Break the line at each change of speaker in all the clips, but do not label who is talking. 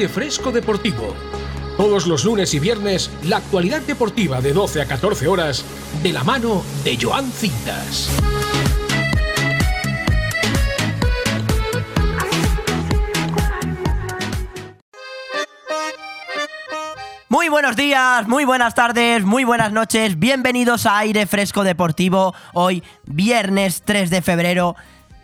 Aire Fresco Deportivo. Todos los lunes y viernes, la actualidad deportiva de 12 a 14 horas, de la mano de Joan Cintas.
Muy buenos días, muy buenas tardes, muy buenas noches, bienvenidos a Aire Fresco Deportivo, hoy viernes 3 de febrero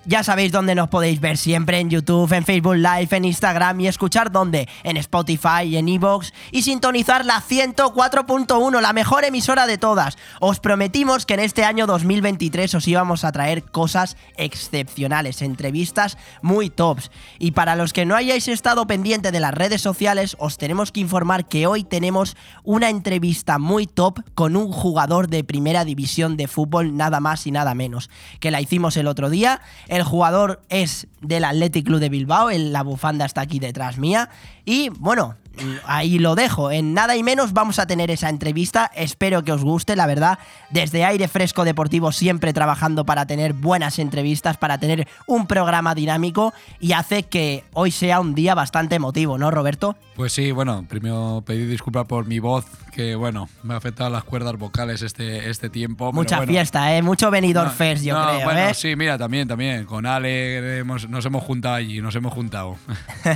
ya sabéis dónde nos podéis ver siempre, en YouTube, en Facebook Live, en Instagram y escuchar dónde, en Spotify en Evox y sintonizar la 104.1, la mejor emisora de todas. Os prometimos que en este año 2023 os íbamos a traer cosas excepcionales, entrevistas muy tops. Y para los que no hayáis estado pendiente de las redes sociales, os tenemos que informar que hoy tenemos una entrevista muy top con un jugador de primera división de fútbol, nada más y nada menos, que la hicimos el otro día. Jugador es del Athletic Club de Bilbao, la bufanda está aquí detrás mía. Y bueno, ahí lo dejo. En nada y menos vamos a tener esa entrevista. Espero que os guste, la verdad. Desde Aire Fresco Deportivo siempre trabajando para tener buenas entrevistas, para tener un programa dinámico y hace que hoy sea un día bastante emotivo, ¿no, Roberto?
Pues sí, bueno, primero pedir disculpas por mi voz, que bueno, me ha afectado las cuerdas vocales este, este tiempo.
Mucha fiesta, ¿eh? Mucho venidor no, yo creo.
Bueno,
¿eh?
sí, mira, también, también. Con Ale nos hemos juntado allí, nos hemos juntado.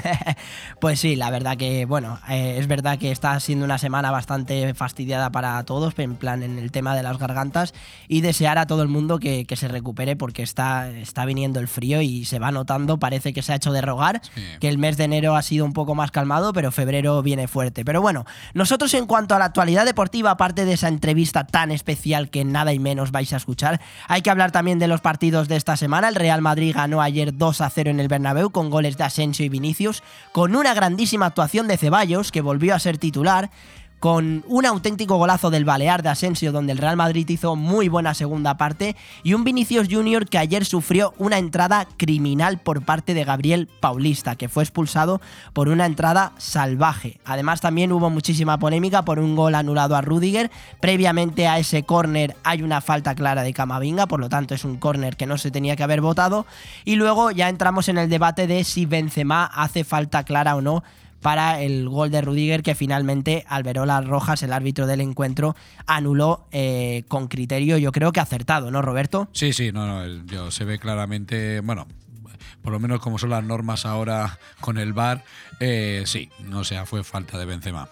pues sí, la verdad que, bueno, eh, es verdad que está siendo una semana bastante fastidiada para todos, en plan en el tema de las gargantas, y desear a todo el mundo que, se recupere porque está, está viniendo el frío y se va notando, parece que se ha hecho de rogar, que el mes de enero ha sido un poco más calmado, pero febrero viene fuerte. Pero bueno, nosotros en cuanto a la actualidad deportiva, aparte de esa entrevista tan especial que nada y menos vais a escuchar, hay que hablar también de los partidos de esta semana. El Real Madrid ganó ayer 2 a 0 en el Bernabéu con goles de Asensio y Vinicius, con una grandísima actuación de Ceballos que volvió a ser titular, con un auténtico golazo del Balear de Asensio donde el Real Madrid hizo muy buena segunda parte y un Vinicius Junior que ayer sufrió una entrada criminal por parte de Gabriel Paulista que fue expulsado por una entrada salvaje. Además también hubo muchísima polémica por un gol anulado a Rudiger. Previamente a ese córner hay una falta clara de Camavinga, por lo tanto es un córner que no se tenía que haber votado y luego ya entramos en el debate de si Benzema hace falta clara o no para el gol de Rudiger que finalmente Alberola Rojas, el árbitro del encuentro, anuló eh, con criterio, yo creo que acertado, ¿no, Roberto?
Sí, sí, no, no, se ve claramente, bueno, por lo menos como son las normas ahora con el VAR, eh, sí, o sea, fue falta de Benzema.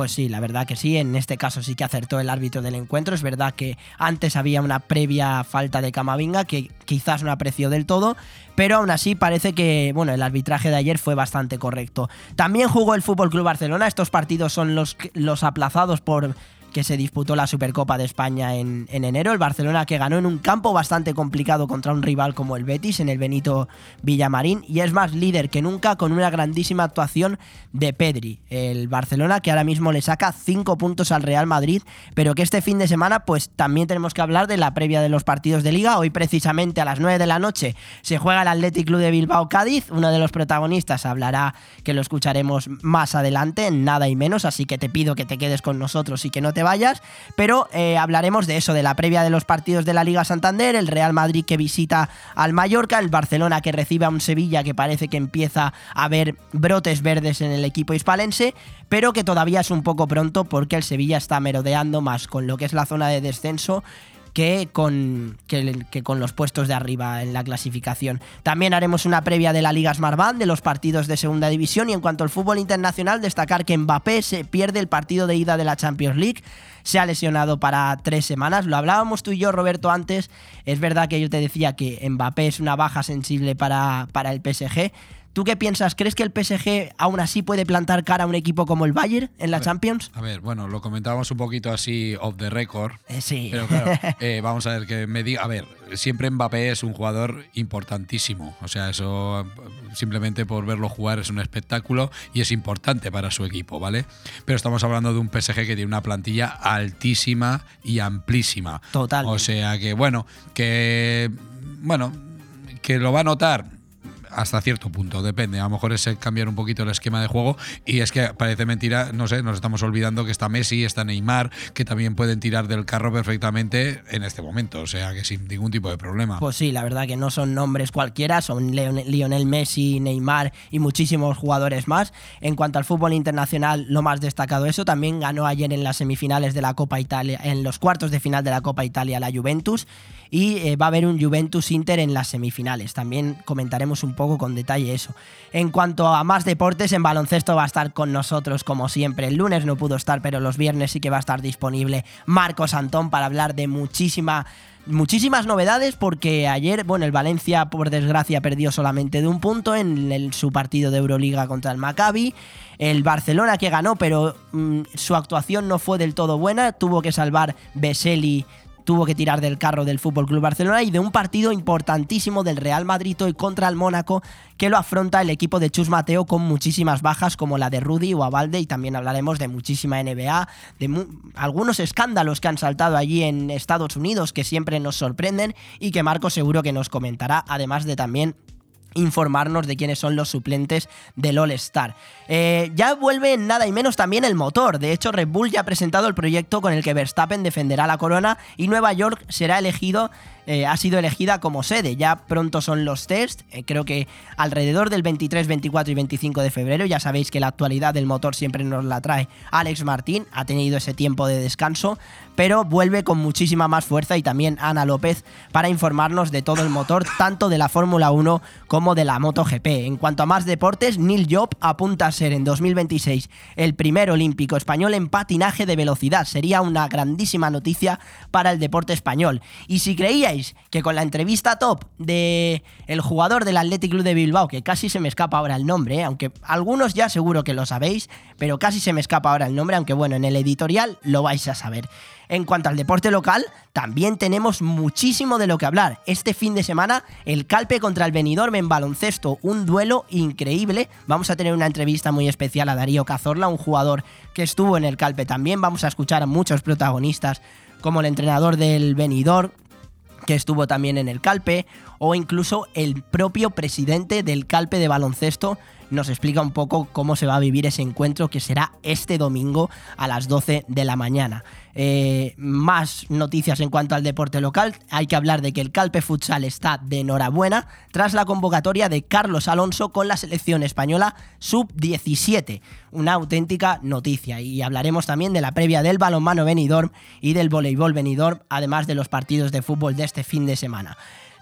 Pues sí, la verdad que sí, en este caso sí que acertó el árbitro del encuentro. Es verdad que antes había una previa falta de Camavinga que quizás no apreció del todo, pero aún así parece que bueno, el arbitraje de ayer fue bastante correcto. También jugó el Fútbol Club Barcelona, estos partidos son los, los aplazados por que se disputó la Supercopa de España en, enero. El Barcelona que ganó en un campo bastante complicado contra un rival como el Betis en el Benito Villamarín y es más líder que nunca con una grandísima actuación de Pedri. El Barcelona que ahora mismo le saca 5 puntos al Real Madrid, pero que este fin de semana pues también tenemos que hablar de la previa de los partidos de liga. Hoy precisamente a las 9 de la noche se juega el Athletic Club de Bilbao Cádiz. Uno de los protagonistas hablará que lo escucharemos más adelante, en nada y menos, así que te pido que te quedes con nosotros y que no te vayas, pero eh, hablaremos de eso, de la previa de los partidos de la Liga Santander, el Real Madrid que visita al Mallorca, el Barcelona que recibe a un Sevilla que parece que empieza a ver brotes verdes en el equipo hispalense, pero que todavía es un poco pronto porque el Sevilla está merodeando más con lo que es la zona de descenso que con, que, con los puestos de arriba en la clasificación. También haremos una previa de la Liga Smartbank, de los partidos de segunda división y en cuanto al fútbol internacional, destacar que Mbappé se pierde el partido de ida de la Champions League. Se ha lesionado para tres semanas. Lo hablábamos tú y yo, Roberto, antes. Es verdad que yo te decía que Mbappé es una baja sensible para, para el PSG ¿Tú qué piensas? ¿Crees que el PSG aún así puede plantar cara a un equipo como el Bayern en la Champions?
A ver, bueno, lo comentábamos un poquito así off the record.
Eh, sí.
Pero claro, eh, vamos a ver que me diga. A ver, siempre Mbappé es un jugador importantísimo. O sea, eso simplemente por verlo jugar es un espectáculo y es importante para su equipo, ¿vale? Pero estamos hablando de un PSG que tiene una plantilla altísima y amplísima.
Total.
O sea que, bueno, que. Bueno, que lo va a notar hasta cierto punto, depende. A lo mejor es cambiar un poquito el esquema de juego y es que parece mentira, no sé, nos estamos olvidando que está Messi, está Neymar, que también pueden tirar del carro perfectamente en este momento, o sea que sin ningún tipo de problema.
Pues sí, la verdad que no son nombres cualquiera, son Lionel Messi, Neymar y muchísimos jugadores más. En cuanto al fútbol internacional, lo más destacado eso, también ganó ayer en las semifinales de la Copa Italia, en los cuartos de final de la Copa Italia la Juventus y eh, va a haber un Juventus Inter en las semifinales. También comentaremos un poco con detalle eso. En cuanto a más deportes, en baloncesto va a estar con nosotros como siempre. El lunes no pudo estar, pero los viernes sí que va a estar disponible Marcos Antón para hablar de muchísima muchísimas novedades porque ayer, bueno, el Valencia por desgracia perdió solamente de un punto en su partido de Euroliga contra el Maccabi. El Barcelona que ganó, pero mm, su actuación no fue del todo buena, tuvo que salvar Beseli tuvo que tirar del carro del Fútbol Club Barcelona y de un partido importantísimo del Real Madrid hoy contra el Mónaco que lo afronta el equipo de Chus Mateo con muchísimas bajas como la de Rudy o Avalde y también hablaremos de muchísima NBA, de algunos escándalos que han saltado allí en Estados Unidos que siempre nos sorprenden y que Marco seguro que nos comentará, además de también informarnos de quiénes son los suplentes del All-Star. Eh, ya vuelve nada y menos también el motor. De hecho, Red Bull ya ha presentado el proyecto con el que Verstappen defenderá la corona y Nueva York será elegido eh, ha sido elegida como sede. Ya pronto son los test, eh, creo que alrededor del 23, 24 y 25 de febrero. Ya sabéis que la actualidad del motor siempre nos la trae Alex Martín, ha tenido ese tiempo de descanso, pero vuelve con muchísima más fuerza y también Ana López para informarnos de todo el motor, tanto de la Fórmula 1 como de la MotoGP. En cuanto a más deportes, Neil Job apunta a ser en 2026 el primer olímpico español en patinaje de velocidad. Sería una grandísima noticia para el deporte español. Y si creíais que con la entrevista top de el jugador del Athletic Club de Bilbao, que casi se me escapa ahora el nombre, ¿eh? aunque algunos ya seguro que lo sabéis, pero casi se me escapa ahora el nombre, aunque bueno, en el editorial lo vais a saber. En cuanto al deporte local, también tenemos muchísimo de lo que hablar. Este fin de semana, el Calpe contra el Benidorm en baloncesto, un duelo increíble. Vamos a tener una entrevista muy especial a Darío Cazorla, un jugador que estuvo en el Calpe también. Vamos a escuchar a muchos protagonistas como el entrenador del Benidorm, que estuvo también en el Calpe, o incluso el propio presidente del Calpe de baloncesto nos explica un poco cómo se va a vivir ese encuentro que será este domingo a las 12 de la mañana. Eh, más noticias en cuanto al deporte local. Hay que hablar de que el Calpe Futsal está de enhorabuena tras la convocatoria de Carlos Alonso con la selección española sub-17. Una auténtica noticia. Y hablaremos también de la previa del balonmano Benidorm y del voleibol Benidorm, además de los partidos de fútbol de este fin de semana.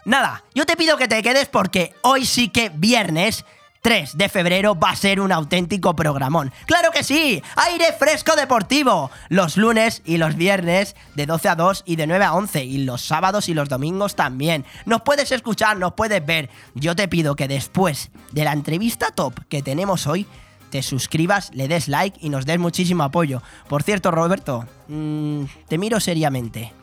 Nada, yo te pido que te quedes porque hoy sí que viernes 3 de febrero va a ser un auténtico programón. ¡Claro que sí! ¡Aire fresco deportivo! Los lunes y los viernes de 12 a 2 y de 9 a 11 y los sábados y los domingos también. Nos puedes escuchar, nos puedes ver. Yo te pido que después de la entrevista top que tenemos hoy, te suscribas, le des like y nos des muchísimo apoyo. Por cierto, Roberto, mm, te miro seriamente.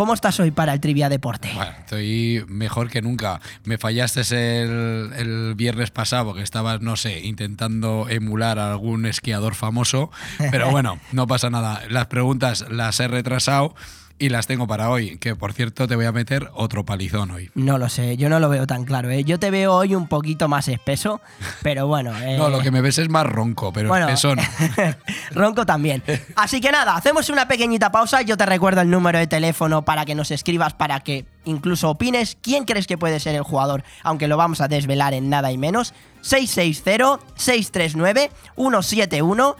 ¿Cómo estás hoy para el Trivia Deporte?
Bueno, estoy mejor que nunca. Me fallaste el, el, viernes pasado porque estabas, no sé, intentando emular a algún esquiador famoso. Pero bueno, no pasa nada. Las preguntas las he retrasado y las tengo para hoy, que por cierto te voy a meter otro palizón hoy.
No lo sé, yo no lo veo tan claro. ¿eh? Yo te veo hoy un poquito más espeso, pero bueno.
no, lo eh, que me ves es más ronco, pero bueno, espeso no.
ronco también. Así que nada, hacemos una pequeñita pausa. Yo te recuerdo el número de teléfono para que nos escribas, para que incluso opines quién crees que puede ser el jugador, aunque lo vamos a desvelar en nada y menos. 660-639-171.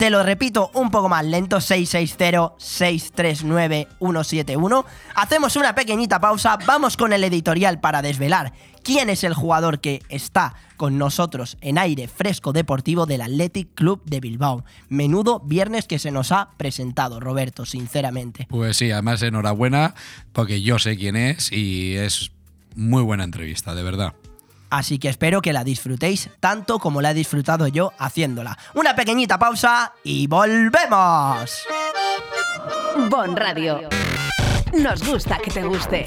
Te lo repito un poco más lento, 660-639-171. Hacemos una pequeñita pausa, vamos con el editorial para desvelar quién es el jugador que está con nosotros en aire fresco deportivo del Athletic Club de Bilbao. Menudo viernes que se nos ha presentado, Roberto, sinceramente.
Pues sí, además enhorabuena, porque yo sé quién es y es muy buena entrevista, de verdad.
Así que espero que la disfrutéis tanto como la he disfrutado yo haciéndola. Una pequeñita pausa y volvemos.
Bon Radio. Nos gusta que te guste.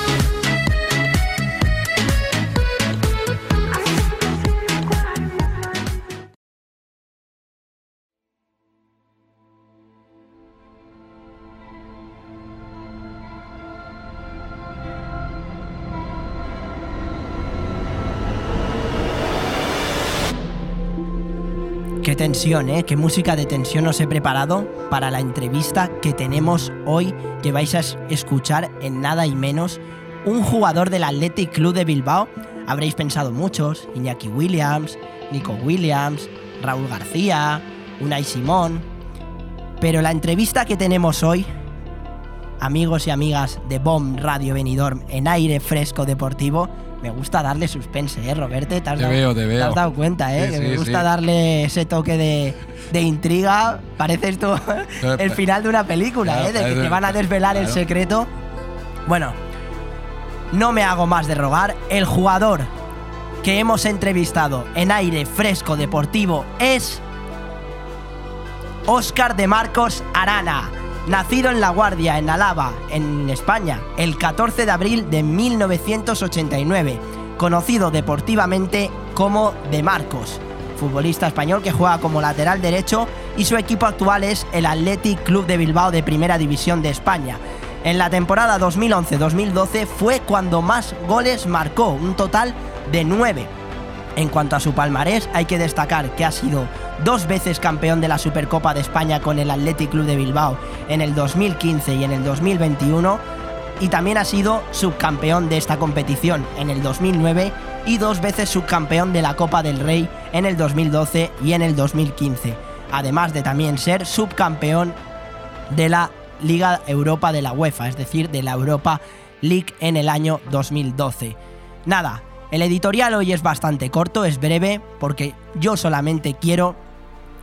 Tensión, ¿eh? Qué música de tensión os he preparado para la entrevista que tenemos hoy, que vais a es- escuchar en nada y menos un jugador del Athletic Club de Bilbao. Habréis pensado muchos, Iñaki Williams, Nico Williams, Raúl García, Unai Simón. Pero la entrevista que tenemos hoy, amigos y amigas de BOM Radio Benidorm en aire fresco deportivo, me gusta darle suspense, ¿eh, Roberte? ¿Te has,
Te
dado,
veo, te
te
veo.
has dado cuenta, ¿eh?
Sí,
que
sí,
me gusta
sí.
darle ese toque de, de intriga. Parece esto el final de una película,
Claro,
¿eh? De que te van a desvelar el secreto. Bueno, no me hago más de rogar. El jugador que hemos entrevistado en aire fresco deportivo es Óscar de Marcos Arana, nacido en La Guardia, en Alaba, en España, el 14 de abril de 1989, conocido deportivamente como De Marcos, futbolista español que juega como lateral derecho y su equipo actual es el Athletic Club de Bilbao de Primera División de España. En la temporada 2011-2012 fue cuando más goles marcó, un total de 9. En cuanto a su palmarés, hay que destacar que ha sido dos veces campeón de la Supercopa de España con el Athletic Club de Bilbao en el 2015 y en el 2021 y también ha sido subcampeón de esta competición en el 2009 y dos veces subcampeón de la Copa del Rey en el 2012 y en el 2015, además de también ser subcampeón de la Liga Europa de la UEFA, es decir, de la Europa League en el año 2012. Nada, el editorial hoy es bastante corto, es breve, porque yo solamente quiero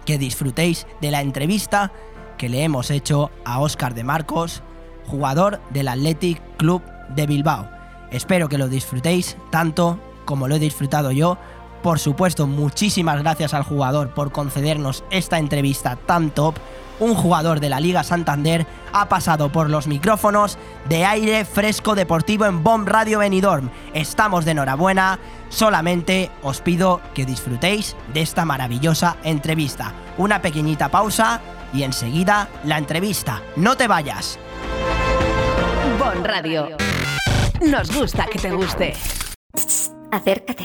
que disfrutéis de la entrevista que le hemos hecho a Óscar de Marcos, jugador del Athletic Club de Bilbao. Espero que lo disfrutéis tanto como lo he disfrutado yo. Por supuesto, muchísimas gracias al jugador por concedernos esta entrevista tan top. Un jugador de la Liga Santander ha pasado por los micrófonos de aire fresco deportivo en Bomb Radio Benidorm. Estamos de enhorabuena. Solamente os pido que disfrutéis de esta maravillosa entrevista. Una pequeñita pausa y enseguida la entrevista. No te vayas.
Bon Radio. Nos gusta que te guste.
Acércate,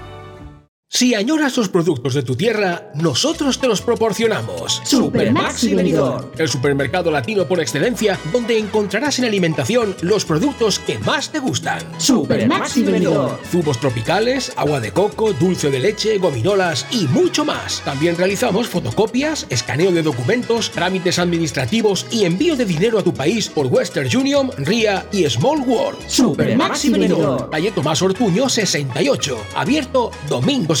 Si añoras los productos de tu tierra, nosotros te los proporcionamos.
Supermaxi Benidorm.
El supermercado latino por excelencia, donde encontrarás en alimentación los productos que más te gustan.
Supermaxi Benidorm.
Zumos tropicales, agua de coco, dulce de leche, gominolas y mucho más. También realizamos fotocopias, escaneo de documentos, trámites administrativos y envío de dinero a tu país por Western Union, RIA y Small World.
Supermaxi Benidorm.
Calle Tomás Ortuño 68, abierto domingos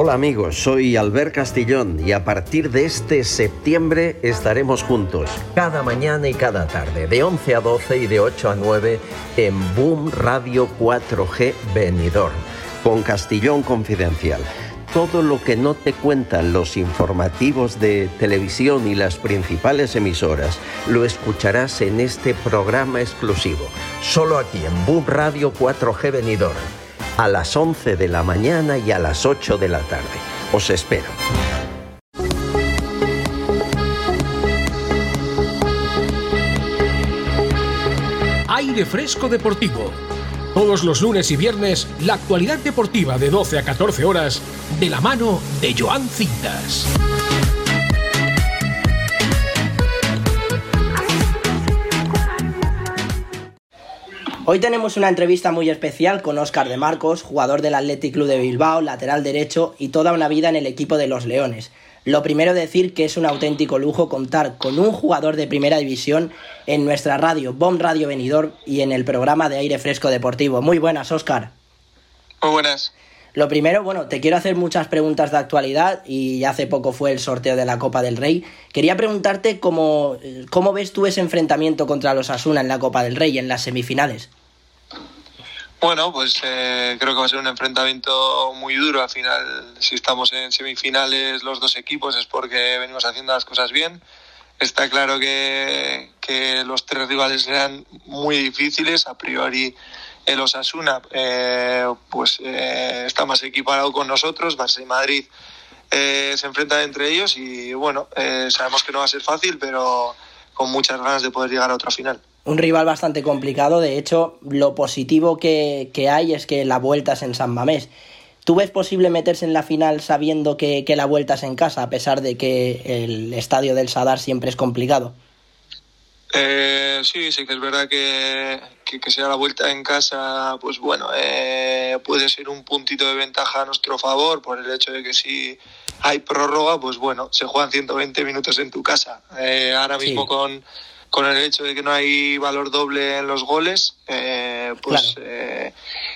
Hola amigos, soy Albert Castillón y a partir de este septiembre estaremos juntos cada mañana y cada tarde, de 11 a 12 y de 8 a 9 en Boom Radio 4G Benidorm, con Castillón Confidencial. Todo lo que no te cuentan los informativos de televisión y las principales emisoras lo escucharás en este programa exclusivo, solo aquí en Boom Radio 4G Benidorm a las 11 de la mañana y a las 8 de la tarde. Os espero.
Aire Fresco Deportivo. Todos los lunes y viernes, la actualidad deportiva de 12 a 14 horas, de la mano de Joan Cintas.
Hoy tenemos una entrevista muy especial con Óscar de Marcos, jugador del Athletic Club de Bilbao, lateral derecho y toda una vida en el equipo de los Leones. Lo primero decir que es un auténtico lujo contar con un jugador de primera división en nuestra radio, Bomb Radio Benidorm y en el programa de aire fresco deportivo. Muy buenas, Óscar.
Muy buenas.
Lo primero, bueno, te quiero hacer muchas preguntas de actualidad y hace poco fue el sorteo de la Copa del Rey. Quería preguntarte cómo, cómo ves tú ese enfrentamiento contra los Asuna en la Copa del Rey, en las semifinales.
Bueno, pues eh, creo que va a ser un enfrentamiento muy duro. Al final, si estamos en semifinales los dos equipos es porque venimos haciendo las cosas bien. Está claro que, que los tres rivales serán muy difíciles. A priori, el Osasuna eh, pues, eh, está más equiparado con nosotros. Barça y Madrid eh, se enfrentan entre ellos y bueno, eh, sabemos que no va a ser fácil, pero con muchas ganas de poder llegar a otra final
un rival bastante complicado. De hecho, lo positivo que, que, hay es que la vuelta es en San Mamés. ¿Tú ves posible meterse en la final sabiendo que, que, la vuelta es en casa, a pesar de que el estadio del Sadar siempre es complicado?
Eh, sí, sí que es verdad que, que, que, sea la vuelta en casa, pues bueno, eh, puede ser un puntito de ventaja a nuestro favor por el hecho de que si hay prórroga, pues bueno, se juegan 120 minutos en tu casa. Eh, ahora mismo sí. con con el hecho de que no hay valor doble en los goles, eh, pues claro. eh,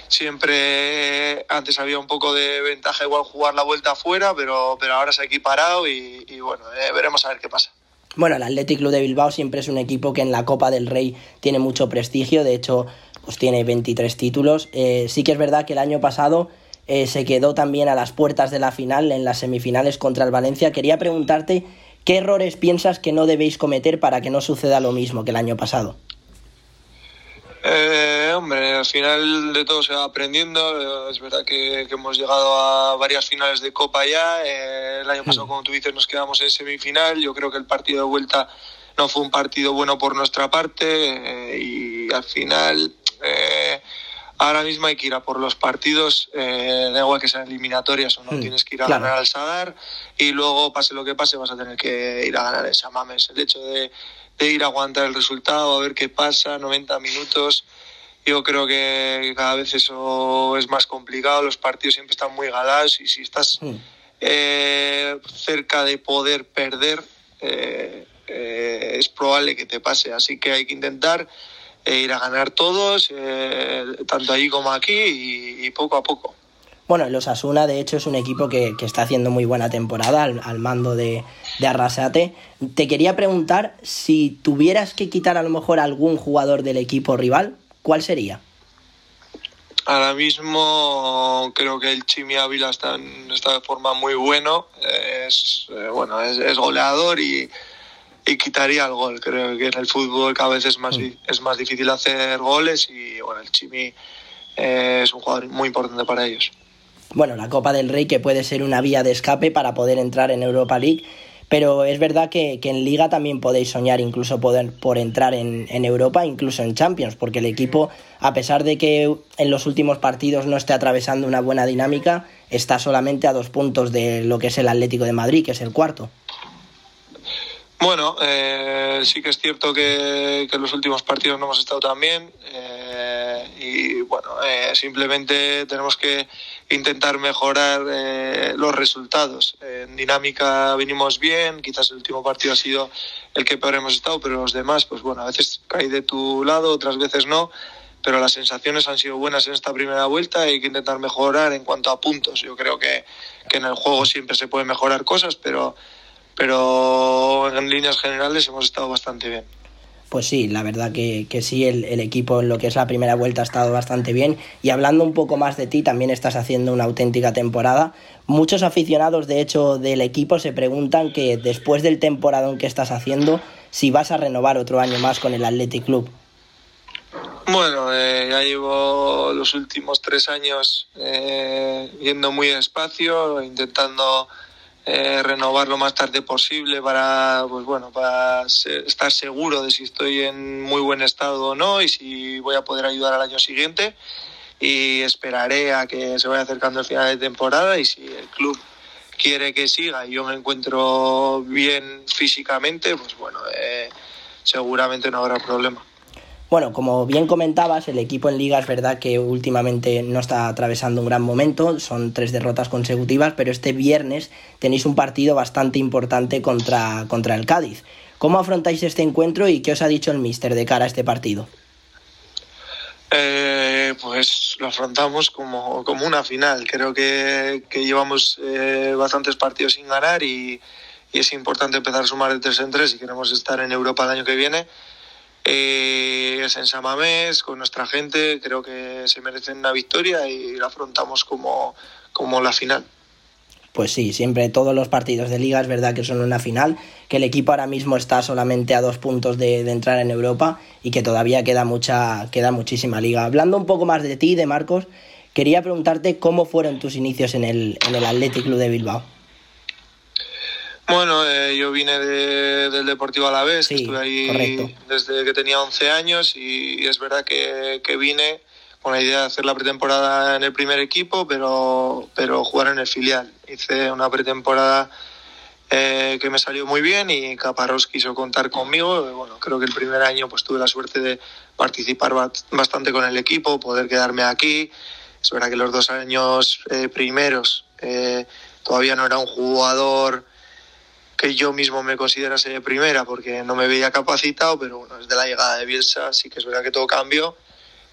siempre antes había un poco de ventaja igual jugar la vuelta afuera, pero, pero ahora se ha equiparado y, y bueno, eh, veremos a ver qué pasa.
Bueno, el Athletic Club de Bilbao siempre es un equipo que en la Copa del Rey tiene mucho prestigio, de hecho, pues tiene 23 títulos. Eh, sí que es verdad que el año pasado eh, se quedó también a las puertas de la final, en las semifinales contra el Valencia. Quería preguntarte ¿Qué errores piensas que no debéis cometer para que no suceda lo mismo que el año pasado?
Eh, hombre, al final de todo se va aprendiendo. Es verdad que, que hemos llegado a varias finales de Copa ya. Eh, el año pasado, como tú dices, nos quedamos en semifinal. Yo creo que el partido de vuelta no fue un partido bueno por nuestra parte eh, y al final ahora mismo hay que ir a por los partidos, eh, da igual que sean eliminatorias o no, mm, tienes que ir a claro. ganar al Sadar y luego, pase lo que pase, vas a tener que ir a ganar esa mames. El hecho de, de, ir a aguantar el resultado, a ver qué pasa, 90 minutos, yo creo que cada vez eso es más complicado, los partidos siempre están muy galados y si estás mm. eh, cerca de poder perder, eh, es probable que te pase, así que hay que intentar e ir a ganar todos, eh, tanto allí como aquí, y, y poco a poco.
Bueno, el Osasuna, de hecho, es un equipo que, que está haciendo muy buena temporada al, al mando de, de, Arrasate. Te quería preguntar si tuvieras que quitar a lo mejor algún jugador del equipo rival, ¿cuál sería?
Ahora mismo creo que el Chimi Ávila está, en, está de forma muy bueno. Es, eh, bueno, es, es goleador y, y, quitaría el gol. Creo que en el fútbol cada vez es más, es más difícil hacer goles y bueno, el Chimi eh, es un jugador muy importante para ellos
bueno, la Copa del Rey que puede ser una vía de escape para poder entrar en Europa League. Pero es verdad que, que en Liga también podéis soñar incluso poder, por entrar en, en, Europa, incluso en Champions, porque el equipo, a pesar de que en los últimos partidos no esté atravesando una buena dinámica, está solamente a dos puntos de lo que es el Atlético de Madrid, que es el cuarto.
Bueno, eh, sí que es cierto que, en los últimos partidos no hemos estado tan bien eh, y bueno, eh, simplemente tenemos que intentar mejorar eh, los resultados. En dinámica venimos bien, quizás el último partido ha sido el que peor hemos estado, pero los demás, pues bueno, a veces cae de tu lado, otras veces no, pero las sensaciones han sido buenas en esta primera vuelta y hay que intentar mejorar en cuanto a puntos. Yo creo que, que en el juego siempre se pueden mejorar cosas, pero, pero en líneas generales hemos estado bastante bien
pues sí, la verdad que, que sí, el, el, equipo en lo que es la primera vuelta ha estado bastante bien. Y hablando un poco más de ti, también estás haciendo una auténtica temporada. Muchos aficionados, de hecho, del equipo se preguntan que después del temporada que estás haciendo, si vas a renovar otro año más con el Athletic Club.
Bueno, eh, ya llevo los últimos tres años eh, yendo muy despacio, intentando eh, renovar lo más tarde posible para pues bueno para estar seguro de si estoy en muy buen estado o no y si voy a poder ayudar al año siguiente. Y esperaré a que se vaya acercando el final de temporada y si el club quiere que siga y yo me encuentro bien físicamente pues bueno eh, seguramente no habrá problema
bueno, como bien comentabas, el equipo en liga es verdad que últimamente no está atravesando un gran momento, son tres derrotas consecutivas, pero este viernes tenéis un partido bastante importante contra, contra el Cádiz. ¿Cómo afrontáis este encuentro y qué os ha dicho el míster de cara a este partido?
Eh, pues lo afrontamos como, como, una final. Creo que, que llevamos eh, bastantes partidos sin ganar y, y, es importante empezar a sumar de tres en tres si queremos estar en Europa el año que viene. Eh, es en Samamés, con nuestra gente, creo que se merecen una victoria y la afrontamos como, como la final.
Pues sí, siempre todos los partidos de liga es verdad que son una final, que el equipo ahora mismo está solamente a dos puntos de, entrar en Europa y que todavía queda mucha, queda muchísima liga. Hablando un poco más de ti, de Marcos, quería preguntarte cómo fueron tus inicios en el, en el Athletic Club de Bilbao.
Bueno, eh, yo vine de, del Deportivo Alavés,
sí,
estuve ahí
correcto.
desde que tenía 11 años y, es verdad que, que, vine con la idea de hacer la pretemporada en el primer equipo, pero, pero jugar en el filial. Hice una pretemporada eh, que me salió muy bien y Caparrós quiso contar conmigo. Bueno, creo que el primer año pues tuve la suerte de participar bastante con el equipo, poder quedarme aquí. Es verdad que los dos años eh, primeros eh, todavía no era un jugador que yo mismo me considerase de primera porque no me veía capacitado, pero bueno, desde la llegada de Bielsa sí que es verdad que todo cambió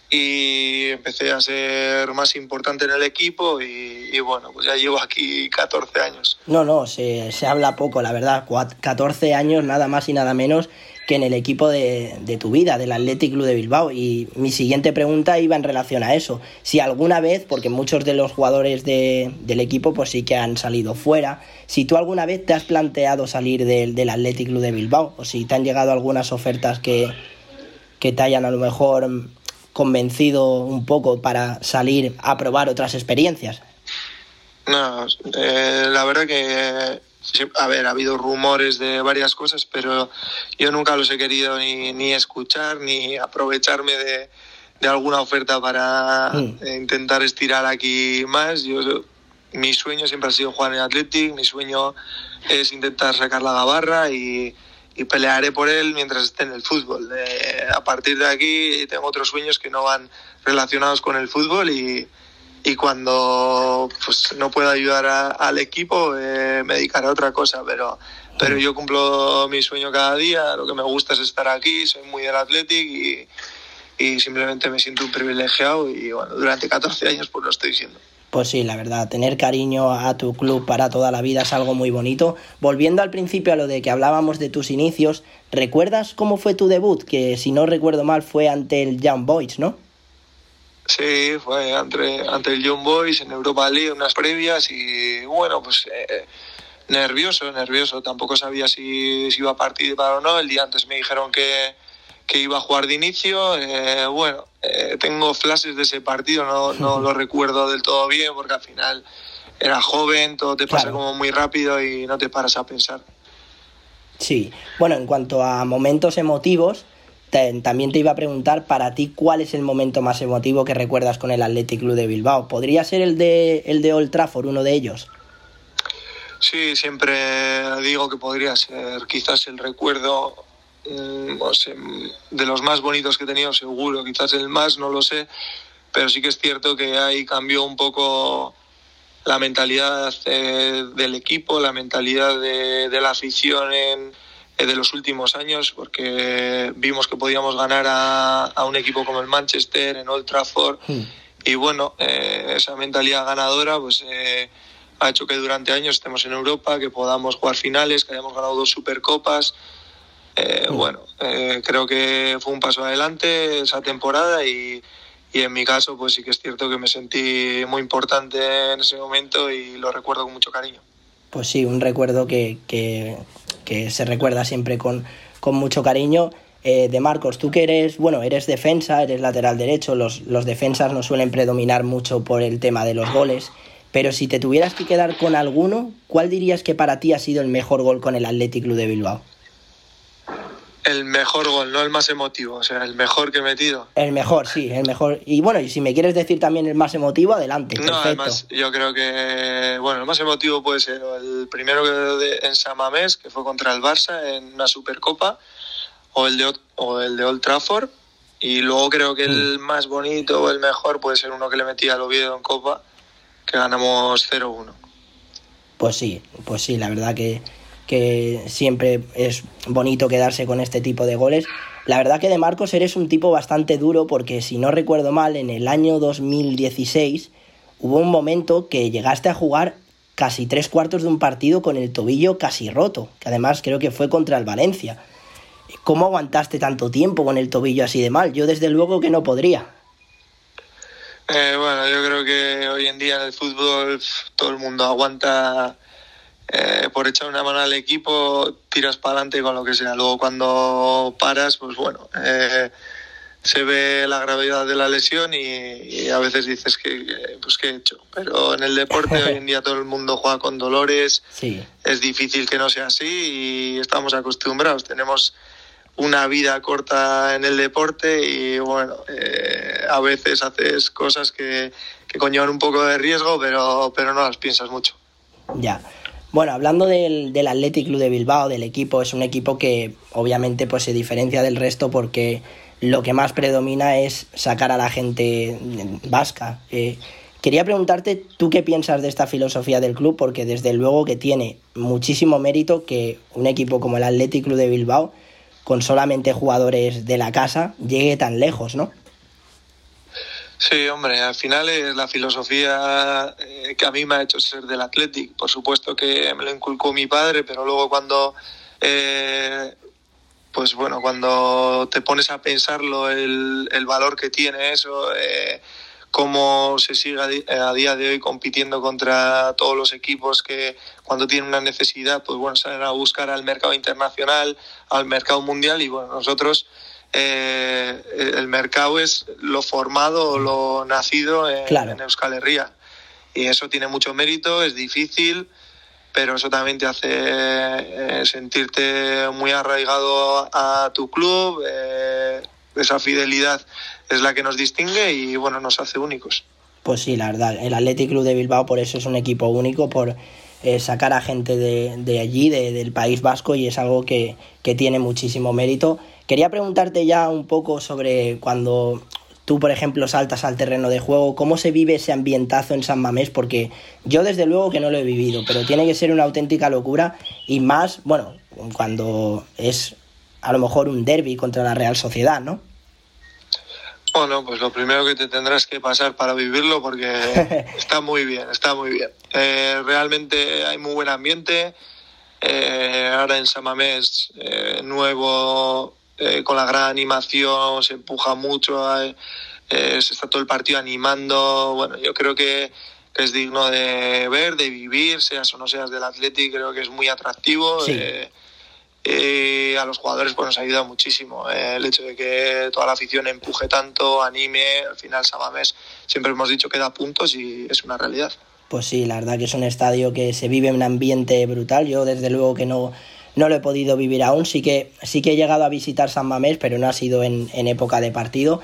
y empecé a ser más importante en el equipo y, y bueno, pues ya llevo aquí 14 años.
No, no, se, se habla poco, la verdad, 14 años nada más y nada menos que en el equipo de, de, tu vida, del Athletic Club de Bilbao. Y mi siguiente pregunta iba en relación a eso. Si alguna vez, porque muchos de los jugadores de, del equipo pues sí que han salido fuera, si tú alguna vez te has planteado salir del, del Athletic Club de Bilbao, o si te han llegado algunas ofertas que, que te hayan a lo mejor convencido un poco para salir a probar otras experiencias.
No, eh, la verdad que a ver, ha habido rumores de varias cosas, pero yo nunca los he querido ni, ni escuchar ni aprovecharme de, de alguna oferta para mm. intentar estirar aquí más. Yo, mi sueño siempre ha sido jugar en Athletic, mi sueño es intentar sacar la gabarra y, y pelearé por él mientras esté en el fútbol. Eh, a partir de aquí tengo otros sueños que no van relacionados con el fútbol y, y cuando pues no pueda ayudar a, al equipo eh, me dedicaré a otra cosa, pero, pero yo cumplo mi sueño cada día, lo que me gusta es estar aquí, soy muy del Athletic y, y simplemente me siento un privilegiado y bueno, durante 14 años pues lo estoy diciendo.
Pues sí, la verdad, tener cariño a tu club para toda la vida es algo muy bonito. Volviendo al principio a lo de que hablábamos de tus inicios, ¿recuerdas cómo fue tu debut? Que si no recuerdo mal fue ante el Young Boys, ¿no?
Sí, fue ante, ante el Young Boys en Europa League, unas previas y bueno, pues eh, nervioso, nervioso. Tampoco sabía si, si iba a participar o no. El día antes me dijeron que, que iba a jugar de inicio. Eh, bueno, eh, tengo flashes de ese partido, no, no lo recuerdo del todo bien porque al final era joven, todo te pasa como muy rápido y no te paras a pensar.
Sí, bueno, en cuanto a momentos emotivos, también te iba a preguntar para ti cuál es el momento más emotivo que recuerdas con el Athletic Club de Bilbao. ¿Podría ser el de, el de Old Trafford, uno de ellos?
Sí, siempre digo que podría ser quizás el recuerdo Mm, de los más bonitos que he tenido, seguro, quizás el más, no lo sé, pero sí que es cierto que ahí cambió un poco la mentalidad eh, del equipo, la mentalidad de, la afición en, de los últimos años, porque vimos que podíamos ganar a, un equipo como el Manchester en Old Trafford. Hmm. Y bueno, eh, esa mentalidad ganadora pues ha hecho que durante años estemos en Europa, que podamos jugar finales, que hayamos ganado dos Supercopas. Eh, bueno, eh, creo que fue un paso adelante esa temporada y, en mi caso pues sí que es cierto que me sentí muy importante en ese momento y lo recuerdo con mucho cariño.
Pues sí, un recuerdo que, que, se recuerda siempre con, con mucho cariño. Eh, de Marcos, tú que eres, bueno, eres defensa, eres lateral derecho, los, los defensas no suelen predominar mucho por el tema de los goles, pero si te tuvieras que quedar con alguno, ¿cuál dirías que para ti ha sido el mejor gol con el Athletic Club de Bilbao?
El mejor gol, no el más emotivo, o sea, el mejor que he metido.
El mejor, sí, el mejor. Y bueno, y si me quieres decir también el más emotivo, adelante.
No, además, yo creo que, bueno, el más emotivo puede ser el primero que en Samamés, que fue contra el Barça en una Supercopa, o el de, o el de Old Trafford, y luego creo que el mm. más bonito o el mejor puede ser uno que le metí al Oviedo en Copa, que ganamos 0-1.
Pues sí, pues sí, la verdad que que siempre es bonito quedarse con este tipo de goles. La verdad que de Marcos eres un tipo bastante duro porque si no recuerdo mal, en el año 2016 hubo un momento que llegaste a jugar casi tres cuartos de un partido con el tobillo casi roto, que además creo que fue contra el Valencia. ¿Cómo aguantaste tanto tiempo con el tobillo así de mal? Yo desde luego que no podría.
Eh, bueno, yo creo que hoy en día en el fútbol todo el mundo aguanta eh, por echar una mano al equipo, tiras para adelante con lo que sea. Luego cuando paras, pues bueno, eh, se ve la gravedad de la lesión y, a veces dices que, pues qué he hecho. Pero en el deporte hoy en día todo el mundo juega con dolores, es difícil que no sea así y estamos acostumbrados. Tenemos una vida corta en el deporte y bueno, eh, a veces haces cosas que, que conllevan un poco de riesgo, pero, pero no las piensas mucho.
Ya. Bueno, hablando del, del Athletic Club de Bilbao, del equipo, es un equipo que obviamente pues se diferencia del resto porque lo que más predomina es sacar a la gente vasca. Eh, quería preguntarte, ¿tú qué piensas de esta filosofía del club? Porque desde luego que tiene muchísimo mérito que un equipo como el Athletic Club de Bilbao, con solamente jugadores de la casa, llegue tan lejos, ¿no?
Sí, hombre, al final es la filosofía eh, que a mí me ha hecho ser del Athletic. Por supuesto que me lo inculcó mi padre, pero luego cuando, eh, pues bueno, cuando te pones a pensarlo, el, el valor que tiene eso, eh, cómo se sigue a, día de hoy compitiendo contra todos los equipos que cuando tienen una necesidad, pues bueno, salen a buscar al mercado internacional, al mercado mundial y bueno, nosotros eh, el mercado es lo formado o lo nacido en, Euskal Herria. Y eso tiene mucho mérito, es difícil, pero eso también te hace eh, sentirte muy arraigado a tu club. Eh, esa fidelidad es la que nos distingue y bueno, nos hace únicos.
Pues sí, la verdad, el Athletic Club de Bilbao por eso es un equipo único, por sacar a gente de, allí, del País Vasco, y es algo que, que tiene muchísimo mérito Quería preguntarte ya un poco sobre cuando tú, por ejemplo, saltas al terreno de juego, ¿cómo se vive ese ambientazo en San Mamés? Porque yo desde luego que no lo he vivido, pero tiene que ser una auténtica locura y más, bueno, cuando es a lo mejor un derby contra la Real Sociedad, ¿no?
Bueno, pues lo primero que te tendrás que pasar para vivirlo porque está muy bien, está muy bien. Eh, realmente hay muy buen ambiente. Eh, ahora en Samamés, eh, nuevo, eh, con la gran animación, se empuja mucho, eh, se está todo el partido animando. Bueno, yo creo que, que es digno de ver, de vivir, seas o no seas del Athletic, creo que es muy atractivo.
Sí.
Eh, y a los jugadores pues nos ha ayudado muchísimo eh, el hecho de que toda la afición empuje tanto, anime, al final Samamés siempre hemos dicho que da puntos y es una realidad.
Pues sí, la verdad que es un estadio que se vive en un ambiente brutal. Yo desde luego que no, no lo he podido vivir aún. Sí que, sí que he llegado a visitar San Mamés, pero no ha sido en, en época de partido.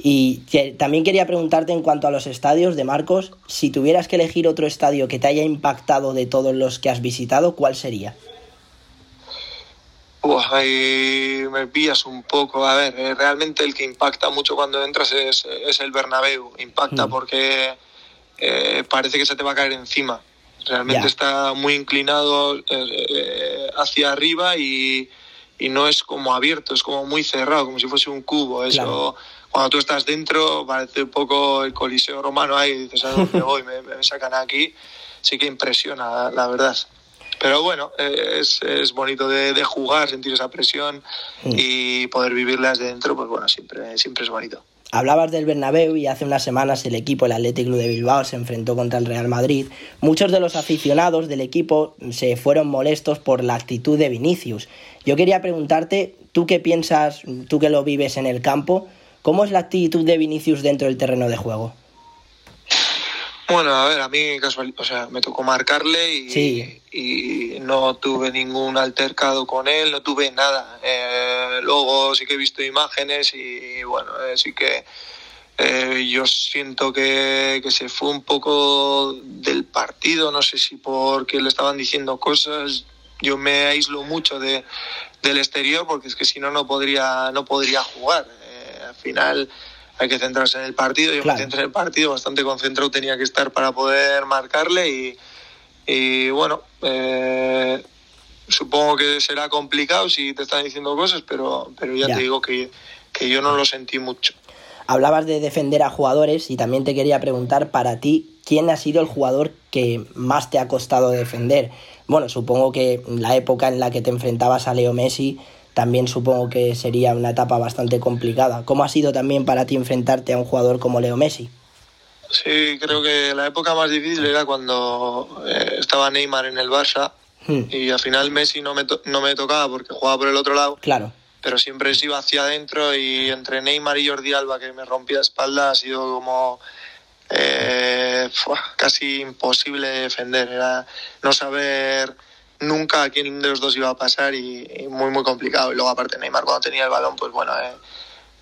Y que- también quería preguntarte en cuanto a los estadios de Marcos, si tuvieras que elegir otro estadio que te haya impactado de todos los que has visitado, ¿cuál sería?
Buah, ahí me pillas un poco. A ver, eh, realmente el que impacta mucho cuando entras es, es el Bernabéu. Impacta
Mm.
porque eh, parece que se te va a caer encima. Realmente está muy inclinado eh, hacia arriba y, y no es como abierto, es como muy cerrado, como si fuese un cubo. Eso,
Claro.
cuando tú estás dentro, parece un poco el coliseo romano ahí, y dices, ¿a dónde voy? Me, me sacan aquí. Sí que impresiona, la verdad. Pero bueno, eh, es, es bonito de, de jugar, sentir esa presión
Mm.
y poder vivirla desde dentro, pues bueno, siempre, siempre es bonito.
Hablabas del Bernabéu y hace unas semanas el equipo, el Athletic Club de Bilbao, se enfrentó contra el Real Madrid. Muchos de los aficionados del equipo se fueron molestos por la actitud de Vinicius. Yo quería preguntarte, ¿tú qué piensas, tú que lo vives en el campo, cómo es la actitud de Vinicius dentro del terreno de juego?
Bueno, a ver, a mí casual, o sea, me tocó marcarle y,
Sí.
y no tuve ningún altercado con él, no tuve nada. Eh, luego sí que he visto imágenes y bueno, eh, sí que eh, yo siento que, que se fue un poco del partido, no sé si porque le estaban diciendo cosas, yo me aíslo mucho de, del exterior porque es que si no no podría no podría jugar. Eh, al final hay que centrarse en el partido, yo
Claro.
me centré en el partido, bastante concentrado tenía que estar para poder marcarle y, y bueno, eh, supongo que será complicado si te están diciendo cosas, pero, pero ya,
Ya.
te digo que, que yo no lo sentí mucho.
Hablabas de defender a jugadores y también te quería preguntar para ti, ¿quién ha sido el jugador que más te ha costado defender? Bueno, supongo que la época en la que te enfrentabas a Leo Messi también supongo que sería una etapa bastante complicada. ¿Cómo ha sido también para ti enfrentarte a un jugador como Leo Messi?
Sí, creo que la época más difícil era cuando eh, estaba Neymar en el Barça
Hmm,
y al final Messi no me, to- no me tocaba porque jugaba por el otro lado,
claro,
pero siempre se iba hacia adentro y entre Neymar y Jordi Alba que me rompía la espalda ha sido como eh, casi imposible de defender, era no saber nunca a quién de los dos iba a pasar y, y muy muy complicado y luego aparte Neymar cuando tenía el balón pues bueno eh,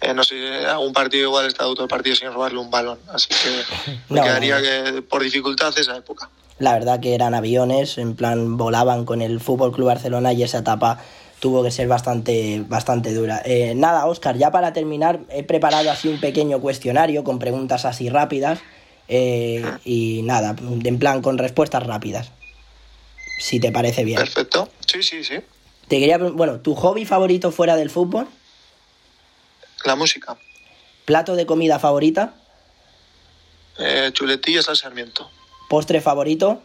eh, no sé, algún partido igual todo el partido sin robarle un balón, así que me
No,
quedaría
no.
que por dificultad esa época.
la verdad que eran aviones, en plan volaban con el Fútbol Club Barcelona y esa etapa tuvo que ser bastante, bastante dura. Eh, nada, Oscar, ya para terminar, he preparado así un pequeño cuestionario con preguntas así rápidas eh, y nada, en plan con respuestas rápidas. Si te parece bien.
Perfecto, sí, sí, sí.
Te quería, bueno, ¿tu hobby favorito fuera del fútbol?
La música,
¿Plato de comida favorita?
eh, chuletillas al sarmiento,
¿Postre favorito?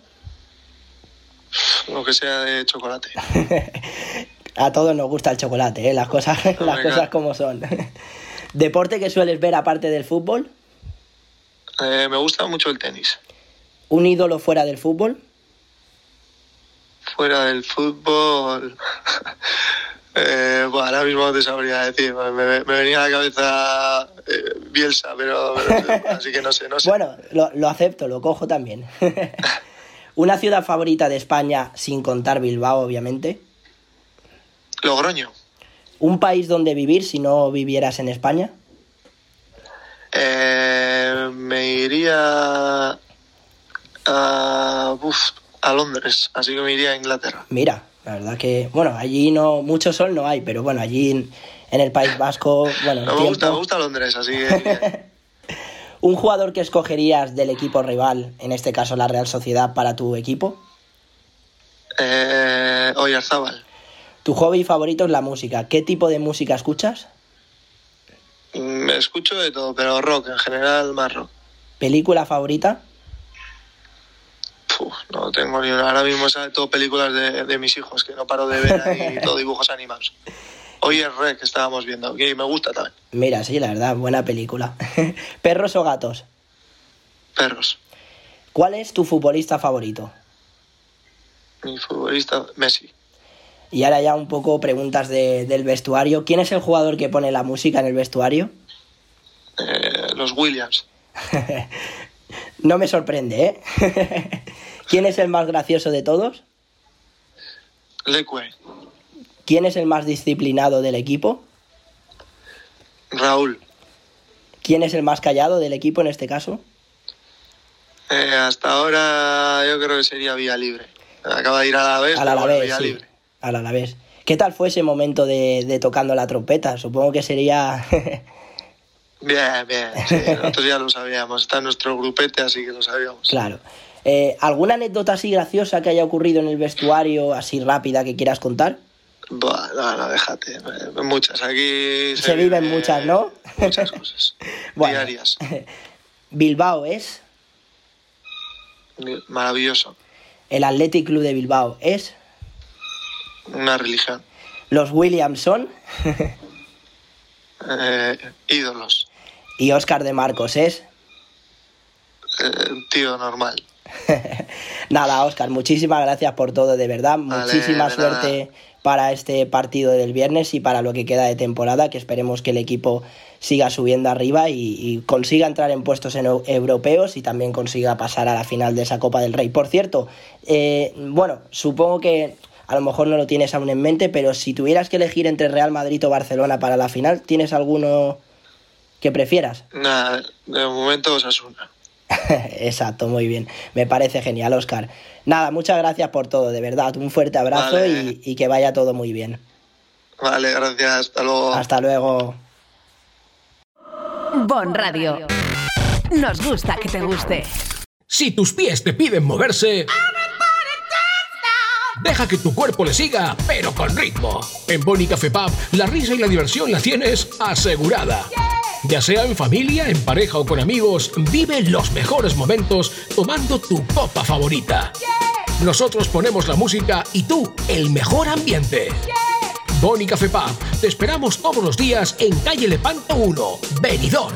lo que sea de chocolate.
A todos nos gusta el chocolate, ¿eh? las cosas, las cosas como son. ¿Deporte que sueles ver aparte del fútbol?
Eh, me gusta mucho el tenis.
¿Un ídolo fuera del fútbol?
Fuera del fútbol. eh, bueno, ahora mismo no te sabría decir. Me, venía a la cabeza eh, Bielsa, pero, pero- así que no sé, no sé.
Bueno, lo, lo acepto, lo cojo también. ¿Una ciudad favorita de España sin contar Bilbao, obviamente?
Logroño.
¿Un país donde vivir si no vivieras en España?
Eh, me iría a, uf, a Londres, así que me iría a Inglaterra.
Mira, la verdad que, bueno, allí no, mucho sol no hay, pero bueno, allí en, en el País Vasco, bueno,
No, me gusta, me gusta Londres, así que
¿Un jugador que escogerías del equipo rival, en este caso la Real Sociedad, para tu equipo?
eh, Oyarzábal.
Tu hobby favorito es la música. ¿Qué tipo de música escuchas?
Mm, Mm, escucho de todo, pero rock, en general más rock.
¿Película favorita?
No tengo ni una. Ahora mismo sabe todo películas de, de mis hijos, que no paro de ver ahí todo dibujos animados. Hoy es Rec que estábamos viendo, que me gusta también.
Mira, sí, la verdad, buena película. ¿Perros o gatos?
Perros.
¿Cuál es tu futbolista favorito?
Mi futbolista, Messi.
Y ahora ya un poco preguntas de- del vestuario. ¿Quién es el jugador que pone la música en el vestuario?
Eh, los Williams.
No me sorprende, ¿eh? ¿Quién es el más gracioso de todos?
Leque.
¿Quién es el más disciplinado del equipo?
Raúl.
¿Quién es el más callado del equipo en este caso?
Eh, hasta ahora yo creo que sería Vía Libre. Acaba de ir a la vez, bueno,
Alavés,
Vía
sí.
Libre.
Al Alavés. ¿Qué tal fue ese momento de, de tocando la trompeta? Supongo que sería...
Bien, bien. Sí, nosotros ya lo sabíamos. Está en nuestro grupete, así que lo sabíamos.
claro. Eh, ¿Alguna anécdota así graciosa que haya ocurrido en el vestuario, así rápida, que quieras contar?
Buah, no, no, déjate. eh, Muchas. Aquí
Se viven muchas, ¿no?
Muchas cosas.
Bueno.
Diarias.
Bilbao es...
Maravilloso.
El Athletic Club de Bilbao es...
Una religión.
Los Williamson
Eh, ídolos.
y Oscar de Marcos es...
Eh, tío normal.
Nada, Oscar, muchísimas gracias por todo, de verdad.
Vale,
Muchísima
de
suerte para este partido del viernes y para lo que queda de temporada, que esperemos que el equipo siga subiendo arriba y, y consiga entrar en puestos en europeos y también consiga pasar a la final de esa Copa del Rey. Por cierto, eh, bueno, supongo que a lo mejor no lo tienes aún en mente, pero si tuvieras que elegir entre Real Madrid o Barcelona para la final, ¿tienes alguno que prefieras?
Nada, de momento Osasuna.
Exacto, muy bien. Me parece genial, Oscar. Nada, muchas gracias por todo, de verdad. Un fuerte abrazo
Vale.
y, y que vaya todo muy bien.
Vale, gracias. Hasta luego.
Hasta luego.
Bon Radio. Nos gusta que te guste.
Si tus pies te piden moverse, deja que tu cuerpo le siga, pero con ritmo. En Boni Café Pub, la risa y la diversión la tienes asegurada. Ya sea en familia, en pareja o con amigos, vive los mejores momentos tomando tu copa favorita. Nosotros ponemos la música y tú el mejor ambiente. Boni Café Pub, te esperamos todos los días en calle Lepanto 1, Benidorm.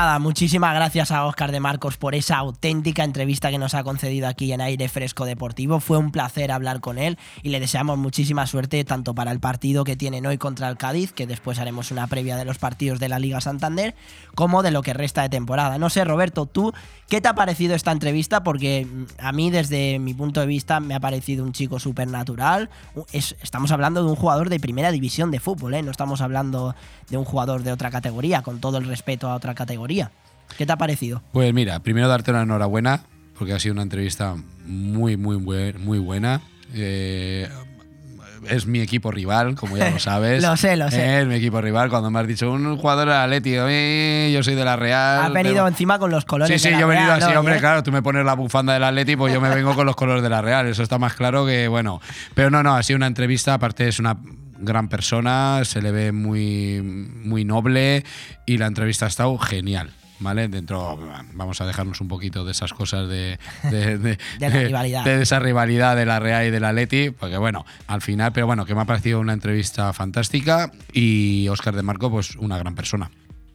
Muchísimas gracias a Oscar de Marcos por esa auténtica entrevista que nos ha concedido aquí en Aire Fresco Deportivo. Fue un placer hablar con él y le deseamos muchísima suerte tanto para el partido que tienen hoy contra el Cádiz, que después haremos una previa de los partidos de la Liga Santander, como de lo que resta de temporada. No sé, Roberto, tú, ¿qué te ha parecido esta entrevista? Porque mm, a mí, desde mi punto de vista, me ha parecido un chico súper natural. estamos hablando de un jugador de primera división de fútbol, ¿eh? no estamos hablando de un jugador de otra categoría, con todo el respeto a otra categoría. ¿Qué te ha parecido?
Pues mira, primero darte una enhorabuena, porque ha sido una entrevista muy, muy, muy buena. Eh, es mi equipo rival, como ya lo sabes.
Lo sé, lo sé.
Es mi equipo rival. Cuando me has dicho un jugador Atlético, eh, yo soy de la Real.
Has venido
pero-
encima con los colores.
Sí, sí,
de la
yo he venido
Real,
así,
¿no?
hombre,
¿Eh?
claro, tú me pones la bufanda del Atlético, pues yo me vengo con los colores de la Real, eso está más claro que, bueno. Pero no, no, ha sido una entrevista, aparte es una gran persona, se le ve muy, muy noble y la entrevista ha estado genial. ¿vale? Dentro, vamos a dejarnos un poquito de esas cosas de, de, de- esa rivalidad de la Real y de la Leti, porque bueno, al final, pero bueno, que me ha parecido una entrevista fantástica y Oscar de Marco, pues una gran persona.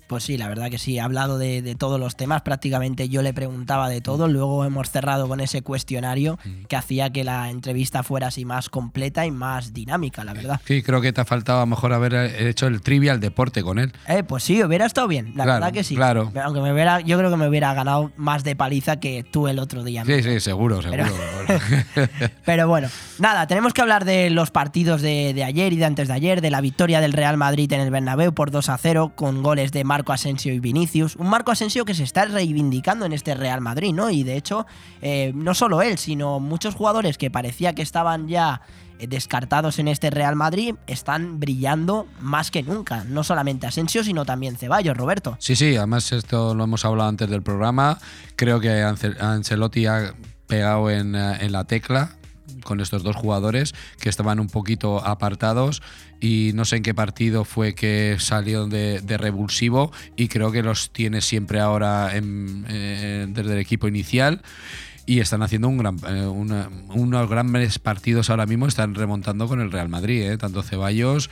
Pues sí, la verdad que sí, ha hablado de, de todos los temas, prácticamente yo le preguntaba de todo, luego hemos cerrado con ese cuestionario que hacía que la entrevista fuera así más completa y más dinámica, la verdad.
Sí, creo que te ha faltado a lo mejor haber hecho el trivial deporte con él.
Eh, pues sí, hubiera estado bien, la
Claro,
verdad que sí.
claro.
Aunque me hubiera, yo creo que me hubiera ganado más de paliza que tú el otro día.
Sí, sí, seguro, seguro.
Pero bueno, nada, tenemos que hablar de los partidos de, de ayer y de antes de ayer, de la victoria del Real Madrid en el Bernabéu por 2 a 0 con goles de Marco Asensio y Vinicius. Un Marco Asensio que se está reivindicando en este Real Madrid, ¿no? Y de hecho, eh, no solo él, sino muchos jugadores que parecía que estaban ya eh, descartados en este Real Madrid están brillando más que nunca. No solamente Asensio, sino también Ceballos, Roberto.
Sí, sí, además esto lo hemos hablado antes del programa. Creo que Ance- Ancelotti ha pegado en, eh, en la tecla con estos dos jugadores que estaban un poquito apartados y no sé en qué partido fue que salió de, de revulsivo y creo que los tiene siempre ahora en- eh, desde el equipo inicial y están haciendo un gran, eh, una- unos grandes partidos ahora mismo, están remontando con el Real Madrid, eh, tanto Ceballos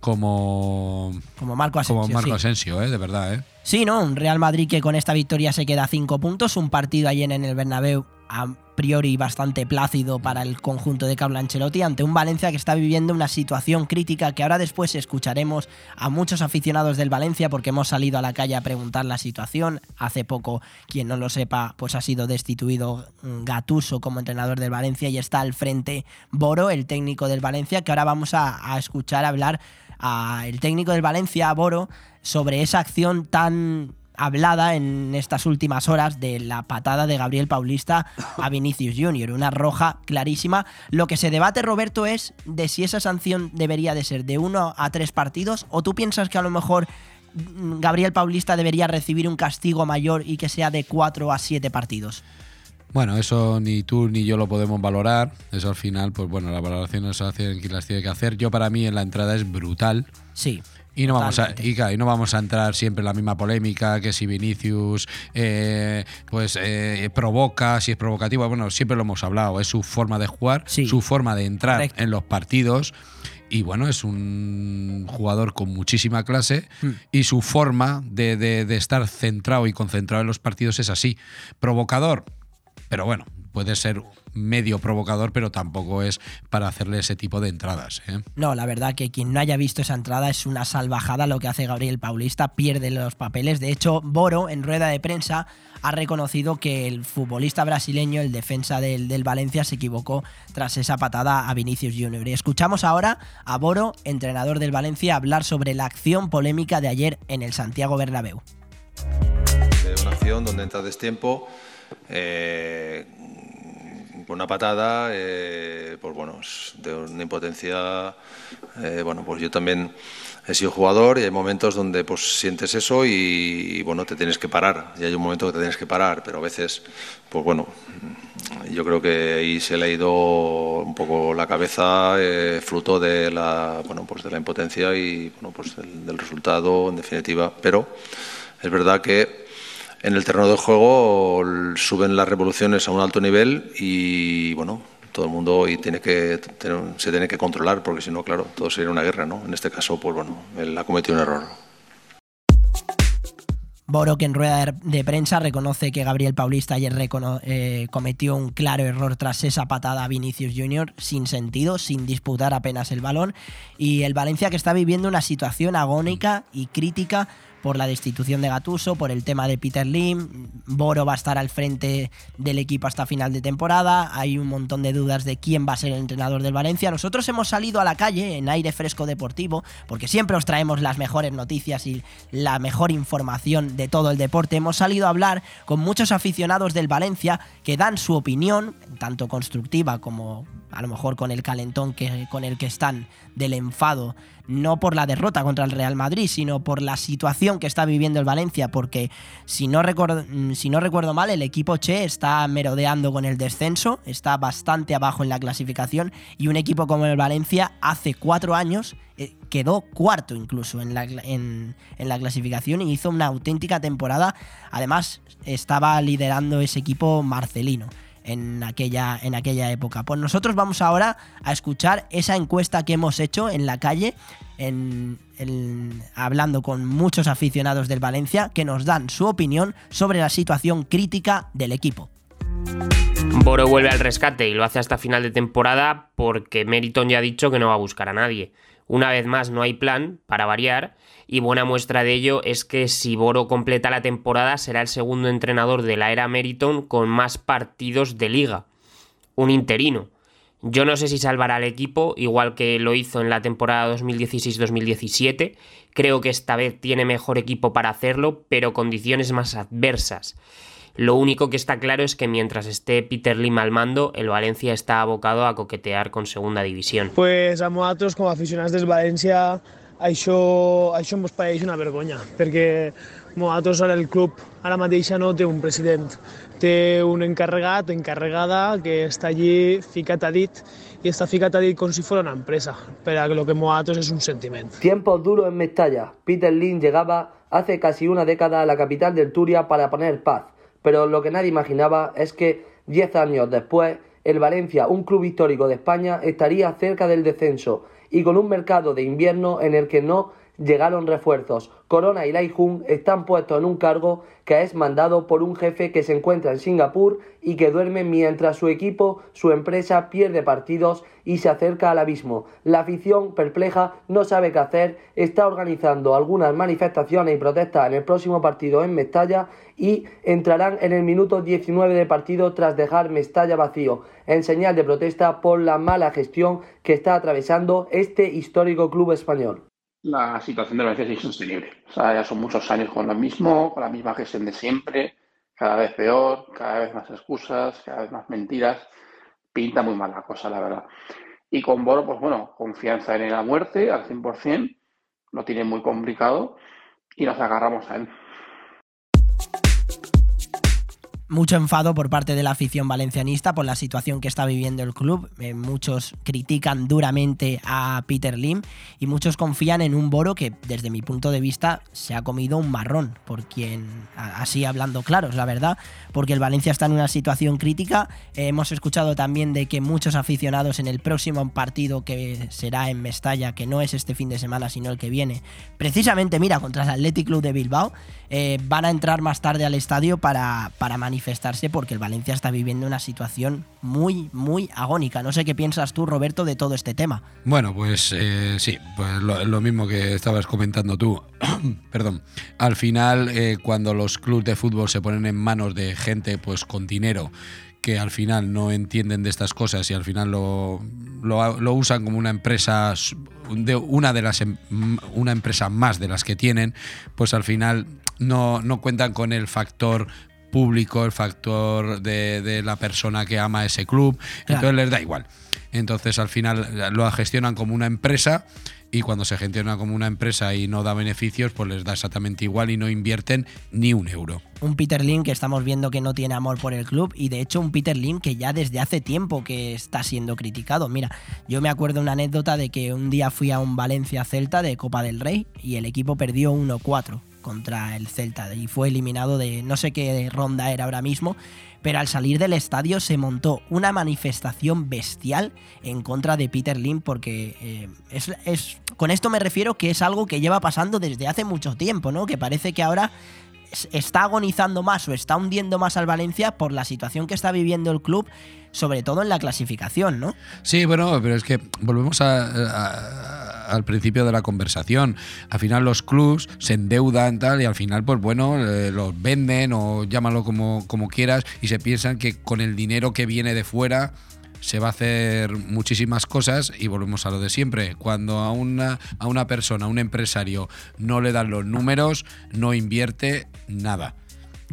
como,
Como Marco Asensio.
como Marco
sí.
Asensio, eh, de verdad. Eh.
Sí, ¿no? Un Real Madrid que con esta victoria se queda a cinco puntos. Un partido ayer en el Bernabéu a priori bastante plácido para el conjunto de Carlo Ancelotti ante un Valencia que está viviendo una situación crítica que ahora después escucharemos a muchos aficionados del Valencia porque hemos salido a la calle a preguntar la situación. Hace poco, quien no lo sepa, pues ha sido destituido mm, Gattuso como entrenador del Valencia y está al frente Boro, el técnico del Valencia, que ahora vamos a, a escuchar hablar al técnico del Valencia, Boro, sobre esa acción tan hablada en estas últimas horas de la patada de Gabriel Paulista a Vinicius Junior, una roja clarísima. Lo que se debate, Roberto, es de si esa sanción debería de ser de uno a tres partidos o tú piensas que a lo mejor Gabriel Paulista debería recibir un castigo mayor y que sea de cuatro a siete partidos.
Bueno, eso ni tú ni yo lo podemos valorar. Eso al final, pues bueno, la valoración se hace quien las tiene que hacer. Yo para mí en la entrada es brutal.
Sí.
Y no, vamos a, y, claro, y no vamos a entrar siempre en la misma polémica que si Vinicius eh, pues eh, provoca, si es provocativo. Bueno, siempre lo hemos hablado, es su forma de jugar,
Sí.
su forma de entrar
Correcto.
en los partidos. Y bueno, es un jugador con muchísima clase
Hmm.
y su forma de, de- de estar centrado y concentrado en los partidos es así. Provocador, pero bueno, puede ser medio provocador, pero tampoco es para hacerle ese tipo de entradas. ¿eh?
No, la verdad que quien no haya visto esa entrada es una salvajada lo que hace Gabriel Paulista, pierde los papeles. De hecho, Boro en rueda de prensa ha reconocido que el futbolista brasileño, el defensa del, del Valencia, se equivocó tras esa patada a Vinicius Junior. Y escuchamos ahora a Boro, entrenador del Valencia, hablar sobre la acción polémica de ayer en el Santiago Bernabéu.
una acción donde entra a destiempo eh, con una patada, eh, pues bueno, de una impotencia. eh, bueno, pues yo también he sido jugador y hay momentos donde pues sientes eso y, y, bueno, te tienes que parar. Y hay un momento que te tienes que parar, pero a veces, pues bueno, yo creo que ahí se le ha ido un poco la cabeza, eh, fruto de la, bueno, pues de la impotencia y bueno, pues del, del resultado, en definitiva. Pero es verdad que en el terreno de juego suben las revoluciones a un alto nivel y bueno, todo el mundo y tiene que tener- se tiene que controlar porque si no, claro, todo sería una guerra, ¿no? En este caso, pues bueno, él ha cometido un error.
Boro, que en rueda de- prensa reconoce que Gabriel Paulista ayer eh, cometió un claro error tras esa patada a Vinicius Junior, sin sentido, sin disputar apenas el balón. Y el Valencia que está viviendo una situación agónica y crítica por la destitución de Gatuso, por el tema de Peter Lim. Boro va a estar al frente del equipo hasta final de temporada. Hay un montón de dudas de quién va a ser el entrenador del Valencia. Nosotros hemos salido a la calle en aire fresco deportivo, porque siempre os traemos las mejores noticias y la mejor información de todo el deporte. Hemos salido a hablar con muchos aficionados del Valencia que dan su opinión, tanto constructiva como a lo mejor con el calentón que, con el que están del enfado, no por la derrota contra el Real Madrid, sino por la situación que está viviendo el Valencia, porque si no, recuerdo, mm, si no recuerdo mal, el equipo Che está merodeando con el descenso, está bastante abajo en la clasificación, y un equipo como el Valencia hace cuatro años eh, quedó cuarto incluso en la, en la clasificación y hizo una auténtica temporada. Además, estaba liderando ese equipo Marcelino en aquella, en aquella época. Pues nosotros vamos ahora a escuchar esa encuesta que hemos hecho en la calle, en, hablando con muchos aficionados del Valencia, que nos dan su opinión sobre la situación crítica del equipo.
Boro vuelve al rescate y lo hace hasta final de temporada porque Meriton ya ha dicho que no va a buscar a nadie. Una vez más no hay plan, para variar, y buena muestra de ello es que si Boro completa la temporada será el segundo entrenador de la era Meriton con más partidos de liga. Un interino. Yo no sé si salvará al equipo, igual que lo hizo en la temporada 2016-2017. Creo que esta vez tiene mejor equipo para hacerlo, pero condiciones más adversas. Lo único que está claro es que mientras esté Peter Lim al mando, el Valencia está abocado a coquetear con segunda división.
Pues a nosaltres, com a aficionats del València, això, això ens pareix una vergonya, perquè nosaltres ara el club ara mateix no té un president, té un encarregat, encarregada, que està allí ficat a dit, i està ficat a dit com si fos una empresa, per a lo que nosaltres és un sentiment.
Tiempos duros en Mestalla. Peter Lin llegaba hace casi una década a la capital del Turia para poner paz, pero lo que nadie imaginaba es que 10 años después el Valencia, un club histórico de España, estaría cerca del descenso y con un mercado de invierno en el que no llegaron refuerzos. Corona y Lai Jun están puestos en un cargo que es mandado por un jefe que se encuentra en Singapur y que duerme mientras su equipo, su empresa, pierde partidos y se acerca al abismo. La afición, perpleja, no sabe qué hacer, está organizando algunas manifestaciones y protestas en el próximo partido en Mestalla y entrarán en el minuto 19 de partido tras dejar Mestalla vacío, en señal de protesta por la mala gestión que está atravesando este histórico club español.
La situación de Valencia es insostenible. O sea, ya son muchos años con lo mismo, con la misma gestión de siempre, cada vez peor, cada vez más excusas, cada vez más mentiras. Pinta muy mal la cosa, la verdad. Y con Boro, pues bueno, confianza en la muerte al 100%, lo tiene muy complicado y nos agarramos a él.
Mucho enfado por parte de la afición valencianista por la situación que está viviendo el club. Eh, muchos critican duramente a Peter Lim y muchos confían en un Boro que, desde mi punto de vista, se ha comido un marrón, por quien, así hablando claros, la verdad, porque el Valencia está en una situación crítica. Eh, hemos escuchado también de que muchos aficionados en el próximo partido que será en Mestalla, que no es este fin de semana, sino el que viene, precisamente, mira, contra el Athletic Club de Bilbao, eh, van a entrar más tarde al estadio para, para manifestarse porque el Valencia está viviendo una situación muy, muy agónica. No sé qué piensas tú, Roberto, de todo este tema.
Bueno, pues eh, sí, pues lo, mismo que estabas comentando tú. Perdón. Al final, eh, cuando los clubes de fútbol se ponen en manos de gente pues con dinero que al final no entienden de estas cosas y al final lo, lo, lo usan como una empresa de una de las em- una empresa más de las que tienen, pues al final no, no cuentan con el factor público, el factor de, de la persona que ama ese club, entonces les da igual. Entonces al final lo gestionan como una empresa y cuando se gestiona como una empresa y no da beneficios, pues les da exactamente igual y no invierten ni un euro.
Un Peter Lim que estamos viendo que no tiene amor por el club y de hecho un Peter Lim que ya desde hace tiempo que está siendo criticado. Mira, yo me acuerdo una anécdota de que un día fui a un Valencia Celta de Copa del Rey y el equipo perdió 1-4 contra el Celta y fue eliminado de no sé qué ronda era ahora mismo, pero al salir del estadio se montó una manifestación bestial en contra de Peter Lim porque eh, es, es- con esto me refiero que es algo que lleva pasando desde hace mucho tiempo, ¿no? Que parece que ahora es- está agonizando más o está hundiendo más al Valencia por la situación que está viviendo el club, sobre todo en la clasificación, ¿no?
Sí, bueno, pero es que volvemos a- al principio de la conversación. Al final los clubs se endeudan tal y al final, pues bueno, eh, los venden o llámalo como, como quieras y se piensan que con el dinero que viene de fuera se va a hacer muchísimas cosas y volvemos a lo de siempre. Cuando a una, a una persona, a un empresario, no le dan los números, no invierte nada.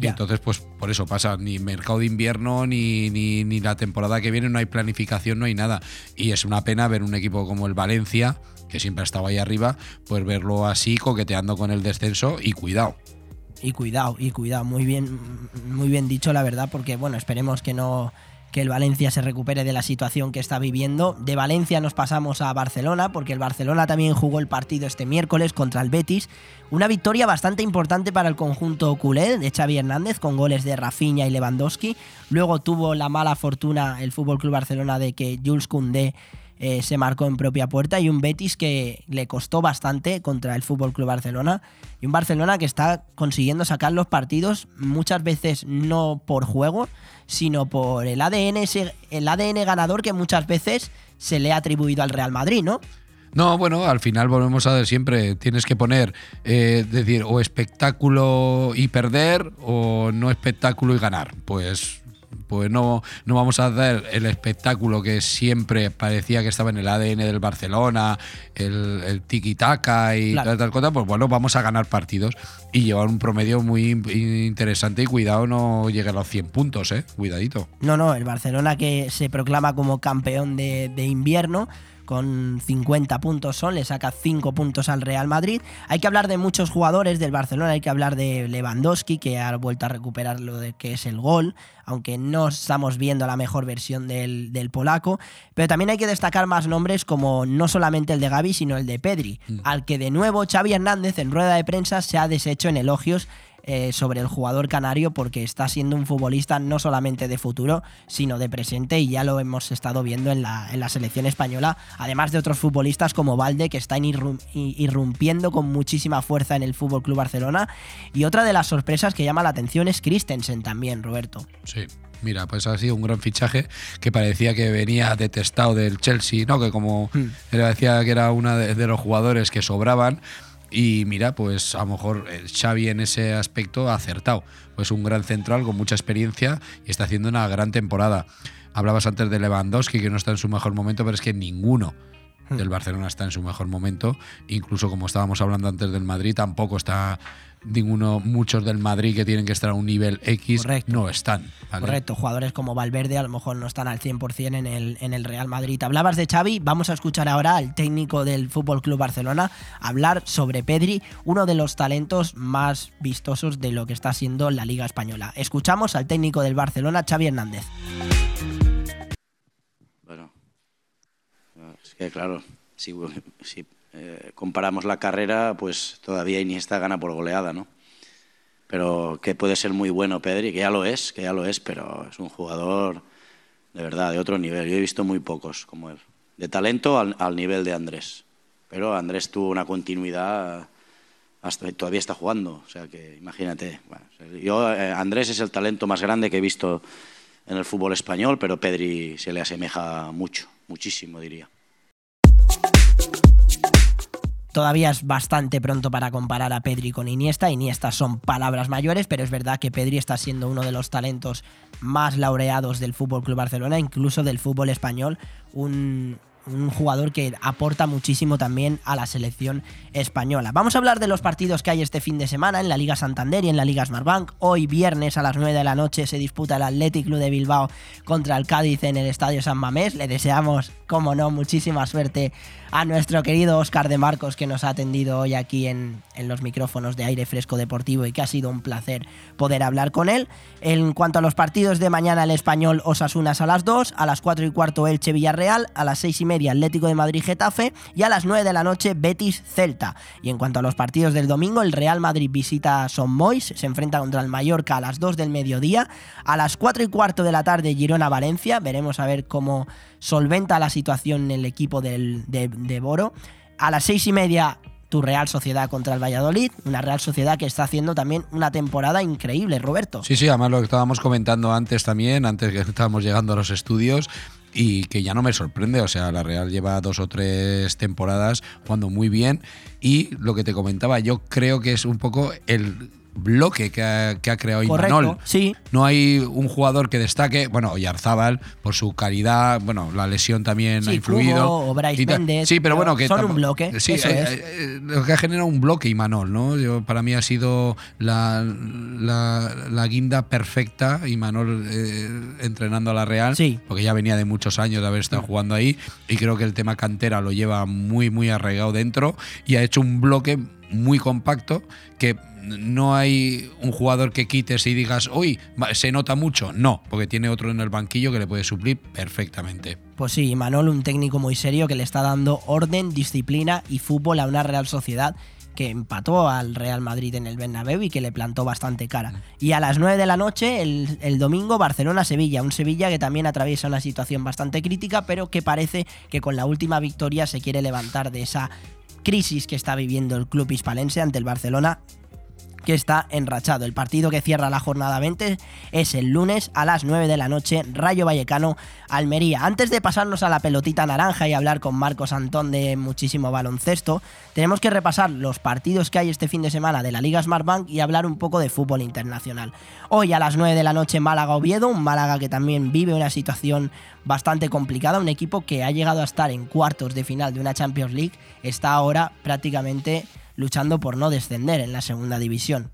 Y entonces, pues por eso pasa, ni mercado de invierno, ni, ni, ni la temporada que viene, no hay planificación, no hay nada. Y es una pena ver un equipo como el Valencia, que siempre ha estado ahí arriba, pues verlo así, coqueteando con el descenso y cuidado.
Y cuidado, y cuidado, muy bien, muy bien dicho la verdad, porque bueno, esperemos que no que el Valencia se recupere de la situación que está viviendo. De Valencia nos pasamos a Barcelona, porque el Barcelona también jugó el partido este miércoles contra el Betis. Una victoria bastante importante para el conjunto culé de Xavi Hernández, con goles de Rafinha y Lewandowski. Luego tuvo la mala fortuna el Club Barcelona de que Jules Koundé eh, se marcó en propia puerta y un Betis que le costó bastante contra el Fútbol Club Barcelona y un Barcelona que está consiguiendo sacar los partidos muchas veces no por juego, sino por el ADN, el ADN ganador que muchas veces se le ha atribuido al Real Madrid, ¿no?
No, bueno, al final volvemos a ver siempre, tienes que poner, eh, decir, o espectáculo y perder o no espectáculo y ganar. Pues pues no, no vamos a hacer el espectáculo que siempre parecía que estaba en el ADN del Barcelona, el, el tiki-taka y tal, tal cosa, pues bueno, vamos a ganar partidos y llevar un promedio muy interesante y cuidado no llegue a los 100 puntos, ¿eh? Cuidadito.
No, no, el Barcelona que se proclama como campeón de, de invierno con 50 puntos son, le saca 5 puntos al Real Madrid. Hay que hablar de muchos jugadores del Barcelona, hay que hablar de Lewandowski, que ha vuelto a recuperar lo de que es el gol, aunque no estamos viendo la mejor versión del, del polaco. Pero también hay que destacar más nombres como no solamente el de Gaby, sino el de Pedri, mm. al que de nuevo Xavi Hernández en rueda de prensa se ha deshecho en elogios eh, sobre el jugador canario porque está siendo un futbolista no solamente de futuro, sino de presente y ya lo hemos estado viendo en la, en la selección española, además de otros futbolistas como Valde que están irrumpiendo con muchísima fuerza en el Fútbol Club Barcelona y otra de las sorpresas que llama la atención es Christensen también, Roberto.
Sí. Mira, pues ha sido un gran fichaje que parecía que venía detestado del Chelsea, ¿no? Que como hmm. decía que era uno de los jugadores que sobraban, y mira, pues a lo mejor Xavi en ese aspecto ha acertado. Pues un gran central con mucha experiencia y está haciendo una gran temporada. Hablabas antes de Lewandowski, que no está en su mejor momento, pero es que ninguno hmm. del Barcelona está en su mejor momento. Incluso como estábamos hablando antes del Madrid, tampoco está ninguno, muchos del Madrid que tienen que estar a un nivel X no están.
Correcto, jugadores como Valverde a lo mejor no están al 100% en el, en el Real Madrid. Hablabas de Xavi, vamos a escuchar ahora al técnico del Fútbol Club Barcelona hablar sobre Pedri, uno de los talentos más vistosos de lo que está siendo la Liga Española. Escuchamos al técnico del Barcelona, Xavi Hernández.
Bueno, es que claro, si, si eh, comparamos la carrera, pues todavía Iniesta gana por goleada, ¿no? Pero que puede ser muy bueno Pedri, que ya lo es, que ya lo es, pero es un jugador de verdad, de otro nivel. Yo he visto muy pocos como él. De talento al, nivel de Andrés. Pero Andrés tuvo una continuidad hasta todavía está jugando. O sea que imagínate. yo, eh, Andrés es el talento más grande que he visto en el fútbol español, pero Pedri se le asemeja mucho, muchísimo diría.
Todavía es bastante pronto para comparar a Pedri con Iniesta. Iniesta son palabras mayores, pero es verdad que Pedri está siendo uno de los talentos más laureados del Fútbol Club Barcelona, incluso del fútbol español. Un, un jugador que aporta muchísimo también a la selección española. Vamos a hablar de los partidos que hay este fin de semana en la Liga Santander y en la Liga Smartbank. Hoy viernes a las 9 de la noche se disputa el Athletic Club de Bilbao contra el Cádiz en el Estadio San Mamés. Le deseamos, como no, muchísima suerte a nuestro querido Oscar de Marcos que nos ha atendido hoy aquí en, en, los micrófonos de aire fresco deportivo y que ha sido un placer poder hablar con él. En cuanto a los partidos de mañana, el español Osasunas a las 2, a las 4 y cuarto Elche Villarreal, a las 6 y media Atlético de Madrid Getafe y a las 9 de la noche Betis Celta. Y en cuanto a los partidos del domingo, el Real Madrid visita a Son Mois, se enfrenta contra el Mallorca a las 2 del mediodía, a las 4 y cuarto de la tarde Girona Valencia, veremos a ver cómo solventa la situación el equipo del, de, de Boro. A las seis y media, tu Real Sociedad contra el Valladolid, una Real Sociedad que está haciendo también una temporada increíble, Roberto.
Sí, sí, además lo que estábamos comentando antes también, antes que estábamos llegando a los estudios, y que ya no me sorprende, o sea, la Real lleva dos o tres temporadas jugando muy bien y lo que te comentaba, yo creo que es un poco el bloque que ha, que ha creado
Correcto,
Imanol.
sí.
No hay un jugador que destaque, bueno, Oyarzábal por su calidad, bueno, la lesión también
Sí,
ha influido.
O Bryce. Méndez,
Sí, pero bueno, que
son un bloque,
Sí,
eso
eh,
es.
eh, lo que ha generado un bloque Imanol, ¿no? Yo, para mí ha sido la, la, la guinda perfecta Imanol eh, entrenando a la Real, porque ya venía de muchos años de haber estado jugando ahí y creo que el tema cantera lo lleva muy muy arraigado dentro y ha hecho un bloque muy compacto que no hay un jugador que quites y digas, uy, se nota mucho. No, porque tiene otro en el banquillo que le puede suplir perfectamente.
Pues sí, Manol, un técnico muy serio que le está dando orden, disciplina y fútbol a una Real Sociedad que empató al Real Madrid en el Bernabéu y que le plantó bastante cara. Y a las 9 de la noche, el, el domingo, Barcelona-Sevilla. Un Sevilla que también atraviesa una situación bastante crítica, pero que parece que con la última victoria se quiere levantar de esa crisis que está viviendo el club hispalense ante el Barcelona que está enrachado. El partido que cierra la jornada 20 es el lunes a las 9 de la noche, Rayo Vallecano, Almería. Antes de pasarnos a la pelotita naranja y hablar con Marcos Antón de muchísimo baloncesto, tenemos que repasar los partidos que hay este fin de semana de la Liga Smartbank y hablar un poco de fútbol internacional. Hoy a las 9 de la noche Málaga Oviedo, un Málaga que también vive una situación bastante complicada, un equipo que ha llegado a estar en cuartos de final de una Champions League, está ahora prácticamente luchando por no descender en la segunda división.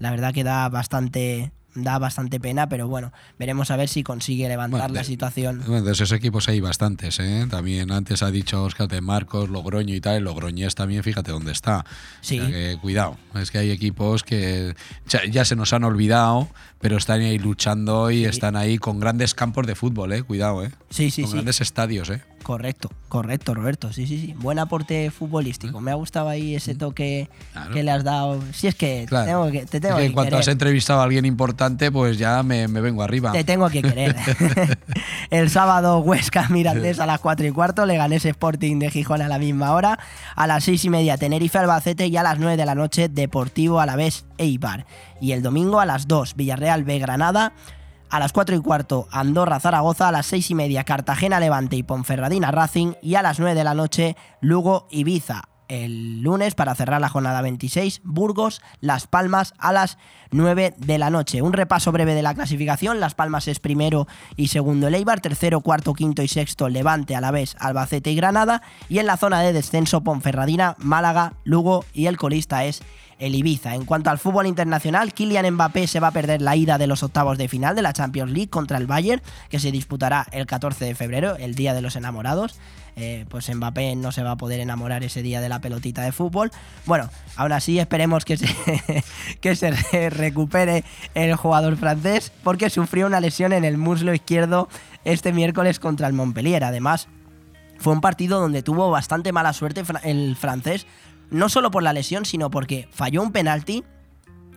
La verdad que da bastante da bastante pena, pero bueno, veremos a ver si consigue levantar
Bueno,
la situación.
Bueno, de esos equipos hay bastantes, ¿eh? También antes ha dicho Oscar de Marcos, Logroño y tal. El Logroñés también, fíjate dónde está.
Sí.
O sea que, cuidado, es que hay equipos que ya, ya se nos han olvidado, pero están ahí luchando y están ahí con grandes campos de fútbol, ¿eh? Cuidado, ¿eh?
Sí, sí,
con
sí.
grandes estadios, ¿eh?
Correcto, correcto, Roberto. Sí, sí, sí. Buen aporte futbolístico. Me ha gustado ahí ese toque que le has dado. Si es que,
Claro.
te tengo que, te
Es
tengo
que
que
en cuanto
querer.
has entrevistado a alguien importante, pues ya me, me vengo arriba.
Te tengo que querer. El sábado Huesca Mirandés a las 4 y cuarto, Leganés Sporting de Gijón a la misma hora, a las 6 y media Tenerife Albacete y a las 9 de la noche Deportivo Alavés Eibar. Y el domingo a las 2 Villarreal B Granada, a las 4 y cuarto Andorra Zaragoza, a las 6 y media Cartagena Levante y Ponferradina Racing y a las 9 de la noche Lugo Ibiza. El lunes, para cerrar la jornada 26, Burgos, Las Palmas a las 9 de la noche. Un repaso breve de la clasificación. Las Palmas es primero y segundo el Eibar, tercero, cuarto, quinto y sexto Levante, Alavés, Albacete y Granada. Y en la zona de descenso Ponferradina, Málaga, Lugo y el colista es el Ibiza. En cuanto al fútbol internacional, Kylian Mbappé se va a perder la ida de los octavos de final de la Champions League contra el Bayern, que se disputará el 14 de febrero, el Día de los Enamorados. Eh, pues Mbappé no se va a poder enamorar ese día de la pelotita de fútbol. Bueno, aún así esperemos que se, que se re- recupere el jugador francés porque sufrió una lesión en el muslo izquierdo este miércoles contra el Montpellier. Además, fue un partido donde tuvo bastante mala suerte el francés, no solo por la lesión, sino porque falló un penalti,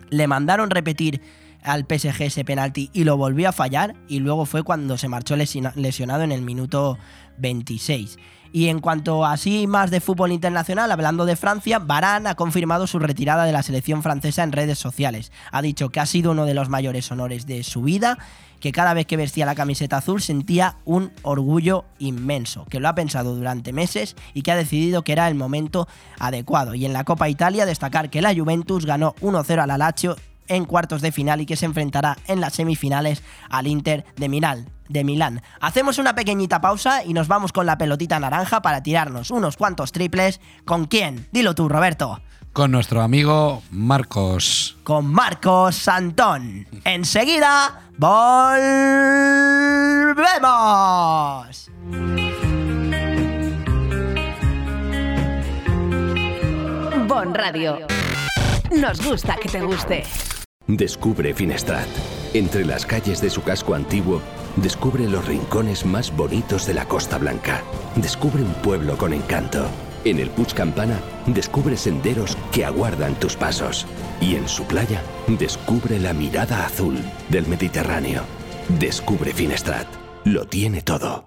le mandaron repetir al PSG ese penalti y lo volvió a fallar y luego fue cuando se marchó lesionado en el minuto 26. Y en cuanto a así más de fútbol internacional, hablando de Francia, Varane ha confirmado su retirada de la selección francesa en redes sociales. Ha dicho que ha sido uno de los mayores honores de su vida, que cada vez que vestía la camiseta azul sentía un orgullo inmenso, que lo ha pensado durante meses y que ha decidido que era el momento adecuado. Y en la Copa Italia destacar que la Juventus ganó 1-0 al Lazio en cuartos de final y que se enfrentará en las semifinales al Inter de Milán. De Milán. Hacemos una pequeñita pausa y nos vamos con la pelotita naranja para tirarnos unos cuantos triples. ¿Con quién? Dilo tú, Roberto.
Con nuestro amigo Marcos.
Con Marcos Santón. Enseguida volvemos.
Bon Radio. Nos gusta que te guste.
Descubre Finestrat. Entre las calles de su casco antiguo, descubre los rincones más bonitos de la Costa Blanca. Descubre un pueblo con encanto. En el Puig Campana, descubre senderos que aguardan tus pasos. Y en su playa, descubre la mirada azul del Mediterráneo. Descubre Finestrat. Lo tiene todo.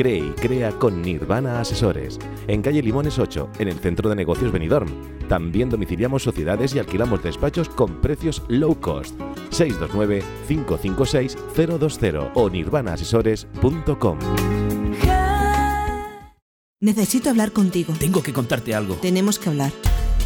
Cree y crea con Nirvana Asesores. En calle Limones 8, en el centro de negocios Benidorm. También domiciliamos sociedades y alquilamos despachos con precios low cost. 629-556-020 o nirvanaasesores.com.
Necesito hablar contigo.
Tengo que contarte algo.
Tenemos que hablar.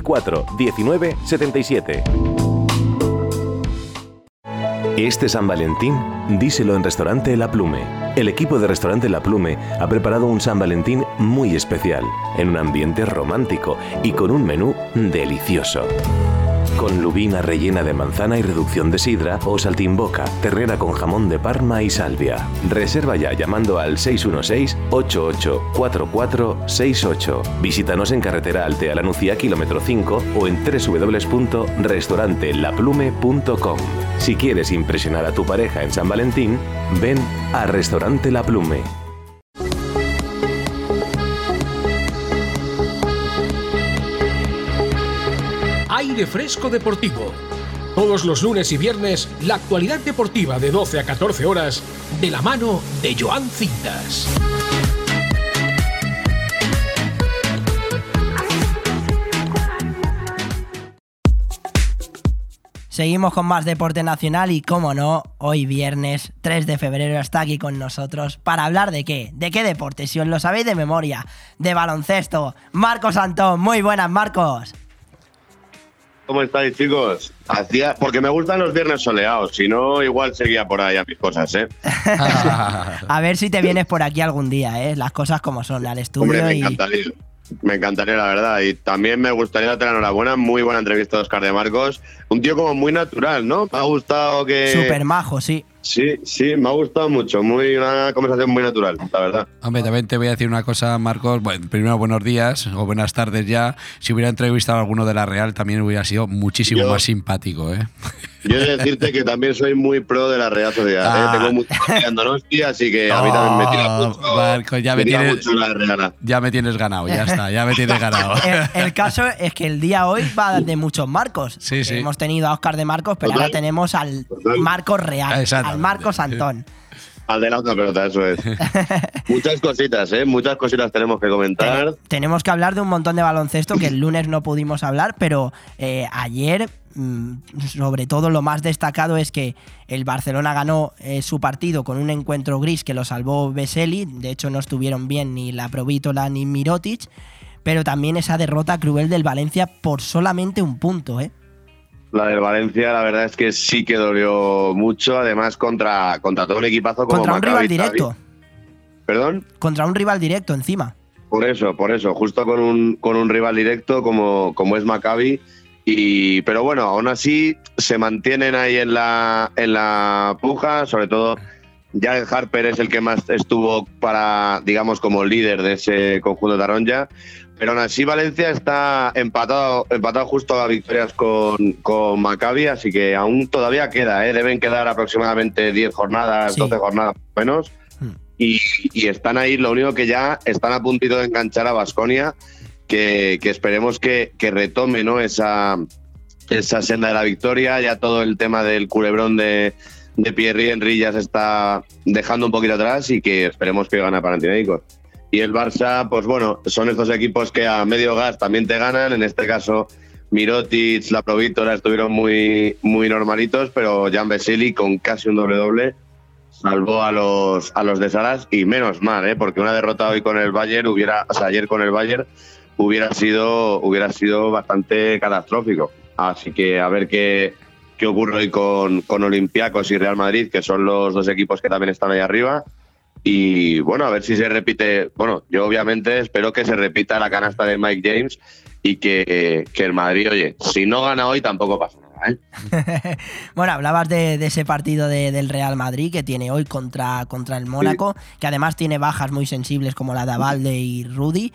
24 19 77. Este San Valentín, díselo en Restaurante La Plume. El equipo de Restaurante La Plume ha preparado un San Valentín muy especial, en un ambiente romántico y con un menú delicioso. Con lubina rellena de manzana y reducción de sidra o saltimboca, terrera con jamón de Parma y salvia. Reserva ya llamando al 616-884468. Visítanos en carretera Altea La Nucía, kilómetro 5 o en www.restaurantelaplume.com. Si quieres impresionar a tu pareja en San Valentín, ven a Restaurante La Plume.
Aire Fresco Deportivo. Todos los lunes y viernes, la actualidad deportiva de 12 a 14 horas, de la mano de Joan Cintas.
Seguimos con más deporte nacional y, como no, hoy viernes 3 de febrero está aquí con nosotros para hablar de qué, de qué deporte, si os lo sabéis de memoria, de baloncesto. Marcos Antón, muy buenas Marcos.
¿Cómo estáis, chicos? Hacía, porque me gustan los viernes soleados, si no, igual seguía por ahí a mis cosas, ¿eh?
A ver si te vienes por aquí algún día, ¿eh? Las cosas como son, al estudio
Hombre, me
y...
encantaría. Me encantaría, la verdad. Y también me gustaría darte la enhorabuena. Muy buena entrevista de Oscar de Marcos. Un tío como muy natural, ¿no? Me ha gustado que.
Súper majo, sí.
Sí, sí, me ha gustado mucho. Muy, una conversación muy natural, la verdad.
Hombre, también te voy a decir una cosa, Marcos. Bueno, primero, buenos días o buenas tardes ya. Si hubiera entrevistado a alguno de la Real, también hubiera sido muchísimo
Yo-
más simpático, ¿eh?
Yo he de decirte que también soy muy pro de la Real Sociedad.
Ah.
¿eh? Tengo mucho en Donosti, así que a mí también me tira mucho.
Marcos, ya me, tienes,
mucho la Real.
ya me tienes ganado, ya está, ya me tienes ganado.
El, el caso es que el día hoy va de muchos Marcos.
Sí, sí.
Hemos tenido a Oscar de Marcos, pero
Total.
ahora tenemos al Marcos Real, al. Marcos Antón.
Al de la otra pelota, eso es. Muchas cositas, ¿eh? Muchas cositas tenemos que comentar.
Tenemos que hablar de un montón de baloncesto que el lunes no pudimos hablar, pero eh, ayer, sobre todo, lo más destacado es que el Barcelona ganó eh, su partido con un encuentro gris que lo salvó Veseli. De hecho, no estuvieron bien ni la Provítola ni Mirotic. Pero también esa derrota cruel del Valencia por solamente un punto, ¿eh?
La del Valencia, la verdad es que sí que dolió mucho. Además, contra, contra todo un equipazo como
Contra un
Maccabi
rival directo.
¿Perdón?
Contra un rival directo encima.
Por eso, por eso, justo con un, con un rival directo como, como es Maccabi. Y, pero bueno, aún así se mantienen ahí en la, en la puja, sobre todo Jared Harper es el que más estuvo para, digamos, como líder de ese conjunto de Taronja. Pero aún así Valencia está empatado, empatado justo a victorias con, con Maccabi, así que aún todavía queda, ¿eh? deben quedar aproximadamente 10 jornadas, 12 jornadas menos. Y, y están ahí, lo único que ya están a puntito de enganchar a Basconia, que, que esperemos que, que retome ¿no? esa, esa senda de la victoria, ya todo el tema del culebrón de, de Pierre Henry ya se está dejando un poquito atrás y que esperemos que gane a Panathinaikos. Y el Barça, pues bueno, son estos equipos que a medio gas también te ganan. En este caso, Mirotic, la Provítora estuvieron muy, muy normalitos, pero Jan Vesely con casi un doble-doble salvó a los, a los de Saras y menos mal, ¿eh? porque una derrota hoy con el Bayern hubiera, o sea, ayer con el Bayern hubiera sido, hubiera sido bastante catastrófico. Así que a ver qué, qué ocurre hoy con, con Olympiacos y Real Madrid, que son los dos equipos que también están ahí arriba. Y bueno, a ver si se repite. Bueno, yo obviamente espero que se repita la canasta de Mike James y que, que el Madrid, oye, si no gana hoy tampoco pasa nada. ¿eh?
bueno, hablabas de, de ese partido de- del Real Madrid que tiene hoy contra, contra el Mónaco, que además tiene bajas muy sensibles como la de Avalde y Rudy.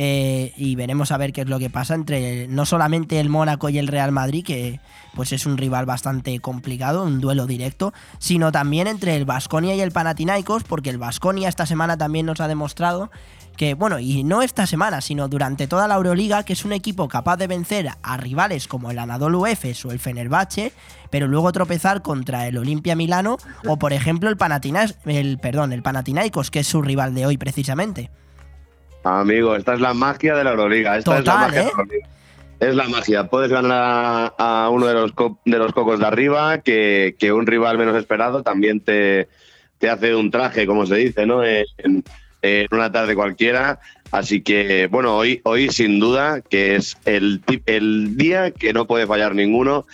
Eh, y veremos a ver qué es lo que pasa entre no solamente el Mónaco y el Real Madrid, que pues es un rival bastante complicado, un duelo directo, sino también entre el Vasconia y el Panathinaikos, porque el Vasconia esta semana también nos ha demostrado que, bueno, y no esta semana, sino durante toda la Euroliga, que es un equipo capaz de vencer a rivales como el Anadolu Efes o el Fenerbahce, pero luego tropezar contra el Olimpia Milano o, por ejemplo, el Panathinaikos, el, perdón, el Panathinaikos, que es su rival de hoy precisamente.
Amigo, esta es la magia de la Euroliga. Esta es la magia de
¿eh?
la Euroliga. Es la magia. Puedes ganar a, a uno de los, de los cocos de arriba, que, que un rival menos esperado también te, te hace un traje, como se dice, ¿no? En, en una tarde cualquiera. Así que, bueno, hoy, hoy sin duda que es el, el día que no puede fallar ninguno.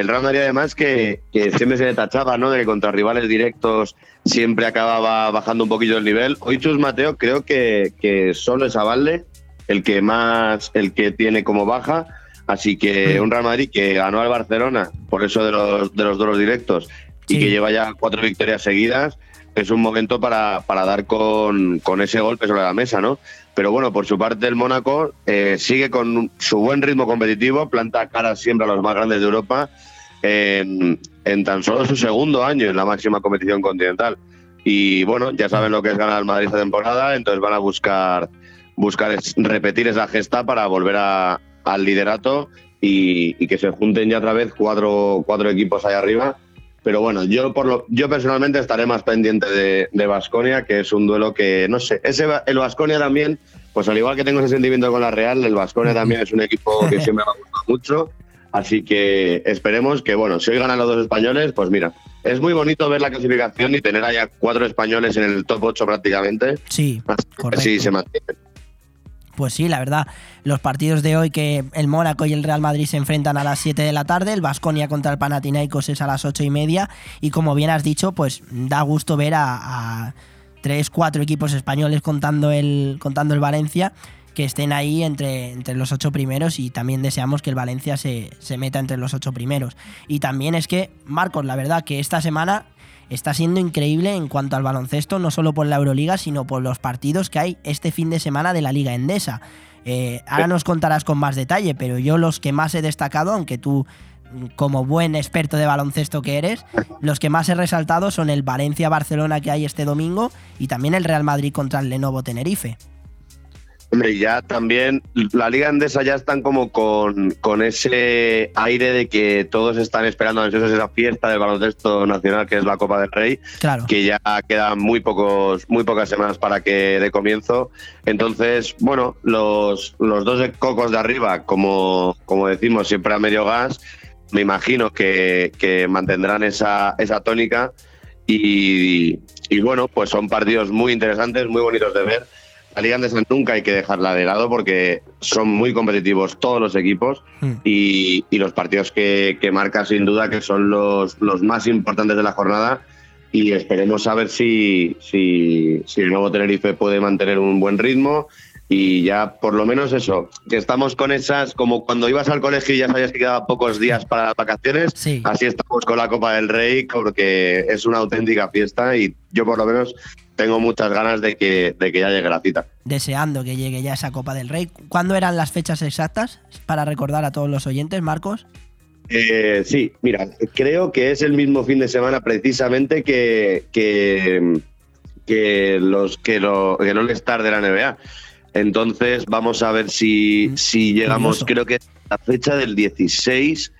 El Real Madrid, además, que, que siempre se le tachaba, ¿no? De que contra rivales directos siempre acababa bajando un poquillo el nivel. Hoy Chus Mateo creo que, que solo es Avalde el que más, el que tiene como baja. Así que un Real Madrid que ganó al Barcelona, por eso de los, de los directos, y que lleva ya cuatro victorias seguidas, es un momento para, para dar con, con ese golpe sobre la mesa, ¿no? Pero bueno, por su parte el Mónaco eh, sigue con su buen ritmo competitivo, planta cara siempre a los más grandes de Europa en, en tan solo su segundo año en la máxima competición continental. Y bueno, ya saben lo que es ganar al Madrid esta temporada, entonces van a buscar, buscar repetir esa gesta para volver a- al liderato y, y que se junten ya otra vez cuatro, cuatro equipos ahí arriba. Pero bueno, yo por lo, yo personalmente estaré más pendiente de, de Basconia, que es un duelo que, no sé, ese, el Basconia también, pues al igual que tengo ese sentimiento con la Real, el Basconia también es un equipo que siempre me ha gustado mucho. Así que esperemos que, bueno, si hoy ganan los dos españoles, pues mira, es muy bonito ver la clasificación y tener allá cuatro españoles en el top 8 prácticamente.
Sí, correcto.
Sí, se mantiene.
Pues sí, la verdad, los partidos de hoy que el Mónaco y el Real Madrid se enfrentan a las 7 de la tarde, el Vasconia contra el Panathinaikos es a las 8 y media y como bien has dicho, pues da gusto ver a, a tres, cuatro equipos españoles contando el, contando el Valencia que estén ahí entre, entre los ocho primeros y también deseamos que el Valencia se, se meta entre los ocho primeros. Y también es que, Marcos, la verdad que esta semana está siendo increíble en cuanto al baloncesto, no solo por la Euroliga, sino por los partidos que hay este fin de semana de la Liga Endesa. Eh, ahora nos contarás con más detalle, pero yo los que más he destacado, aunque tú como buen experto de baloncesto que eres, los que más he resaltado son el Valencia-Barcelona que hay este domingo y también el Real Madrid contra el Lenovo Tenerife.
Hombre, y ya también la Liga Andesa ya están como con, con ese aire de que todos están esperando ansiosos esa fiesta del baloncesto nacional que es la Copa del Rey,
Claro.
que ya quedan muy pocos, muy pocas semanas para que dé comienzo. Entonces, bueno, los, los dos cocos de arriba, como, como decimos, siempre a medio gas, me imagino que, que mantendrán esa, esa tónica. Y, y bueno, pues son partidos muy interesantes, muy bonitos de ver. La Liga Andesa nunca hay que dejarla de lado porque son muy competitivos todos los equipos y, y los partidos que, que marca sin duda que son los, los más importantes de la jornada y esperemos a ver si, si, si el nuevo Tenerife puede mantener un buen ritmo y ya por lo menos eso, que estamos con esas, como cuando ibas al colegio y ya sabías que quedaban pocos días para las vacaciones, así estamos con la Copa del Rey porque es una auténtica fiesta y yo por lo menos tengo muchas ganas de que, de que ya llegue la cita.
Deseando que llegue ya esa Copa del Rey. ¿Cuándo eran las fechas exactas para recordar a todos los oyentes, Marcos?
Eh, sí, mira, creo que es el mismo fin de semana precisamente que, que, que los que, lo, que el All-Star de la NBA. Entonces vamos a ver si, si llegamos,
Curioso.
creo que la fecha del 16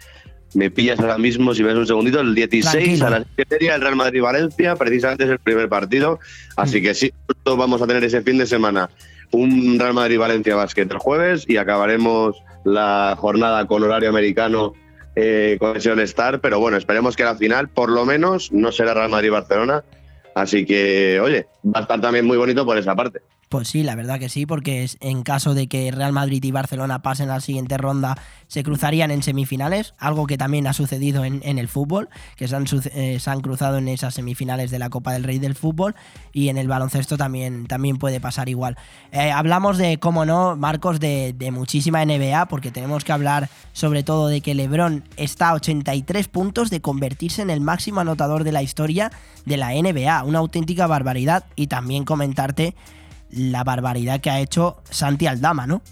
me pillas ahora mismo, si me das un segundito, el 16
Tranquilo.
a las 7 el Real Madrid-Valencia, precisamente es el primer partido. Así que sí, vamos a tener ese fin de semana un Real Madrid-Valencia básquet el jueves y acabaremos la jornada con horario americano eh, con ese All-Star. Pero bueno, esperemos que la final, por lo menos, no será Real Madrid-Barcelona. Así que, oye, va a estar también muy bonito por esa parte.
Pues sí, la verdad que sí, porque en caso de que Real Madrid y Barcelona pasen a la siguiente ronda, se cruzarían en semifinales, algo que también ha sucedido en, en el fútbol, que se han, eh, se han cruzado en esas semifinales de la Copa del Rey del fútbol, y en el baloncesto también, también puede pasar igual. Eh, hablamos de, cómo no, Marcos, de, de muchísima NBA, porque tenemos que hablar sobre todo de que Lebron está a 83 puntos de convertirse en el máximo anotador de la historia de la NBA, una auténtica barbaridad, y también comentarte la barbaridad que ha hecho Santi Aldama, ¿no?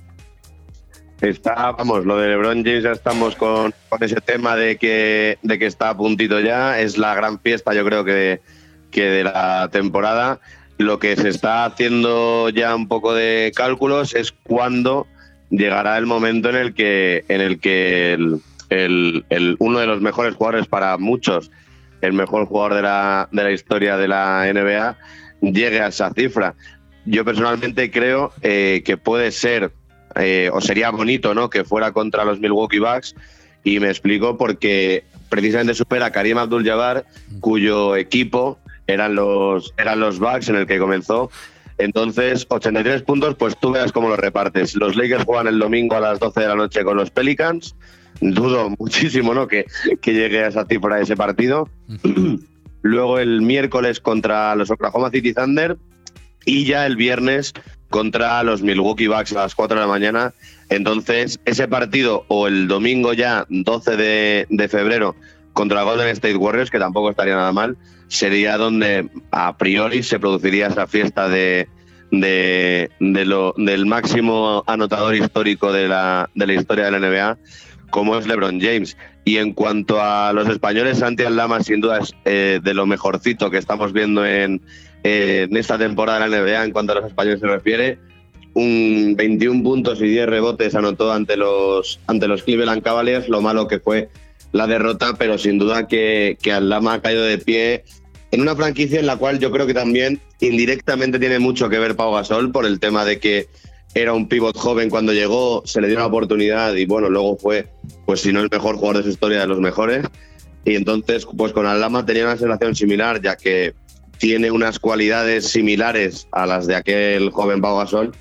Está, vamos, lo de LeBron James ya estamos con, con ese tema de que, de que está a puntito ya. Es la gran fiesta, yo creo que, que de la temporada. Lo que se está haciendo ya un poco de cálculos es cuándo llegará el momento en el que, en el que el, el- el- uno de los mejores jugadores para muchos, el mejor jugador de la, de la historia de la NBA, llegue a esa cifra. Yo personalmente creo eh, que puede ser eh, o sería bonito, ¿no? Que fuera contra los Milwaukee Bucks. Y me explico porque precisamente supera a Karim Abdul-Jabbar, cuyo equipo eran los, eran los Bucks en el que comenzó. Entonces, 83 puntos, pues tú veas cómo los repartes. Los Lakers juegan el domingo a las 12 de la noche con los Pelicans. Dudo muchísimo, ¿no? Que, que llegue a esa cifra de ese partido. Luego el miércoles contra los Oklahoma City Thunder y ya el viernes contra los Milwaukee Bucks a las 4 de la mañana. Entonces, ese partido o el domingo ya, 12 de, febrero, contra Golden State Warriors, que tampoco estaría nada mal, sería donde a priori se produciría esa fiesta de, de, de lo, del máximo anotador histórico de la, de la historia de la NBA, como es LeBron James. Y en cuanto a los españoles, Santi Aldama sin duda es eh, de lo mejorcito que estamos viendo en, eh, en esta temporada de la NBA en cuanto a los españoles se refiere. Un 21 puntos y 10 rebotes anotó ante los, ante los Cleveland Cavaliers, lo malo que fue la derrota, pero sin duda que, que Aldama ha caído de pie en una franquicia en la cual yo creo que también indirectamente tiene mucho que ver Pau Gasol por el tema de que era un pivot joven cuando llegó, se le dio una oportunidad y bueno, luego fue, pues si no el mejor jugador de su historia, de los mejores. Y entonces, pues con Aldama tenía una sensación similar, ya que tiene unas cualidades similares a las de aquel joven Pau Gasol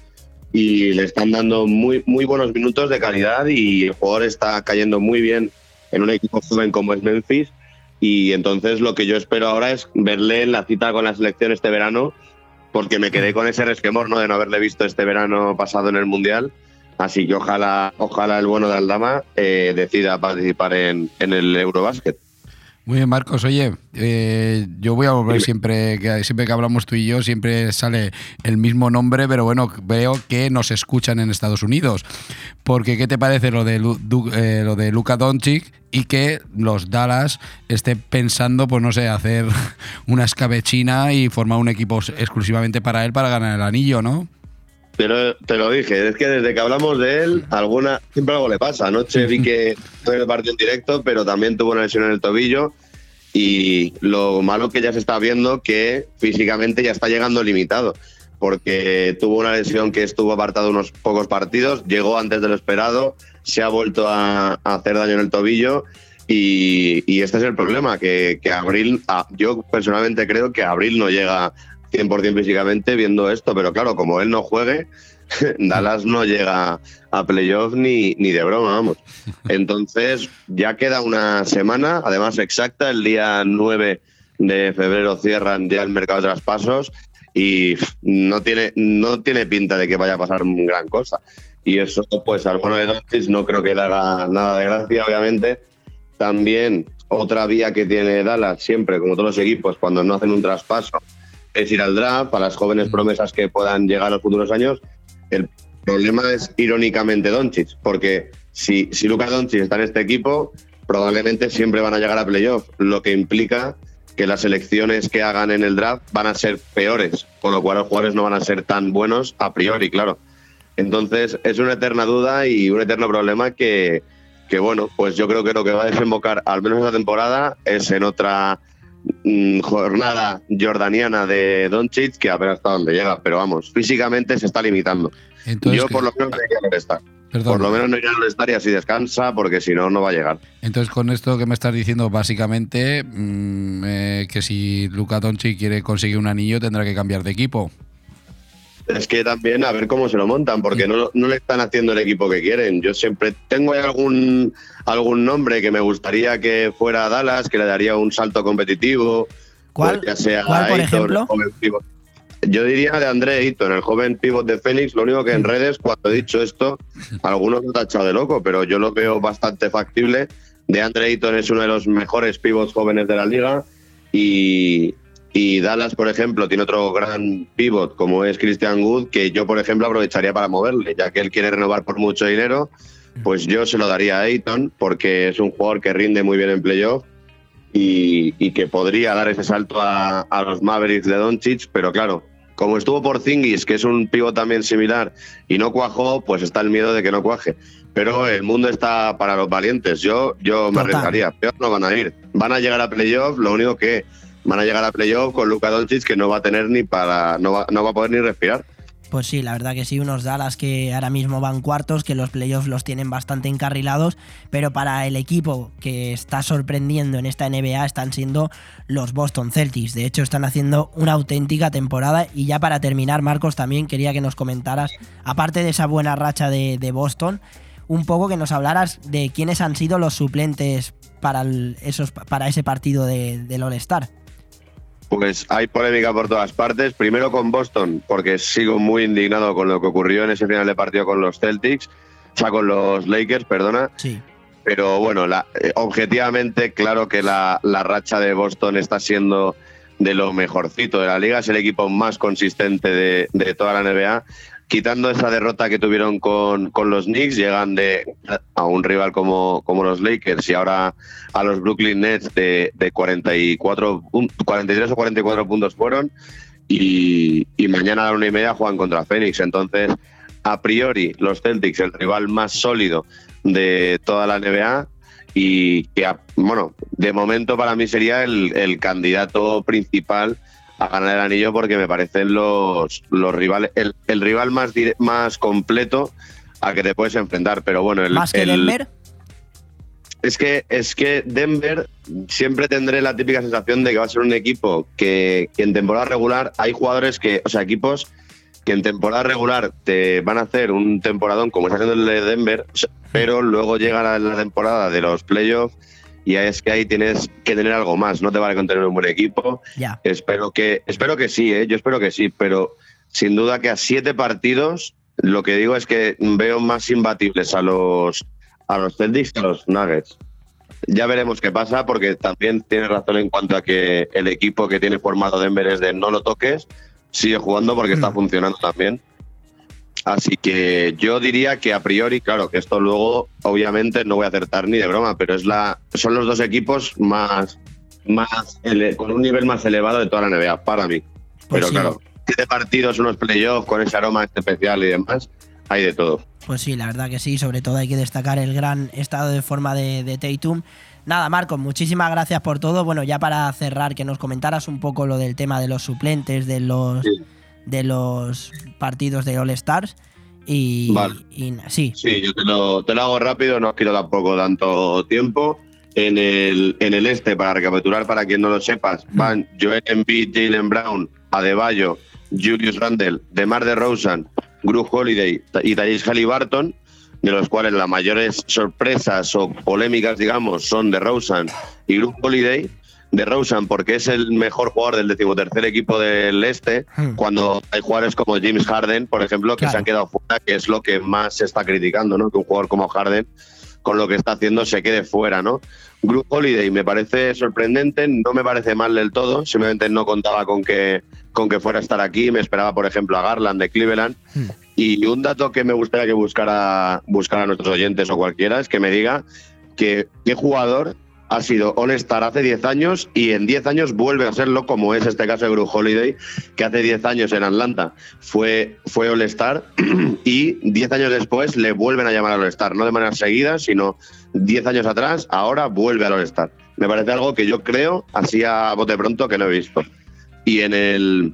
y le están dando muy, muy buenos minutos de calidad y el jugador está cayendo muy bien en un equipo joven como es Memphis y entonces lo que yo espero ahora es verle en la cita con la selección este verano porque me quedé con ese resquemor ¿no? de no haberle visto este verano pasado en el Mundial así que ojalá, ojalá el bueno de Aldama eh, decida participar en, en el Eurobasket.
Muy bien, Marcos. Oye, eh, yo voy a volver siempre que siempre que hablamos tú y yo, siempre sale el mismo nombre, pero bueno, veo que nos escuchan en Estados Unidos. Porque, ¿qué te parece lo de, Lu- Du- eh, lo de Luka Doncic y que los Dallas estén pensando, pues no sé, hacer una escabechina y formar un equipo exclusivamente para él para ganar el anillo, ¿no?
Pero te lo dije, es que desde que hablamos de él, alguna siempre algo le pasa. Anoche vi que fue el partido en directo, pero también tuvo una lesión en el tobillo. Y lo malo que ya se está viendo que físicamente ya está llegando limitado, porque tuvo una lesión que estuvo apartado unos pocos partidos, llegó antes de lo esperado, se ha vuelto a, a hacer daño en el tobillo. Y, y este es el problema, que, que Abril, ah, yo personalmente creo que Abril no llega 100% físicamente viendo esto, pero claro, como él no juegue, Dallas no llega a playoff ni, ni de broma, vamos. Entonces, ya queda una semana, además exacta, el día 9 de febrero cierran ya el mercado de traspasos y no tiene, no tiene pinta de que vaya a pasar gran cosa. Y eso, pues al bueno de Doncic no creo que le haga nada de gracia, obviamente. También otra vía que tiene Dallas siempre, como todos los equipos, cuando no hacen un traspaso, es ir al draft para las jóvenes promesas que puedan llegar a los futuros años. El problema es irónicamente Doncic, porque si, si Luka Doncic está en este equipo, probablemente siempre van a llegar a playoff, lo que implica que las elecciones que hagan en el draft van a ser peores, con lo cual los jugadores no van a ser tan buenos a priori, claro. Entonces es una eterna duda y un eterno problema que, que bueno, pues yo creo que lo que va a desembocar, al menos esta temporada, es en otra jornada jordaniana de Doncic, que a ver hasta dónde llega, pero vamos, físicamente se está limitando.
Entonces,
yo por lo menos no iría al All-Star.
Perdón.
Por lo menos no iría al All-Star y así descansa, porque si no, no va a llegar.
Entonces, con esto que me estás diciendo, básicamente, mm, eh, que si Luka Doncic quiere conseguir un anillo, tendrá que cambiar de equipo.
Es que también a ver cómo se lo montan, porque no, no le están haciendo el equipo que quieren. Yo siempre tengo algún, algún nombre que me gustaría que fuera Dallas, que le daría un salto competitivo.
¿Cuál?
Pues ya sea
¿Cuál, por ejemplo?
Yo diría de André Ayton, el joven pivot de Phoenix. Lo único que en redes, cuando he dicho esto, algunos me han tachado de loco, pero yo lo veo bastante factible. De Andre Ayton es uno de los mejores pivots jóvenes de la liga y, y Dallas, por ejemplo, tiene otro gran pivot como es Christian Wood, que yo, por ejemplo, aprovecharía para moverle, ya que él quiere renovar por mucho dinero, pues yo se lo daría a Ayton porque es un jugador que rinde muy bien en playoff y, y que podría dar ese salto a, a los Mavericks de Doncic, pero claro, como estuvo por Zingis, que es un pivot también similar, y no cuajó, pues está el miedo de que no cuaje. Pero el mundo está para los valientes. Yo, yo me arriesgaría. Peor no van a ir. Van a llegar a playoff, lo único que van a llegar a playoff con Luka Doncic que no va a tener ni para, no va, no va a poder ni respirar.
Pues sí, la verdad que sí, unos Dallas que ahora mismo van cuartos, que los playoffs los tienen bastante encarrilados, pero para el equipo que está sorprendiendo en esta NBA están siendo los Boston Celtics. De hecho, están haciendo una auténtica temporada. Y ya para terminar, Marcos, también quería que nos comentaras, aparte de esa buena racha de, Boston, un poco que nos hablaras de quiénes han sido los suplentes para, esos, para ese partido de- del All-Star.
Pues hay polémica por todas partes. Primero con Boston, porque sigo muy indignado con lo que ocurrió en ese final de partido con los Celtics, o sea, con los Lakers, perdona.
Sí.
Pero bueno, la- eh, objetivamente, claro que la, la racha de Boston está siendo de lo mejorcito de la liga. Es el equipo más consistente de, de toda la NBA. Quitando esa derrota que tuvieron con, con los Knicks, llegan de a un rival como, como los Lakers y ahora a los Brooklyn Nets de, de 44, pun- 43 o 44 puntos fueron. Y, y mañana a la una y media juegan contra Phoenix. Entonces, a priori, los Celtics, el rival más sólido de toda la NBA y que, bueno, de momento para mí sería el candidato principal a ganar el anillo porque me parecen los, los rivales, el, el rival más, dire- más completo a que te puedes enfrentar. Pero bueno, el,
Más que
el-
Denver.
es que, es que Denver siempre tendré la típica sensación de que va a ser un equipo que, que en temporada regular hay jugadores que, o sea, equipos que en temporada regular te van a hacer un temporadón como está haciendo el de Denver, pero luego llega la, la temporada de los playoffs y es que ahí tienes que tener algo más, no te vale con tener un buen equipo. Espero que, espero que sí, ¿eh? yo espero que sí, pero sin duda que a siete partidos lo que digo es que veo más imbatibles a los a los Celtics que a los Nuggets. Ya veremos qué pasa, porque también tienes razón en cuanto a que el equipo que tiene formado Denver es de no lo toques, sigue jugando porque está funcionando también. Así que yo diría que a priori, claro, que esto luego, obviamente, no voy a acertar ni de broma, pero es la, son los dos equipos más, más ele- con un nivel más elevado de toda la NBA, para mí. pero
sí.
claro, siete partidos, unos playoffs con ese aroma especial y demás, hay de todo.
Pues sí, la verdad que sí, sobre todo hay que destacar el gran estado de forma de, de Tatum. Nada, Marcos, muchísimas gracias por todo. Bueno, ya para cerrar, que nos comentaras un poco lo del tema de los suplentes, de los, de los partidos de All Stars. Y,
Vale.
y sí,
Sí, yo te lo, te lo hago rápido, no os quiero tampoco tanto tiempo. En el, en el este, para recapitular, para quien no lo sepas, van Joel Embiid, Jalen Brown, Adebayo, Julius Randle, DeMar DeRozan, Gru Holiday y Tyrese Halliburton, de los cuales las mayores sorpresas o polémicas, digamos, son DeRozan y Gru Holiday. DeRozan porque es el mejor jugador del decimotercer equipo del este, cuando hay jugadores como James Harden, por ejemplo, que se han quedado fuera, que es lo que más se está criticando, ¿no? Que un jugador como Harden, con lo que está haciendo, se quede fuera, ¿no? Group Holiday me parece sorprendente, no me parece mal del todo, simplemente no contaba con que, con que fuera a estar aquí, me esperaba, por ejemplo, a Garland de Cleveland. Y un dato que me gustaría que buscara, buscara a nuestros oyentes o cualquiera es que me diga que qué jugador ha sido All-Star hace 10 años y en 10 años vuelve a serlo, como es este caso de Gru Holiday, que hace 10 años en Atlanta fue, fue All-Star y 10 años después le vuelven a llamar al All-Star, no de manera seguida, sino 10 años atrás, ahora vuelve al All-Star. Me parece algo que yo creo, así a bote pronto, que no he visto. Y en el,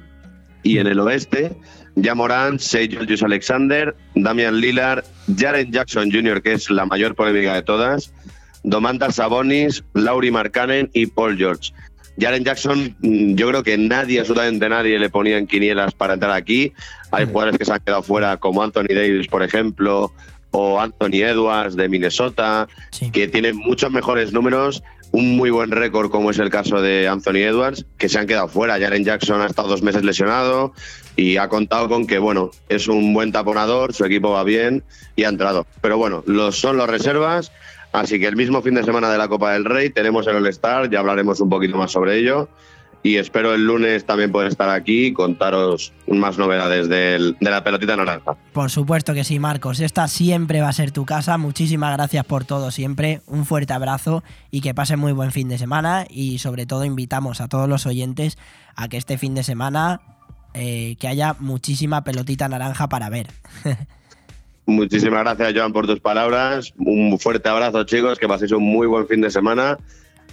y en el oeste, Julius Alexander, Damian Lillard, Jaren Jackson Jr., que es la mayor polémica de todas, Domantas Sabonis, Lauri Markkanen y Paul George. Jaren Jackson, mm, yo creo que nadie, absolutamente nadie, le ponía en quinielas para entrar aquí. Hay jugadores que se han quedado fuera, como Anthony Davis, por ejemplo, o Anthony Edwards de Minnesota, que tienen muchos mejores números, un muy buen récord, como es el caso de Anthony Edwards, que se han quedado fuera. Jaren Jackson ha estado dos meses lesionado y ha contado con que, bueno, es un buen taponador, su equipo va bien y ha entrado. Pero bueno, los, son los reservas Así que el mismo fin de semana de la Copa del Rey tenemos el All-Star, ya hablaremos un poquito más sobre ello. Y espero el lunes también poder estar aquí y contaros más novedades de la pelotita naranja.
Por supuesto que sí, Marcos. Esta siempre va a ser tu casa. Muchísimas gracias por todo siempre. Un fuerte abrazo y que pasen muy buen fin de semana. Y sobre todo invitamos a todos los oyentes a que este fin de semana eh, que haya muchísima pelotita naranja para ver.
Muchísimas gracias, Joan, por tus palabras. Un fuerte abrazo, chicos. Que paséis un muy buen fin de semana.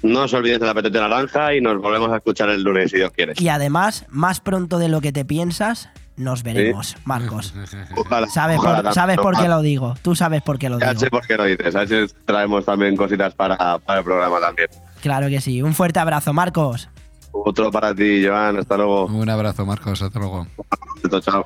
No os olvidéis de la petete naranja y nos volvemos a escuchar el lunes, si Dios quiere.
Y además, más pronto de lo que te piensas, nos veremos, Marcos. ¿Sabes, por, ¿sabes por qué lo digo? Tú sabes por qué lo digo.
Ya sé por qué lo dices. A veces traemos también cositas para, para el programa también.
Claro que sí. Un fuerte abrazo, Marcos.
Otro para ti, Joan. Hasta luego.
Un abrazo, Marcos. Hasta luego.
Chao.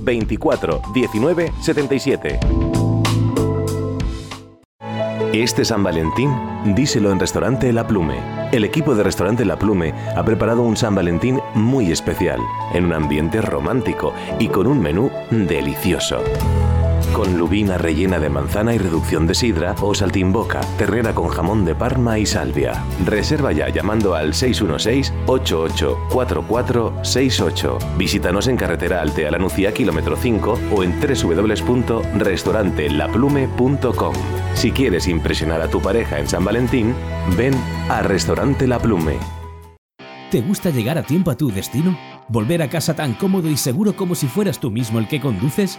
24 19 77.
Este San Valentín, díselo en Restaurante La Plume. El equipo de Restaurante La Plume ha preparado un San Valentín muy especial, en un ambiente romántico y con un menú delicioso con lubina rellena de manzana y reducción de sidra o saltimboca, terrera con jamón de Parma y salvia. Reserva ya llamando al 616-884468. Visítanos en carretera Altea La Nucía, kilómetro 5 o en www.restaurantelaplume.com. Si quieres impresionar a tu pareja en San Valentín, ven a Restaurante La Plume.
¿Te gusta llegar a tiempo a tu destino? ¿Volver a casa tan cómodo y seguro como si fueras tú mismo el que conduces?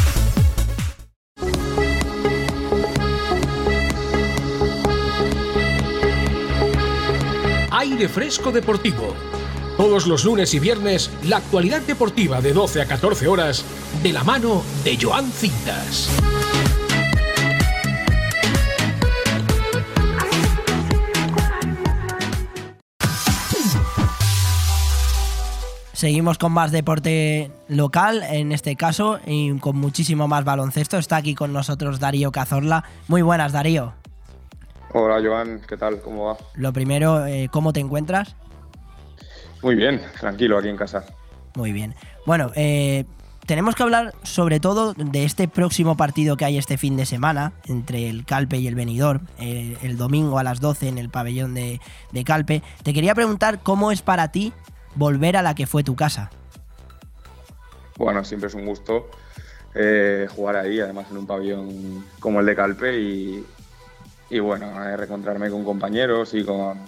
Aire Fresco Deportivo. Todos los lunes y viernes, la actualidad deportiva de 12 a 14 horas, de la mano de Joan Cintas.
Seguimos con más deporte local, en este caso, y con muchísimo más baloncesto. Está aquí con nosotros Darío Cazorla. Muy buenas, Darío.
Hola Joan, ¿qué tal? ¿Cómo va?
Lo primero, eh, ¿cómo te encuentras?
Muy bien, tranquilo aquí en casa.
Muy bien. Bueno, eh, tenemos que hablar sobre todo de este próximo partido que hay este fin de semana entre el Calpe y el Benidorm, eh, el domingo a las 12 en el pabellón de, de Calpe. Te quería preguntar cómo es para ti volver a la que fue tu casa.
Bueno, siempre es un gusto. eh, jugar ahí, además en un pabellón como el de Calpe y, y bueno, eh, reencontrarme con compañeros y con,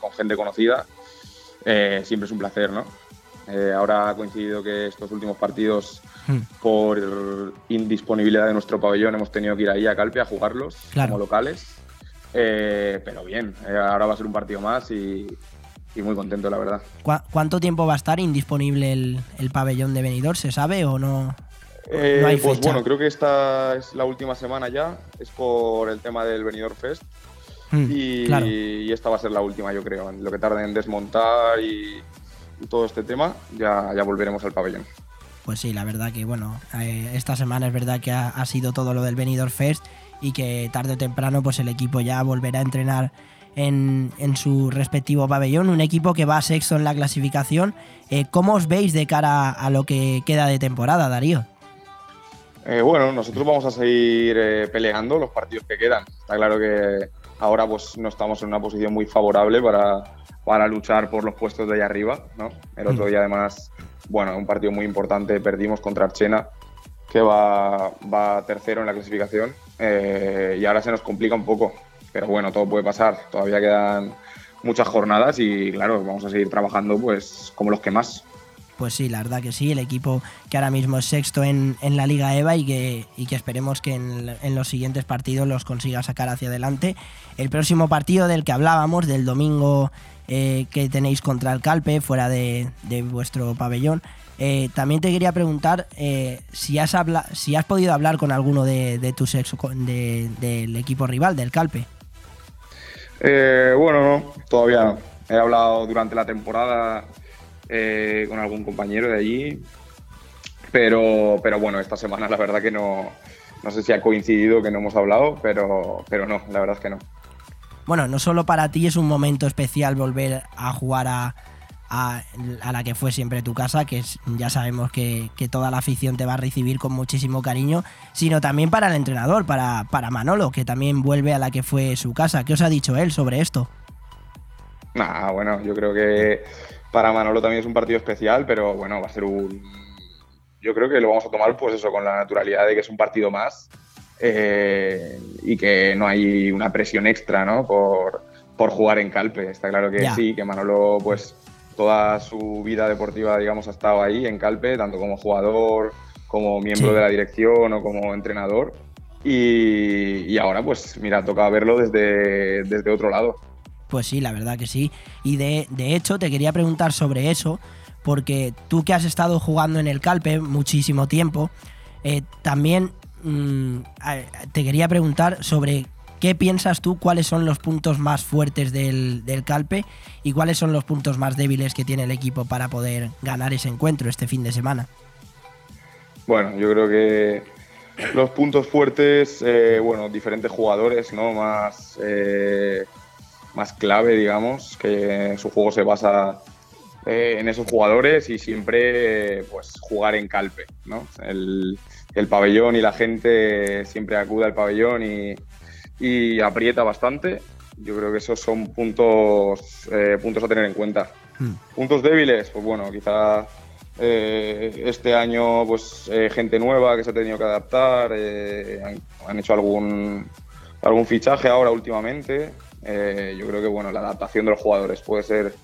con gente conocida, eh, siempre es un placer, ¿no? Eh, ahora ha coincidido que estos últimos partidos,
Hmm.
por indisponibilidad de nuestro pabellón, hemos tenido que ir ahí a Calpe a jugarlos
Claro.
como locales. Eh, pero bien, ahora va a ser un partido más y, y muy contento, la verdad.
¿Cu- ¿Cuánto tiempo va a estar indisponible el, el pabellón de Benidorm? ¿Se sabe o no?
Eh,
No hay
pues
fecha.
bueno, creo que esta es la última semana ya, es por el tema del Benidorm Fest.
Mm,
y,
claro.
y esta va a ser la última, yo creo. Lo que tarde en desmontar y, y todo este tema, ya, ya volveremos al pabellón.
Pues sí, la verdad que bueno, eh, esta semana es verdad que ha, ha sido todo lo del Benidorm Fest y que tarde o temprano pues el equipo ya volverá a entrenar en, en su respectivo pabellón, un equipo que va sexto en la clasificación. Eh, ¿Cómo os veis de cara a lo que queda de temporada, Darío?
Eh, bueno, nosotros vamos a seguir eh, peleando los partidos que quedan. Está claro que ahora pues no estamos en una posición muy favorable para, para luchar por los puestos de ahí arriba, ¿no? El otro
Mm.
día además, bueno, un partido muy importante, perdimos contra Archena, que va, va tercero en la clasificación, eh, y ahora se nos complica un poco. Pero bueno, todo puede pasar. Todavía quedan muchas jornadas y claro, vamos a seguir trabajando pues como los que más.
Pues sí, la verdad que sí, el equipo que ahora mismo es sexto en, en la Liga EVA y que, y que esperemos que en, en los siguientes partidos los consiga sacar hacia adelante. El próximo partido del que hablábamos, del domingo eh, que tenéis contra el Calpe, fuera de, de vuestro pabellón, eh, también te quería preguntar eh, si, has habla si has podido hablar con alguno de, de tus ex de- del equipo rival, del Calpe.
Bueno, no, todavía no. He hablado durante la temporada eh, con algún compañero de allí, pero, pero bueno, esta semana la verdad que no, no sé si ha coincidido que no hemos hablado, pero, pero no, la verdad es que no.
Bueno, no solo para ti es un momento especial volver a jugar a, a- a la que fue siempre tu casa, que es- ya sabemos que, que toda la afición te va a recibir con muchísimo cariño, sino también para el entrenador, para, para Manolo, que también vuelve a la que fue su casa. ¿Qué os ha dicho él sobre esto?
Nah, bueno, yo creo que para Manolo también es un partido especial, pero bueno, va a ser un. Yo creo que lo vamos a tomar, pues eso, con la naturalidad de que es un partido más eh, y que no hay una presión extra, ¿no? Por, por jugar en Calpe. Está claro que sí, que Manolo, pues toda su vida deportiva, digamos, ha estado ahí en Calpe, tanto como jugador, como miembro
Sí.
de la dirección o como entrenador. Y, y ahora, pues mira, toca verlo desde, desde otro lado.
Pues sí, la verdad que sí. Y de, de hecho, te quería preguntar sobre eso, porque tú que has estado jugando en el Calpe muchísimo tiempo, eh, también mm, te quería preguntar sobre qué piensas tú, cuáles son los puntos más fuertes del, del Calpe y cuáles son los puntos más débiles que tiene el equipo para poder ganar ese encuentro este fin de semana.
Bueno, yo creo que los puntos fuertes, eh, bueno, diferentes jugadores, ¿no? Más, eh, más clave, digamos, que su juego se basa eh, en esos jugadores y siempre, pues, jugar en calpe, ¿no? El, el pabellón y la gente siempre acude al pabellón y, y aprieta bastante. Yo creo que esos son puntos, eh, puntos a tener en cuenta. Puntos débiles, pues bueno, quizá eh, este año pues eh, gente nueva que se ha tenido que adaptar, eh, han, han hecho algún, algún fichaje ahora últimamente. Eh, yo creo que bueno, la adaptación de los jugadores puede ser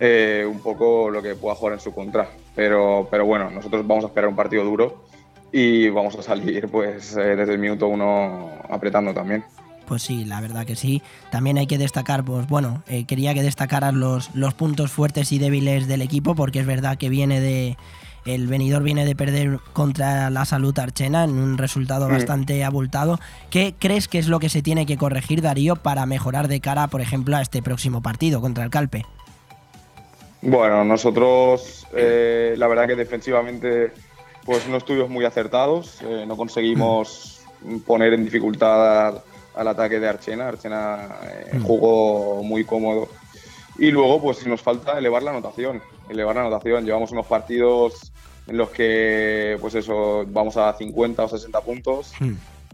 eh, un poco lo que pueda jugar en su contra. Pero, pero bueno, nosotros vamos a esperar un partido duro y vamos a salir pues eh, desde el minuto uno apretando también.
Pues sí, la verdad que sí. También hay que destacar, pues bueno, quería que destacaras los, los puntos fuertes y débiles del equipo, porque es verdad que viene de. El venidor viene de perder contra la salud archena en un resultado
Mm.
bastante abultado. ¿Qué crees que es lo que se tiene que corregir, Darío, para mejorar de cara, por ejemplo, a este próximo partido contra el Calpe?
Bueno, nosotros eh, la verdad que defensivamente pues no estuvimos muy acertados, eh, no conseguimos poner en dificultad al ataque de Archena, Archena eh, jugó muy cómodo y luego pues nos falta elevar la anotación, elevar la anotación, llevamos unos partidos en los que pues eso vamos a 50 o 60 puntos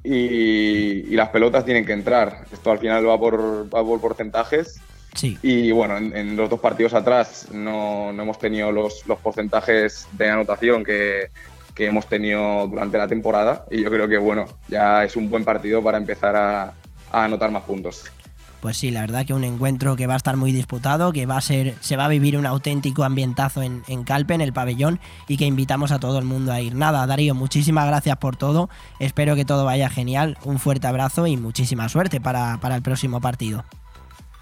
y, y las pelotas tienen que entrar, esto al final va por, va por porcentajes.
Sí.
y bueno, en, en los dos partidos atrás no, no hemos tenido los, los porcentajes de anotación que, que hemos tenido durante la temporada. Y yo creo que bueno, ya es un buen partido para empezar a, a anotar más puntos.
Pues sí, la verdad que un encuentro que va a estar muy disputado, que va a ser, se va a vivir un auténtico ambientazo en, en, Calpe, en el pabellón, y que invitamos a todo el mundo a ir. Nada, Darío, muchísimas gracias por todo. Espero que todo vaya genial. Un fuerte abrazo y muchísima suerte para, para el próximo partido.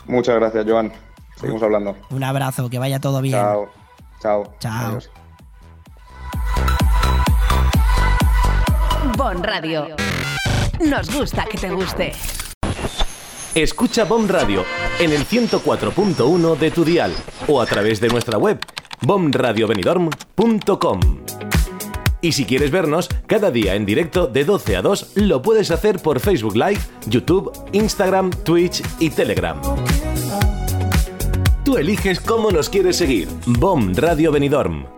Muchas gracias, Joan. Seguimos hablando.
Un abrazo, que vaya todo bien.
Chao. Chao.
Chao.
Adiós.
Bon Radio. Nos gusta que te guste.
Escucha BOM Radio en el 104.1 de tu dial o a través de nuestra web bomradiobenidorm.com. Y si quieres vernos cada día en directo de 12 a 2, lo puedes hacer por Facebook Live, YouTube, Instagram, Twitch y Telegram. Tú eliges cómo nos quieres seguir. BOM Radio Benidorm.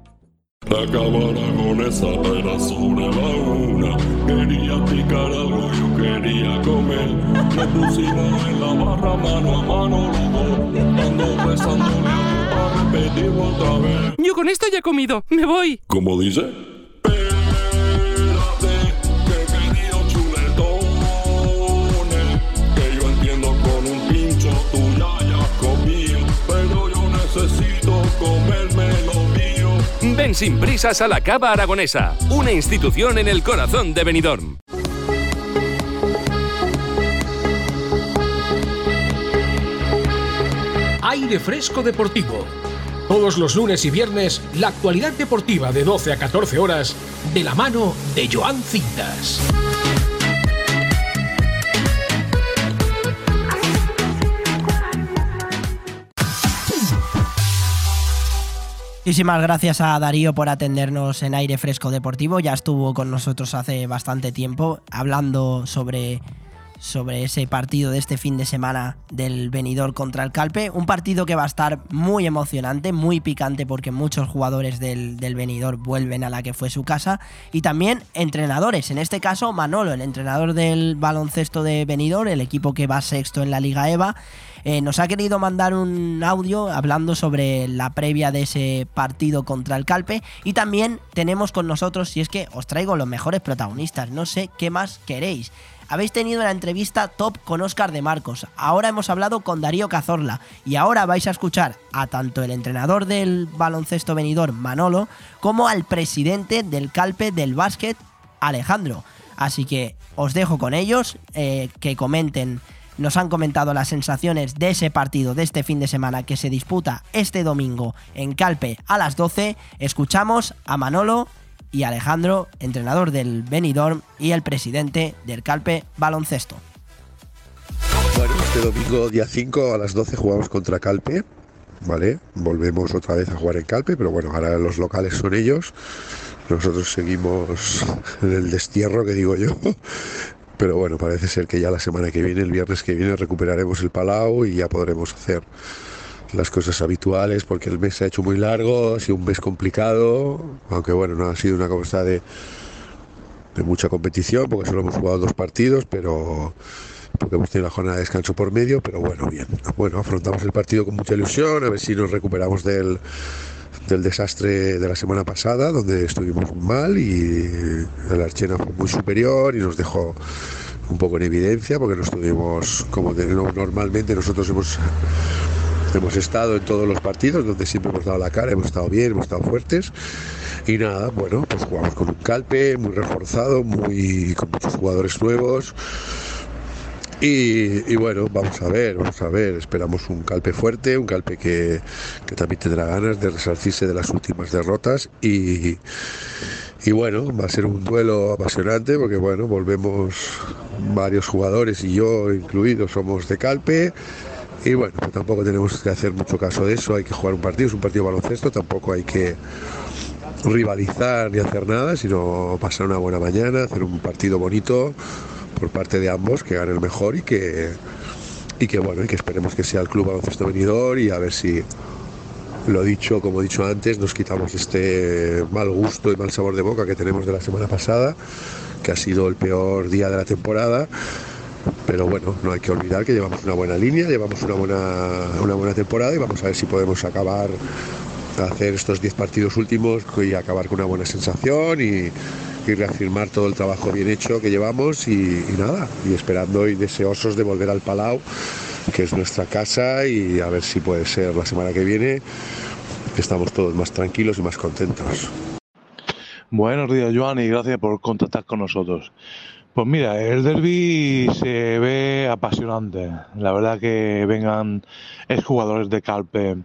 Acabara con esa pena sobre la una. Quería picar algo, yo quería comer. Nos pusimos en la barra mano a mano los. Ando besándole a repetir otra vez.
Yo con esto ya he comido. Me voy.
¿Cómo dice?
Ven sin prisas a la Cava Aragonesa, una institución en el corazón de Benidorm.
Aire Fresco Deportivo. Todos los lunes y viernes, la actualidad deportiva de 12 a 14 horas, de la mano de Joan Cintas.
Muchísimas gracias a Darío por atendernos en Aire Fresco Deportivo. Ya estuvo con nosotros hace bastante tiempo hablando sobre, sobre ese partido de este fin de semana del Benidorm contra el Calpe. Un partido que va a estar muy emocionante, muy picante porque muchos jugadores del, del Benidorm vuelven a la que fue su casa. Y también entrenadores, en este caso Manolo, el entrenador del baloncesto de Benidorm, el equipo que va sexto en la Liga EVA. Eh, nos ha querido mandar un audio hablando sobre la previa de ese partido contra el Calpe y también tenemos con nosotros, si es que os traigo los mejores protagonistas, no sé qué más queréis. Habéis tenido la entrevista top con Óscar de Marcos, ahora hemos hablado con Darío Cazorla y ahora vais a escuchar a tanto el entrenador del baloncesto venidor Manolo como al presidente del Calpe del básquet Alejandro. Así que os dejo con ellos, eh, que comenten nos han comentado las sensaciones de ese partido de este fin de semana que se disputa este domingo en Calpe a las 12. Escuchamos a Manolo y Alejandro, entrenador del Benidorm y el presidente del Calpe Baloncesto.
Bueno, este domingo día 5 a las 12 jugamos contra Calpe, ¿vale? Volvemos otra vez a jugar en Calpe, pero bueno, ahora los locales son ellos. Nosotros seguimos en el destierro, que digo yo. Pero bueno, parece ser que ya la semana que viene, el viernes que viene, recuperaremos el Palau y ya podremos hacer las cosas habituales porque el mes se ha hecho muy largo, ha sido un mes complicado, aunque bueno, no ha sido una cosa de, mucha competición porque solo hemos jugado dos partidos, pero porque hemos tenido la jornada de descanso por medio, pero bueno, bien. Bueno, afrontamos el partido con mucha ilusión, a ver si nos recuperamos del, del desastre de la semana pasada, donde estuvimos mal y el Archena fue muy superior y nos dejó un poco en evidencia porque no estuvimos como de, no, normalmente nosotros hemos hemos estado en todos los partidos donde siempre hemos dado la cara, hemos estado bien, hemos estado fuertes Y nada, bueno, pues jugamos con un calpe muy reforzado, muy con muchos jugadores nuevos. Y, bueno, vamos a ver, vamos a ver. Esperamos un calpe fuerte, un calpe que, que también tendrá ganas de resarcirse de las últimas derrotas. Y, y bueno, va a ser un duelo apasionante porque bueno, volvemos varios jugadores y yo incluido somos de calpe. Y bueno, pues tampoco tenemos que hacer mucho caso de eso, hay que jugar un partido, es un partido baloncesto, tampoco hay que rivalizar ni hacer nada, sino pasar una buena mañana, hacer un partido bonito por parte de ambos, que gane el mejor y que, y que bueno, y que esperemos que sea el club baloncesto venidor y a ver si lo dicho, como he dicho antes, nos quitamos este mal gusto y mal sabor de boca que tenemos de la semana pasada, que ha sido el peor día de la temporada. Pero bueno, no hay que olvidar que llevamos una buena línea, llevamos una buena, una buena temporada y vamos a ver si podemos acabar hacer estos 10 partidos últimos y acabar con una buena sensación y, y reafirmar todo el trabajo bien hecho que llevamos y, nada, y esperando y deseosos de volver al Palau, que es nuestra casa y a ver si puede ser la semana que viene, que estamos todos más tranquilos y más contentos.
Buenos días, Joan, y gracias por contactar con nosotros. Pues mira, el derby se ve apasionante. La verdad que vengan exjugadores de Calpe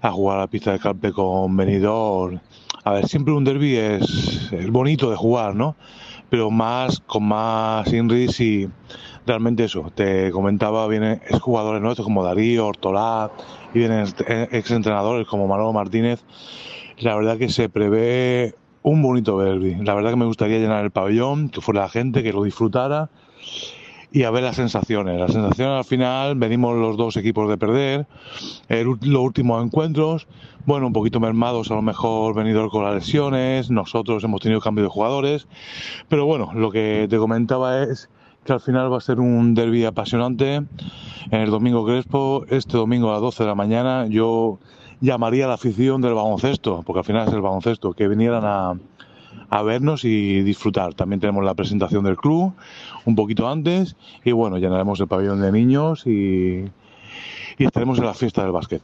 a jugar a la pista de Calpe con Benidorm. A ver, siempre un derby es, es bonito de jugar, ¿no? Pero más con más Inris y realmente eso. Te comentaba, vienen exjugadores nuestros como Darío, Ortolá y vienen exentrenadores como Manolo Martínez. La verdad que se prevé un bonito derby. La verdad que me gustaría llenar el pabellón, que fuera la gente, que lo disfrutara y a ver las sensaciones. Las sensaciones al final, venimos los dos equipos de perder, los últimos encuentros, bueno, un poquito mermados a lo mejor venido con las lesiones, nosotros hemos tenido cambio de jugadores, pero bueno, lo que te comentaba es que al final va a ser un derby apasionante en el domingo Crespo, este domingo a las 12 de la mañana, yo llamaría a la afición del baloncesto, porque al final es el baloncesto, que vinieran a vernos y disfrutar. También tenemos la presentación del club un poquito antes y bueno, llenaremos el pabellón de niños y, estaremos en la fiesta del básquet.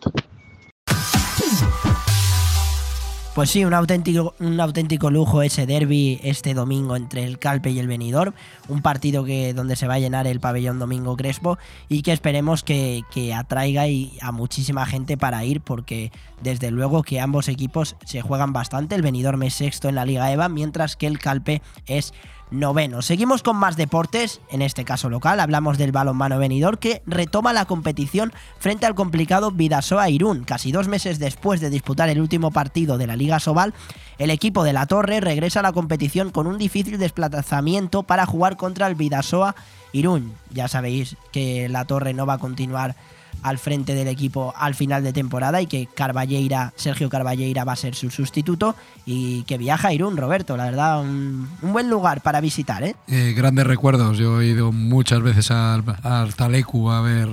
Pues sí, un auténtico, un auténtico lujo ese derby este domingo entre el Calpe y el Benidorm. Un partido que, donde se va a llenar el pabellón Domingo Crespo y que esperemos que, que atraiga y a muchísima gente para ir porque desde luego que ambos equipos se juegan bastante. El Benidorm es sexto en la Liga EVA mientras que el Calpe es noveno. Seguimos con más deportes, en este caso local, hablamos del balonmano venidor que retoma la competición frente al complicado Vidasoa Irún. Casi dos meses después de disputar el último partido de la Liga Sobal, el equipo de la Torre regresa a la competición con un difícil desplazamiento para jugar contra el Vidasoa Irún. Ya sabéis que la Torre no va a continuar al frente del equipo al final de temporada y que Carballeira, Sergio Carballeira va a ser su sustituto y que viaja a Irún, Roberto, la verdad, un, un buen lugar para visitar, ¿eh?
Eh, grandes recuerdos, yo he ido muchas veces al, al Talecu a ver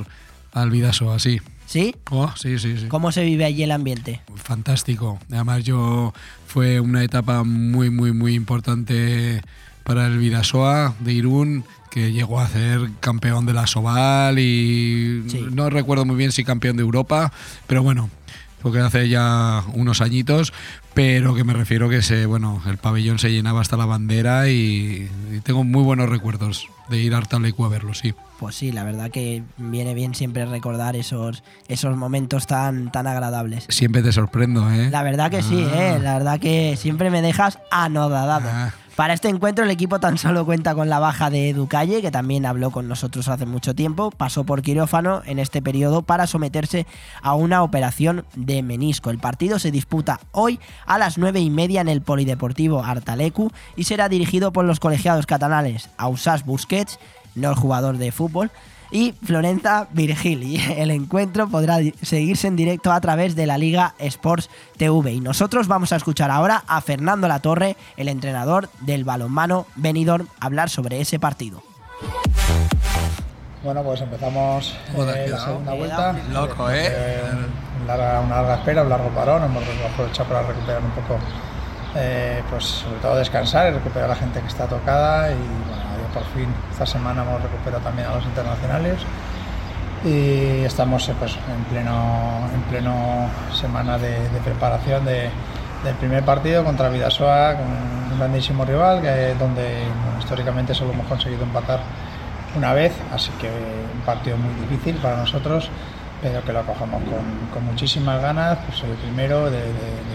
al Vidaso así.
¿Sí?
Oh, sí, sí, sí.
¿Cómo se vive allí el ambiente?
Fantástico. Además yo fue una etapa muy, muy, muy importante para el Vidasoa de Irún que llegó a ser campeón de la Soval y sí. no recuerdo muy bien si campeón de Europa, pero bueno, porque hace ya unos añitos, pero que me refiero que se, bueno, el pabellón se llenaba hasta la bandera y, y tengo muy buenos recuerdos de ir a Artalecu a verlo, sí.
Pues sí, la verdad que viene bien siempre recordar esos, esos momentos tan, tan agradables.
Siempre te sorprendo, ¿eh?
La verdad que ah. sí, ¿eh? La verdad que siempre me dejas anodadado. Ah. Para este encuentro el equipo tan solo cuenta con la baja de Edu Calle, que también habló con nosotros hace mucho tiempo, pasó por quirófano en este periodo para someterse a una operación de menisco. El partido se disputa hoy a las 9 y media en el Polideportivo Artalecu y será dirigido por los colegiados catalanes Ausas Busquets, no el jugador de fútbol, y Florenza Virgili. El encuentro podrá seguirse en directo a través de la Liga Sports TV. Y nosotros vamos a escuchar ahora a Fernando Latorre, el entrenador del balonmano Benidorm, hablar sobre ese partido.
Bueno, pues empezamos eh, la segunda vuelta.
Loco, ¿eh?
eh una, larga, una larga espera, un largo parón. Hemos aprovechado para recuperar un poco, eh, pues sobre todo descansar y recuperar a la gente que está tocada. Y bueno, por fin esta semana hemos recuperado también a los internacionales. Y estamos pues, en, pleno, en pleno semana de, preparación de, del primer partido contra Vidasoa, con un grandísimo rival, que, donde históricamente solo hemos conseguido empatar una vez, así que un partido muy difícil para nosotros, pero que lo acogemos con, con muchísimas ganas, pues el primero de,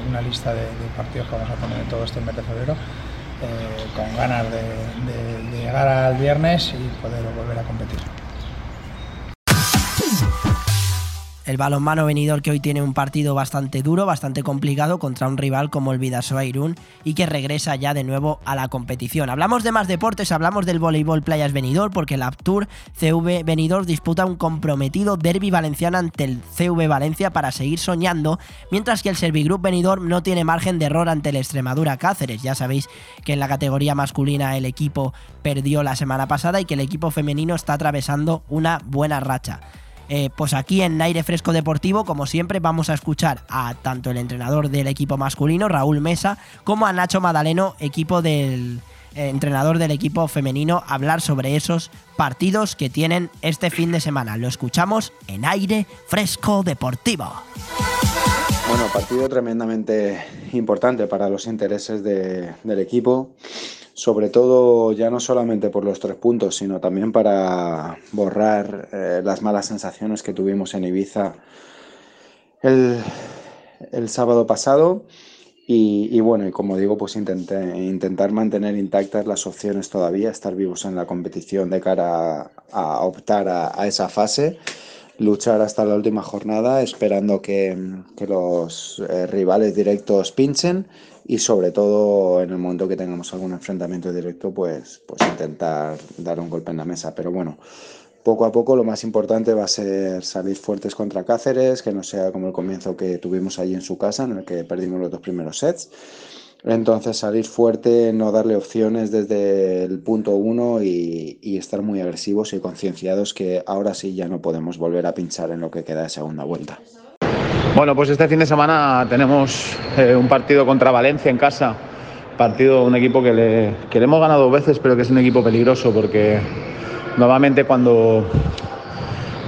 una lista de, de partidos que vamos a poner en todo este mes de febrero, eh, con ganas de, llegar al viernes y poder volver a competir.
El balonmano venidor que hoy tiene un partido bastante duro, bastante complicado contra un rival como el Vidasoa Irún y que regresa ya de nuevo a la competición. Hablamos de más deportes, hablamos del voleibol Playas Venidor porque el Aptur CV Venidor disputa un comprometido derby valenciano ante el CV Valencia para seguir soñando, mientras que el Servigroup Venidor no tiene margen de error ante el Extremadura Cáceres. Ya sabéis que en la categoría masculina el equipo perdió la semana pasada y que el equipo femenino está atravesando una buena racha. Eh, pues aquí en Aire Fresco Deportivo, como siempre, vamos a escuchar a tanto el entrenador del equipo masculino, Raúl Mesa, como a Nacho Madaleno, equipo del eh, entrenador del equipo femenino, hablar sobre esos partidos que tienen este fin de semana. Lo escuchamos en Aire Fresco Deportivo.
Bueno, partido tremendamente importante para los intereses de- del equipo, sobre todo ya no solamente por los tres puntos, sino también para borrar eh, las malas sensaciones que tuvimos en Ibiza el, el sábado pasado. Y, bueno, y como digo, pues intenté, intentar mantener intactas las opciones todavía, estar vivos en la competición de cara a, optar a- a esa fase luchar hasta la última jornada esperando que, que los eh, rivales directos pinchen y sobre todo en el momento que tengamos algún enfrentamiento directo pues, pues intentar dar un golpe en la mesa. Pero bueno, poco a poco lo más importante va a ser salir fuertes contra Cáceres, que no sea como el comienzo que tuvimos allí en su casa en el que perdimos los dos primeros sets. Entonces salir fuerte, no darle opciones desde el punto uno y, y estar muy agresivos y concienciados que ahora sí ya no podemos volver a pinchar en lo que queda de segunda vuelta.
Bueno, pues este fin de semana tenemos eh, un partido contra Valencia en casa. Partido, un equipo que le, que hemos ganado dos veces, pero que es un equipo peligroso porque normalmente cuando,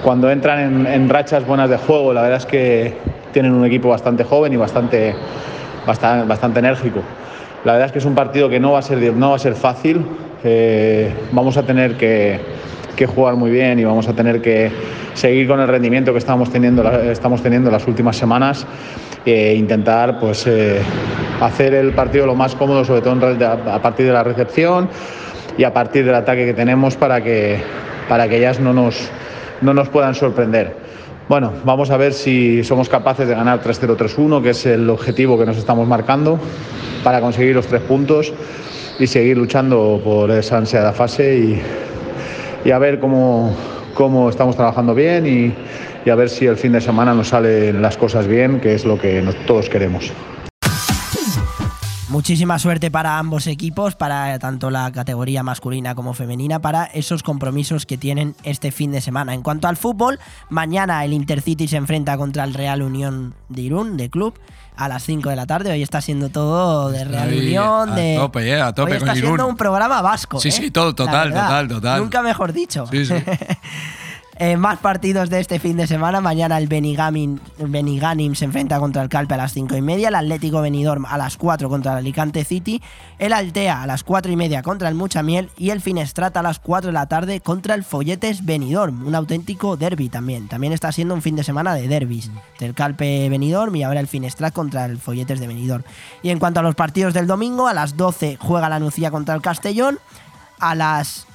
cuando entran en, en rachas buenas de juego, la verdad es que tienen un equipo bastante joven y bastante, bastante, bastante enérgico. La verdad es que es un partido que no va a ser, no va a ser fácil. eh, vamos a tener que, que jugar muy bien y vamos a tener que seguir con el rendimiento que estamos teniendo, estamos teniendo las últimas semanas e intentar pues, eh, hacer el partido lo más cómodo, sobre todo en a partir de la recepción y a partir del ataque que tenemos para que, para que ellas no nos, no nos puedan sorprender. Bueno, vamos a ver si somos capaces de ganar 3-0, 3-1, que es el objetivo que nos estamos marcando para conseguir los tres puntos y seguir luchando por esa ansiada fase y, y a ver cómo, cómo estamos trabajando bien y, y a ver si el fin de semana nos salen las cosas bien, que es lo que nos- todos queremos.
Muchísima suerte para ambos equipos, para tanto la categoría masculina como femenina, para esos compromisos que tienen este fin de semana. En cuanto al fútbol, mañana el Intercity se enfrenta contra el Real Unión de Irún, de club, a las 5 de la tarde. Hoy está siendo todo de Real Unión,
a
de...
tope, eh, a tope
Hoy está
con
siendo
Irún.
un programa vasco.
Sí,
¿eh?
sí, todo,
La
total, total, total.
Nunca mejor dicho.
Sí, sí.
Eh, más partidos de este fin de semana. Mañana el Beniganim se enfrenta contra el Calpe a las 5 y media. El Atlético Benidorm a las 4 contra el Alicante City. El Altea a las 4 y media contra el Muchamiel. Y el Finestrat a las 4 de la tarde contra el Folletes Benidorm. Un auténtico derby también. También está siendo un fin de semana de derbis. Del Calpe Benidorm y ahora el Finestrat contra el Folletes de Benidorm. Y en cuanto a los partidos del domingo, a las 12 juega la Nucía contra el Castellón. A las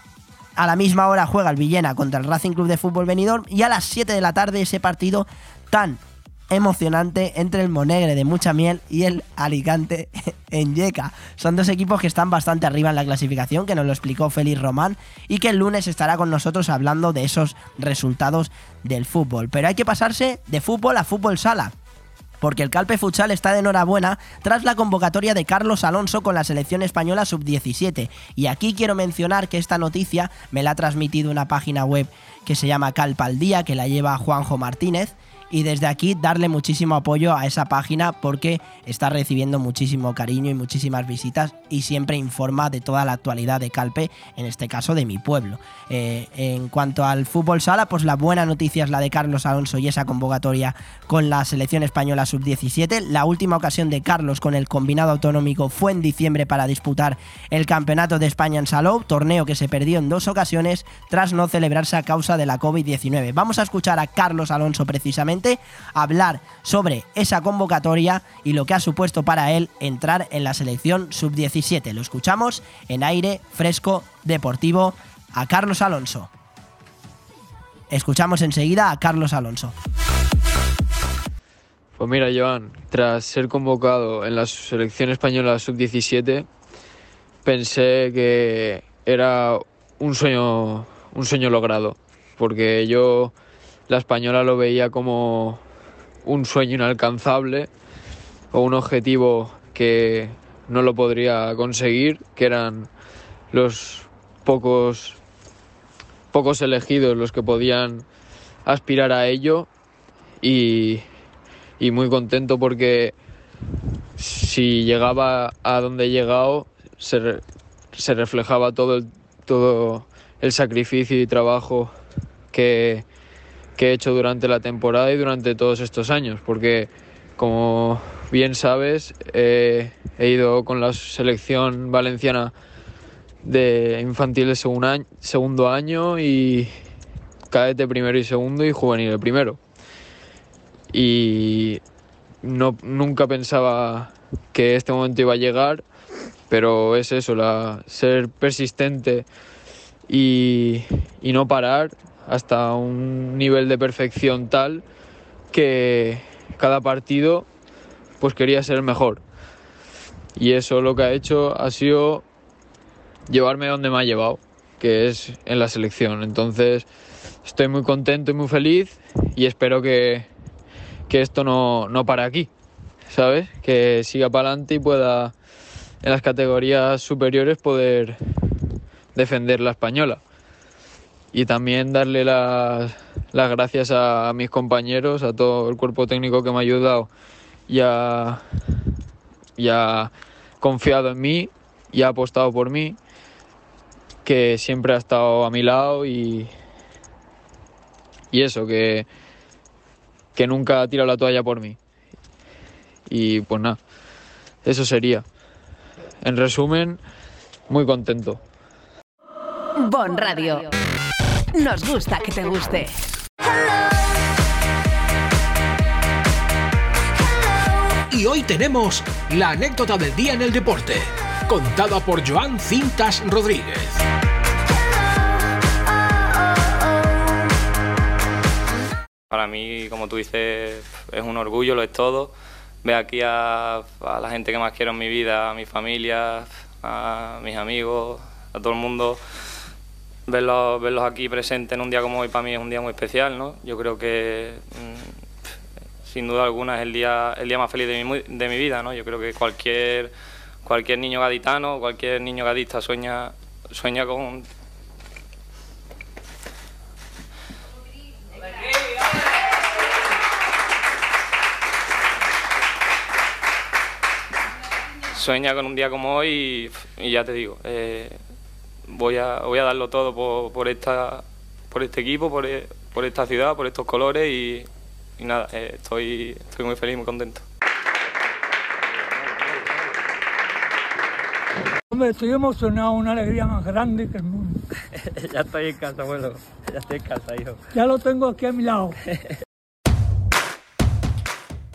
a la misma hora juega el Villena contra el Racing Club de Fútbol Benidorm y a las 7 de la tarde ese partido tan emocionante entre el Monegre de mucha miel y el Alicante en Yeca. Son dos equipos que están bastante arriba en la clasificación, que nos lo explicó Félix Román y que el lunes estará con nosotros hablando de esos resultados del fútbol. Pero hay que pasarse de fútbol a fútbol sala porque el Calpe Futsal está de enhorabuena tras la convocatoria de Carlos Alonso con la selección española sub-17. Y aquí quiero mencionar que esta noticia me la ha transmitido una página web que se llama Calpa al Día, que la lleva Juanjo Martínez. Y desde aquí darle muchísimo apoyo a esa página porque está recibiendo muchísimo cariño y muchísimas visitas y siempre informa de toda la actualidad de Calpe, en este caso de mi pueblo. Eh, en cuanto al fútbol sala, pues la buena noticia es la de Carlos Alonso y esa convocatoria con la selección española sub-17. La última ocasión de Carlos con el combinado autonómico fue en diciembre para disputar el Campeonato de España en Salou, torneo que se perdió en dos ocasiones tras no celebrarse a causa de la COVID-19. Vamos a escuchar a Carlos Alonso precisamente hablar sobre esa convocatoria y lo que ha supuesto para él entrar en la selección sub-17. Lo escuchamos en aire fresco deportivo a Carlos Alonso. Escuchamos enseguida a Carlos Alonso.
Pues mira, Joan, tras ser convocado en la selección española sub-17, pensé que era un sueño, un sueño logrado, porque yo la española lo veía como un sueño inalcanzable o un objetivo que no lo podría conseguir, que eran los pocos pocos elegidos los que podían aspirar a ello. Y, muy contento porque si llegaba a donde he llegado se, se reflejaba todo el, todo el sacrificio y trabajo que, que he hecho durante la temporada y durante todos estos años porque como bien sabes eh, he ido con la selección valenciana de infantil año- segundo año y cadete primero y segundo y juvenil el primero. Y no, nunca pensaba que este momento iba a llegar, pero es eso, la, ser persistente y, y no parar hasta un nivel de perfección tal que cada partido pues quería ser mejor. Y eso lo que ha hecho ha sido llevarme donde me ha llevado, que es en la selección. Entonces estoy muy contento y muy feliz y espero que, que esto no, no pare aquí, ¿sabes? Que siga para adelante y pueda en las categorías superiores poder defender la española. Y también darle las, las gracias a mis compañeros, a todo el cuerpo técnico que me ha ayudado y ha, y ha confiado en mí y ha apostado por mí que siempre ha estado a mi lado y, y eso, que, que nunca ha tirado la toalla por mí. Y pues nada, eso sería. En resumen, muy contento.
Bon Radio. Nos gusta que te guste.
Y hoy tenemos la anécdota del día en el deporte, contada por Joan Cintas Rodríguez.
Para mí, como tú dices, es un orgullo, lo es todo. Ver aquí a, a la gente que más quiero en mi vida, a mi familia, a mis amigos, a todo el mundo. Verlos, verlos aquí presentes en un día como hoy para mí es un día muy especial, ¿no? Yo creo que mm, sin duda alguna es el día, el día más feliz de mi, de mi vida, ¿no? Yo creo que cualquier, cualquier niño gaditano, cualquier niño gadista sueña, sueña con, sueña con un día como hoy y, y ya te digo, eh, voy, a, voy a darlo todo por, por, esta, por este equipo, por, e- por esta ciudad, por estos colores y, y nada, eh, estoy, estoy muy feliz, muy contento.
Hombre, estoy emocionado, una alegría más grande que el mundo.
ya estoy en casa, abuelo. Ya estoy en casa, hijo.
Ya lo tengo aquí a mi lado.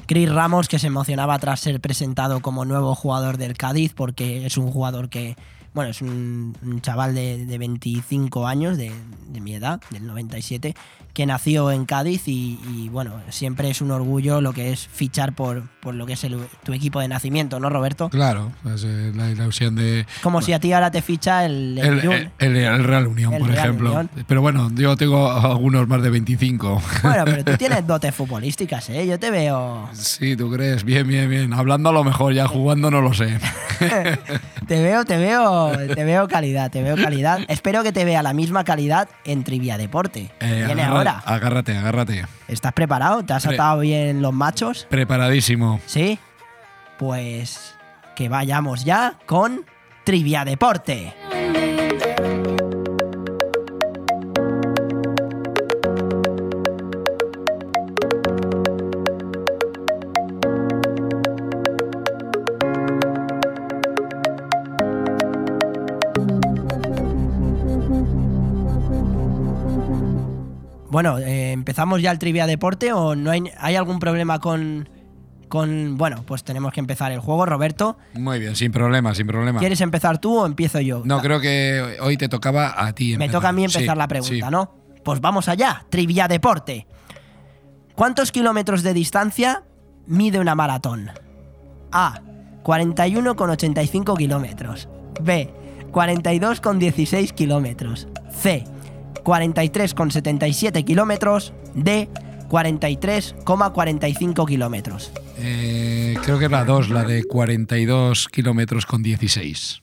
Chris Ramos, que se emocionaba tras ser presentado como nuevo jugador del Cádiz, porque es un jugador que, bueno, es un, un chaval de, de 25 años, de, de mi edad, del 97, que nació en Cádiz y, y, bueno, siempre es un orgullo lo que es fichar por, por lo que es el- tu equipo de nacimiento, ¿no, Roberto?
Claro, pues, eh, la ilusión de.
Como si a ti ahora te ficha el, el
El,
Lyon.
el- el Real Unión, por
Real
ejemplo.
Unión.
Pero bueno, yo tengo algunos más de 25.
Bueno, pero tú tienes dotes futbolísticas, ¿eh? Yo te veo...
Sí, tú crees. Bien, bien, bien. Hablando a lo mejor, ya jugando no lo sé.
Te veo, te veo, te veo calidad, te veo calidad. Espero que te vea la misma calidad en Trivia Deporte.
Eh,
Viene ahora.
Agárrate, agárrate.
¿Estás preparado? ¿Te has
Pre-
atado bien los machos?
Preparadísimo.
¿Sí? Pues que vayamos ya con Trivia Deporte. Bueno, eh, ¿empezamos ya el Trivia Deporte o no hay, hay algún problema con, con... Bueno, pues tenemos que empezar el juego. Roberto,
Muy bien, sin problema, sin problema.
¿quieres empezar tú o empiezo yo?
No, creo que hoy te tocaba a ti.
Me
empezar.
toca a mí empezar
Sí,
la pregunta,
sí.
¿no? Pues vamos allá, Trivia Deporte. ¿Cuántos kilómetros de distancia mide una maratón? A. 41,85 kilómetros. B. 42,16 kilómetros. C. 43,77 kilómetros. D. 43,45 kilómetros.
Eh, creo que es la 2, la de 42 kilómetros con 16.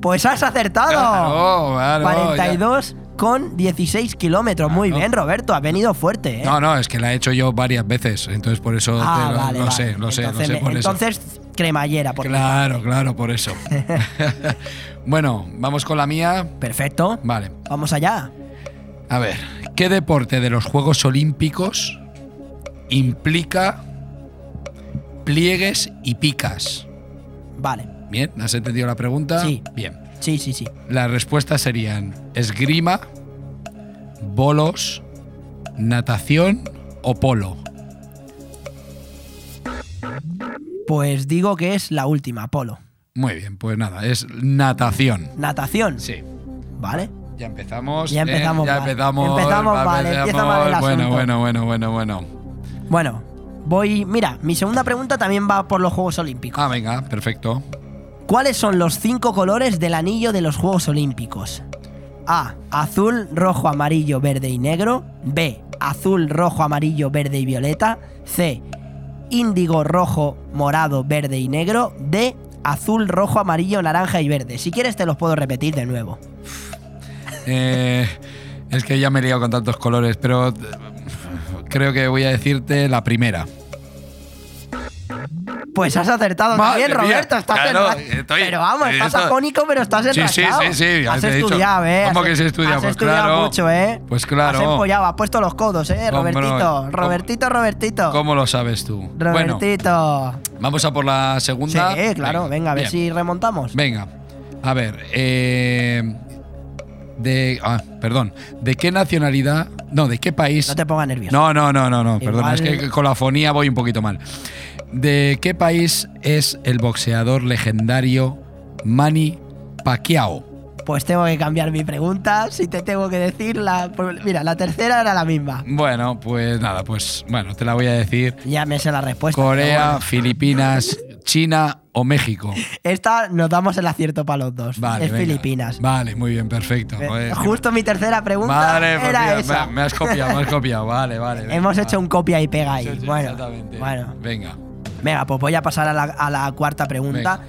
Pues has acertado.
Claro, claro,
42 con 16 kilómetros. Muy bien, Roberto, ha venido fuerte. ¿eh?
No, no, es que la he hecho yo varias veces, entonces por eso
Ah,
te lo,
vale,
lo
vale.
sé, lo sé,
entonces,
lo sé eso.
entonces, cremallera. Por
Claro, claro, por eso. bueno, vamos con la mía.
Perfecto.
Vale.
Vamos allá.
A ver, ¿qué deporte de los Juegos Olímpicos implica pliegues y picas?
Vale.
Bien, ¿has entendido la pregunta?
Sí.
Bien.
Sí, sí, sí.
Las respuestas serían esgrima, bolos, natación o polo.
Pues digo que es la última, Polo.
Muy bien, pues nada, es natación.
Natación.
Sí.
Vale.
Ya empezamos.
Ya
¿eh?
empezamos
ya
mal.
empezamos.
Empezamos
va,
mal,
empezamos.
empieza mal el
Bueno, bueno, bueno, bueno, bueno.
Bueno, voy. Mira, mi segunda pregunta también va por los Juegos Olímpicos.
Ah, venga, perfecto.
¿Cuáles son los cinco colores del anillo de los Juegos Olímpicos? A. Azul, rojo, amarillo, verde y negro. B. Azul, rojo, amarillo, verde y violeta. C. Índigo, rojo, morado, verde y negro. D. Azul, rojo, amarillo, naranja y verde. Si quieres te los puedo repetir de nuevo.
Eh, es que ya me he liado con tantos colores, pero eh, creo que voy a decirte la primera.
Pues has acertado
Madre
también,
mía,
Roberto. Estás
claro,
enra-
estoy-
pero vamos, estás
esto-
pero estás
Sí, sí, sí, sí, ya
Has
te he dicho.
estudiado, ¿eh?
¿Cómo
Has-
que se estudia?
Has
Pues
estudiado
claro.
mucho, ¿eh?
Pues claro.
Has empollado, has puesto los codos, ¿eh? Robertito,
¿Cómo-
Robertito, Robertito.
¿Cómo lo sabes tú? Bueno,
Robertito.
vamos a por la segunda.
Sí, claro, venga, a ver
bien.
si remontamos.
Venga, a ver. eh, de. Ah, perdón. ¿De qué nacionalidad? No, ¿de qué país?
No te pongas nervioso.
No, no, no, no, no. Perdón, es que con la fonía voy un poquito mal. ¿De qué país es el boxeador legendario Manny Pacquiao?
Pues tengo que cambiar mi pregunta. Si te tengo que decir la. pues Mira, la tercera era la misma.
Bueno, pues nada, pues bueno, te la voy a decir.
Ya me sé la respuesta.
Corea,
bueno.
Filipinas, China o México.
Esta nos damos el acierto para los dos.
Vale,
es
venga.
Filipinas.
Vale, muy bien, perfecto.
Eh, Justo mi tercera pregunta
Vale,
era
mira,
esa.
me, me has copiado, me has copiado. Vale, vale. venga,
Hemos hecho un copia y pega ahí.
Sí,
bueno,
exactamente.
bueno.
Venga.
Venga, pues voy a pasar a la, a la cuarta pregunta.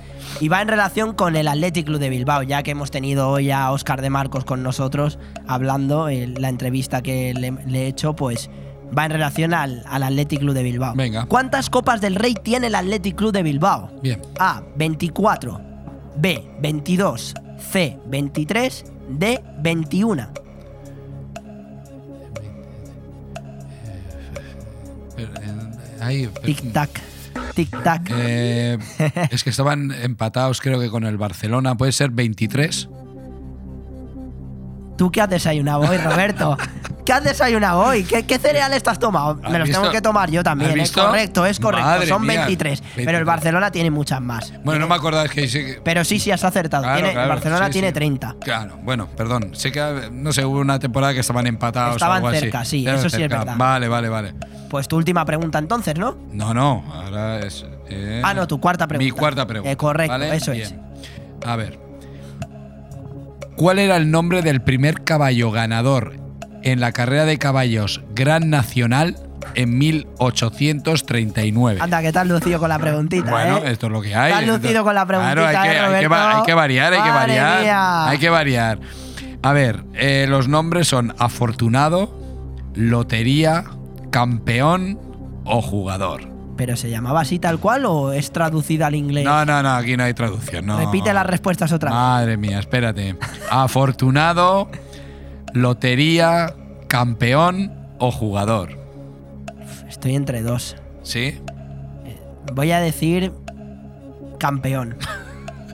Y va en relación con el Athletic Club de Bilbao, ya que hemos tenido hoy a Óscar de Marcos con nosotros hablando, en la entrevista que le, le he hecho, pues va en relación al, al Athletic Club de Bilbao.
Venga.
¿Cuántas copas del Rey tiene el Athletic Club de Bilbao?
Bien.
A, 24. B, 22. C, 23. D, 21.
Ahí,
Tic-tac. Tic-tac.
eh, es que estaban empatados, creo que con el Barcelona. Puede ser 23.
¿Tú qué has desayunado hoy, Roberto? ¿Qué has desayunado hoy? ¿Qué, qué cereales te has tomado?
¿Has
Me los
visto?
tengo que tomar yo también.
¿Has
Es
visto?
correcto, es correcto.
Madre
Son
mía,
23, Pero el
23.
Barcelona tiene muchas más.
Bueno, no me acordaba, es que sí que-
Pero sí, sí, has acertado.
Claro,
Tiene-
claro,
el Barcelona
sí,
tiene
sí.
30.
Claro, bueno, perdón. Sé que, no sé, hubo una temporada que estaban empatados. o
Estaban
así.
cerca, sí,
Estaban
eso sí es verdad.
Vale, vale, vale.
Pues tu última pregunta entonces, ¿no?
No, no, ahora es. eh,
Ah, no, tu cuarta pregunta.
Mi cuarta pregunta.
Eh, correcto,
¿vale?
eso
Bien.
es.
A ver. ¿Cuál era el nombre del primer caballo ganador en la carrera de caballos Gran Nacional en 1839?
Anda, que has lucido con la preguntita,
Bueno,
¿eh?
esto es lo que hay.
Lucido con la preguntita,
Claro, hay que,
¿eh,
hay que hay variar, hay que variar.
mía.
Hay que variar. A ver, eh, los nombres son afortunado, lotería, campeón o jugador.
¿Pero se llamaba así tal cual o es traducida al inglés?
No, no, no, aquí no hay traducción. No.
Repite las respuestas otra vez.
Madre mía, espérate. Afortunado, lotería, campeón o jugador.
Estoy entre dos.
¿Sí?
Voy a decir campeón.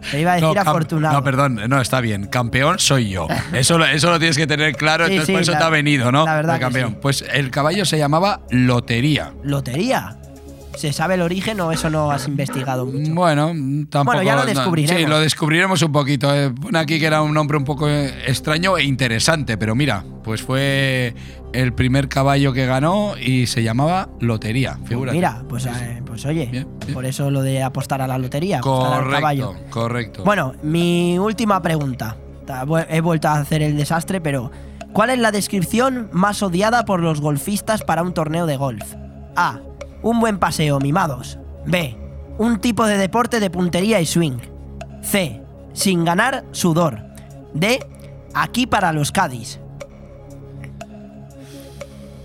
Te iba a decir
No,
afortunado.
No, perdón, no, está bien. Campeón soy yo. Eso, lo- eso lo tienes que tener claro,
Sí,
entonces
sí,
por eso
la-
te ha venido, ¿no?
la verdad
El campeón.
sí.
Pues el caballo se llamaba Lotería.
¿Lotería? ¿Se sabe el origen o eso no has investigado mucho?
Bueno, tampoco.
Bueno, ya lo
no,
descubriremos.
sí, lo descubriremos un poquito. eh. Pone aquí que era un nombre un poco eh, extraño e interesante, pero mira, pues fue el primer caballo que ganó y se llamaba Lotería. Figúrate.
Mira, pues, eh, pues oye, por eso lo de apostar a la lotería, apostar al caballo.
Correcto, correcto.
Bueno, mi última pregunta. He vuelto a hacer el desastre, pero ¿cuál es la descripción más odiada por los golfistas para un torneo de golf? A. Un buen paseo, mimados. B. Un tipo de deporte de puntería y swing. C. Sin ganar, sudor. D. Aquí para los Cádiz.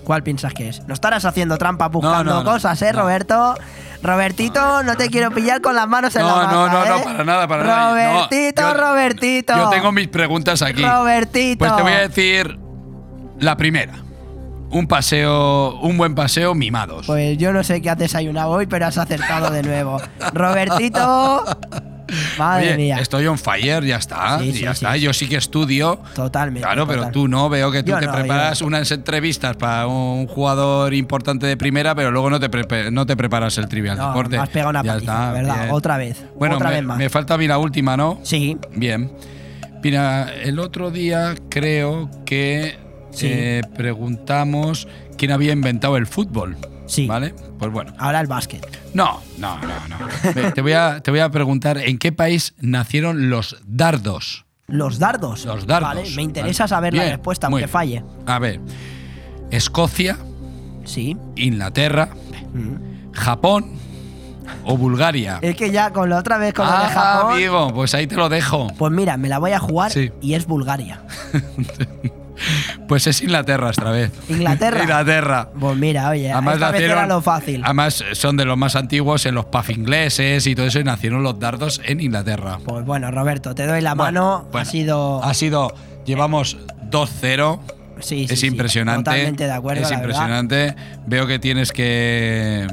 ¿Cuál piensas que es? No estarás haciendo trampa buscando
no, no,
cosas, ¿eh, Roberto? Robertito, no te quiero pillar con las manos en
No,
la masa,
no, no, no,
¿eh?
para nada, para nada. No,
Robertito, Robertito.
Yo tengo mis preguntas aquí.
Robertito.
Pues te voy a decir la primera. Un paseo, un buen paseo mimados.
Pues yo no sé qué has desayunado hoy, pero has acertado de nuevo. Robertito. Madre
Oye,
mía.
estoy on fire, ya está.
Sí,
y
sí,
ya
sí,
está. Yo sí que estudio.
Totalmente.
Claro, pero tú no. Veo que tú
Yo
te
no,
preparas
yo-
unas entrevistas para un jugador importante de primera, pero luego no te, no te preparas el trivial
No,
deporte.
me has pegado una
Ya
paliza,
está,
¿verdad?
bien.
Otra vez.
Bueno,
otra
me,
vez más.
me falta a mí la última, ¿no?
Sí.
Bien. Mira, el otro día creo que
Sí.
eh, preguntamos quién había inventado el fútbol.
Sí.
¿Vale? Pues bueno.
Ahora el básquet.
No, no, no, no. Te, voy a, te voy a preguntar en qué país nacieron los dardos.
Los dardos.
Los dardos.
Vale, me interesa
Vale.
saber la respuesta, aunque falle.
A ver, Escocia,
Sí.
Inglaterra, Japón o Bulgaria.
Es que ya con la otra vez con lo de
Ah,
Japón.
amigo, pues ahí te lo dejo.
Pues mira, me la voy a jugar
Sí.
y es Bulgaria.
Pues es Inglaterra esta vez.
Inglaterra.
Inglaterra.
Pues mira, oye, esta vez
nacieron-
era lo fácil.
Además, son de los más antiguos en los pubs ingleses y todo eso, y nacieron los dardos en Inglaterra.
Pues bueno, Roberto, te doy la mano.
Bueno,
ha sido.
Ha sido. Llevamos 2-0.
Sí, sí,
es
sí,
impresionante.
totalmente de acuerdo,
Es
verdad.
impresionante. Veo que tienes que,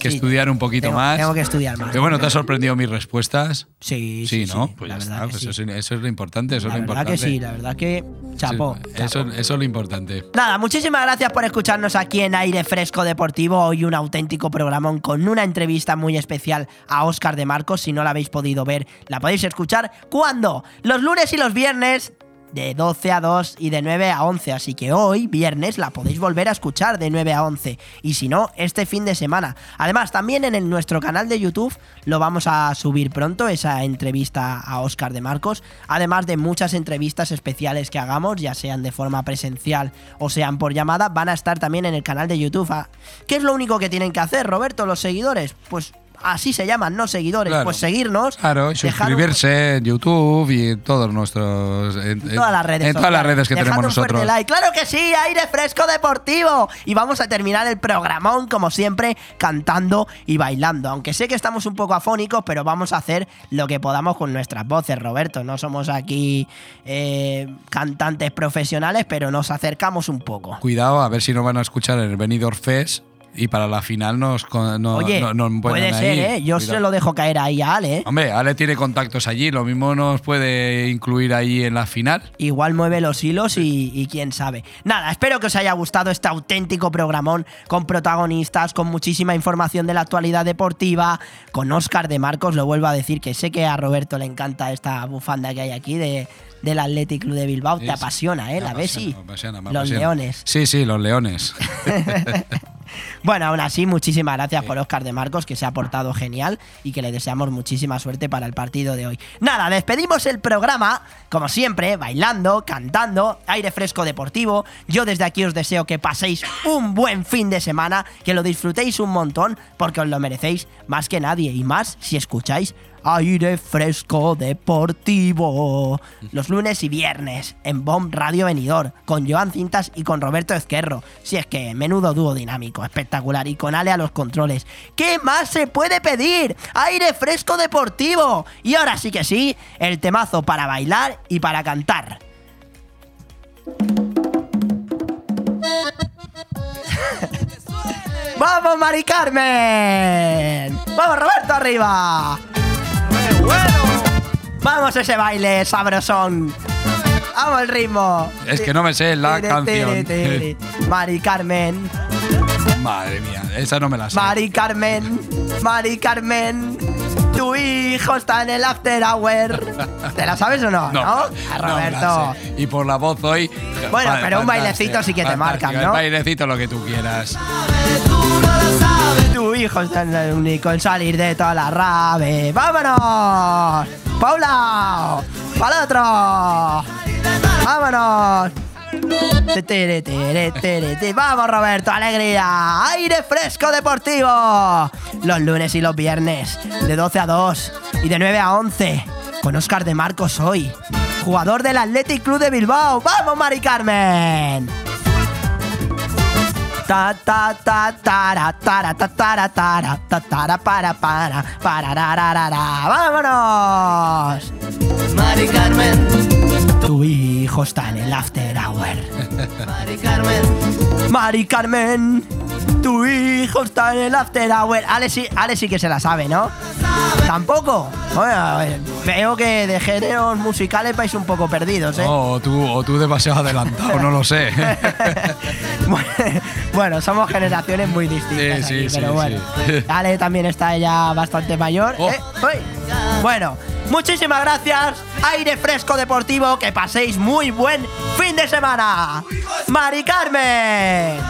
que
Sí,
estudiar un poquito
tengo-
más.
tengo que estudiar más.
Pero bueno, ¿te ha sorprendido mis respuestas?
Sí,
Sí,
sí,
¿no?
sí,
pues
la verdad
está.
que
pues eso, eso es lo importante. Eso
La
es lo
verdad
importante.
que sí, la verdad que. Chapó.
Eso, eso es lo importante.
Nada, muchísimas gracias por escucharnos aquí en Aire Fresco Deportivo. Hoy un auténtico programón con una entrevista muy especial a Óscar de Marcos. Si no la habéis podido ver, la podéis escuchar. ¿Cuándo? Los lunes y los viernes. De 12 a 2 y de 9 a 11. Así que hoy, viernes, la podéis volver a escuchar de 9 a 11. Y si no, este fin de semana. Además, también en el- nuestro canal de YouTube lo vamos a subir pronto, esa entrevista a Óscar de Marcos. Además de muchas entrevistas especiales que hagamos, ya sean de forma presencial o sean por llamada, van a estar también en el canal de YouTube. Ah, ¿Qué es lo único que tienen que hacer, Roberto, los seguidores? Pues así se llaman, no seguidores.
Claro.
Pues seguirnos.
Claro, y
un-
suscribirse en YouTube y en todos nuestros. En,
en todas las redes
en todas las redes que tenemos
un
nosotros.
like. Claro que sí, aire fresco deportivo. Y vamos a terminar el programón, como siempre, cantando y bailando. Aunque sé que estamos un poco afónicos, pero vamos a hacer lo que podamos con nuestras voces, Roberto. No somos aquí eh, cantantes profesionales, pero nos acercamos un poco.
Cuidado, a ver si no van a escuchar el Benidorm Fest y para la final nos, no,
Oye,
no-
puede ser,
ahí.
¿eh? Yo
Cuidado.
se lo dejo caer ahí a Ale, ¿eh?
Hombre, Ale tiene contactos allí, lo mismo nos puede incluir ahí en la final.
Igual mueve los hilos y, y quién sabe. Nada, espero que os haya gustado este auténtico programón con protagonistas, con muchísima información de la actualidad deportiva, con Óscar de Marcos, lo vuelvo a decir, que sé que a Roberto le encanta esta bufanda que hay aquí de, del Athletic Club de Bilbao. Te apasiona, ¿eh? La
me
los leones.
Sí, sí, los leones.
Bueno, aún así, muchísimas gracias por Óscar de Marcos, que se ha portado genial y que le deseamos muchísima suerte para el partido de hoy. Nada, despedimos el programa, como siempre, bailando, cantando, aire fresco deportivo. Yo desde aquí os deseo que paséis un buen fin de semana, que lo disfrutéis un montón, porque os lo merecéis más que nadie y más si escucháis Aire fresco deportivo. Los lunes y viernes en Bomb Radio Venidor, con Joan Cintas y con Roberto Ezquerro. Si es que menudo dúo dinámico, espectacular. Y con Ale a los controles. ¿Qué más se puede pedir? Aire fresco deportivo. Y ahora sí que sí, el temazo para bailar y para cantar. ¡Vamos, Mari Carmen! ¡Vamos, Roberto, arriba! ¡Vamos ese baile sabrosón! ¡Vamos el ritmo!
Es que no me sé la canción.
Mari Carmen,
Madre mía, esa no me la sé.
Mari Carmen, Mari Carmen, tu hijo está en el after hour. ¿Te la sabes o no?
No,
A
me
Roberto.
Y por la voz hoy.
Bueno,
vale,
pero un bailecito sí que te marcan,
fantástico.
¿no?
Un bailecito lo que tú quieras.
Tu hijo en el único en salir de toda la rave. ¡Vámonos! ¡Paula! ¡Para otro! ¡Vámonos! ¡Vamos, Roberto! ¡Alegría! ¡Aire fresco deportivo! Los lunes y los viernes, de 12 a 2 y de 9 a 11, con Oscar de Marcos hoy, jugador del Athletic Club de Bilbao. ¡Vamos, Mari Carmen! Ta ta ta tara tara ta tara tara ta tara para para para ra, ra, ra. ¡Vámonos! Mari Carmen, tu hijo está en el after hour. Mari Carmen, Mari Carmen, tu hijo está en el after hour. Ale sí, Ale sí que se la sabe, ¿no? Tampoco. Bueno, veo que de géneros musicales vais un poco perdidos, ¿eh?
No, o tú, o tú demasiado adelantado, no lo sé.
Bueno, somos generaciones muy distintas.
Sí,
aquí,
sí,
pero
sí,
bueno.
sí.
Ale también está ya bastante mayor.
Oh.
¿eh? Bueno, muchísimas gracias. Aire fresco deportivo. Que paséis muy buen fin de semana. Mari Carmen.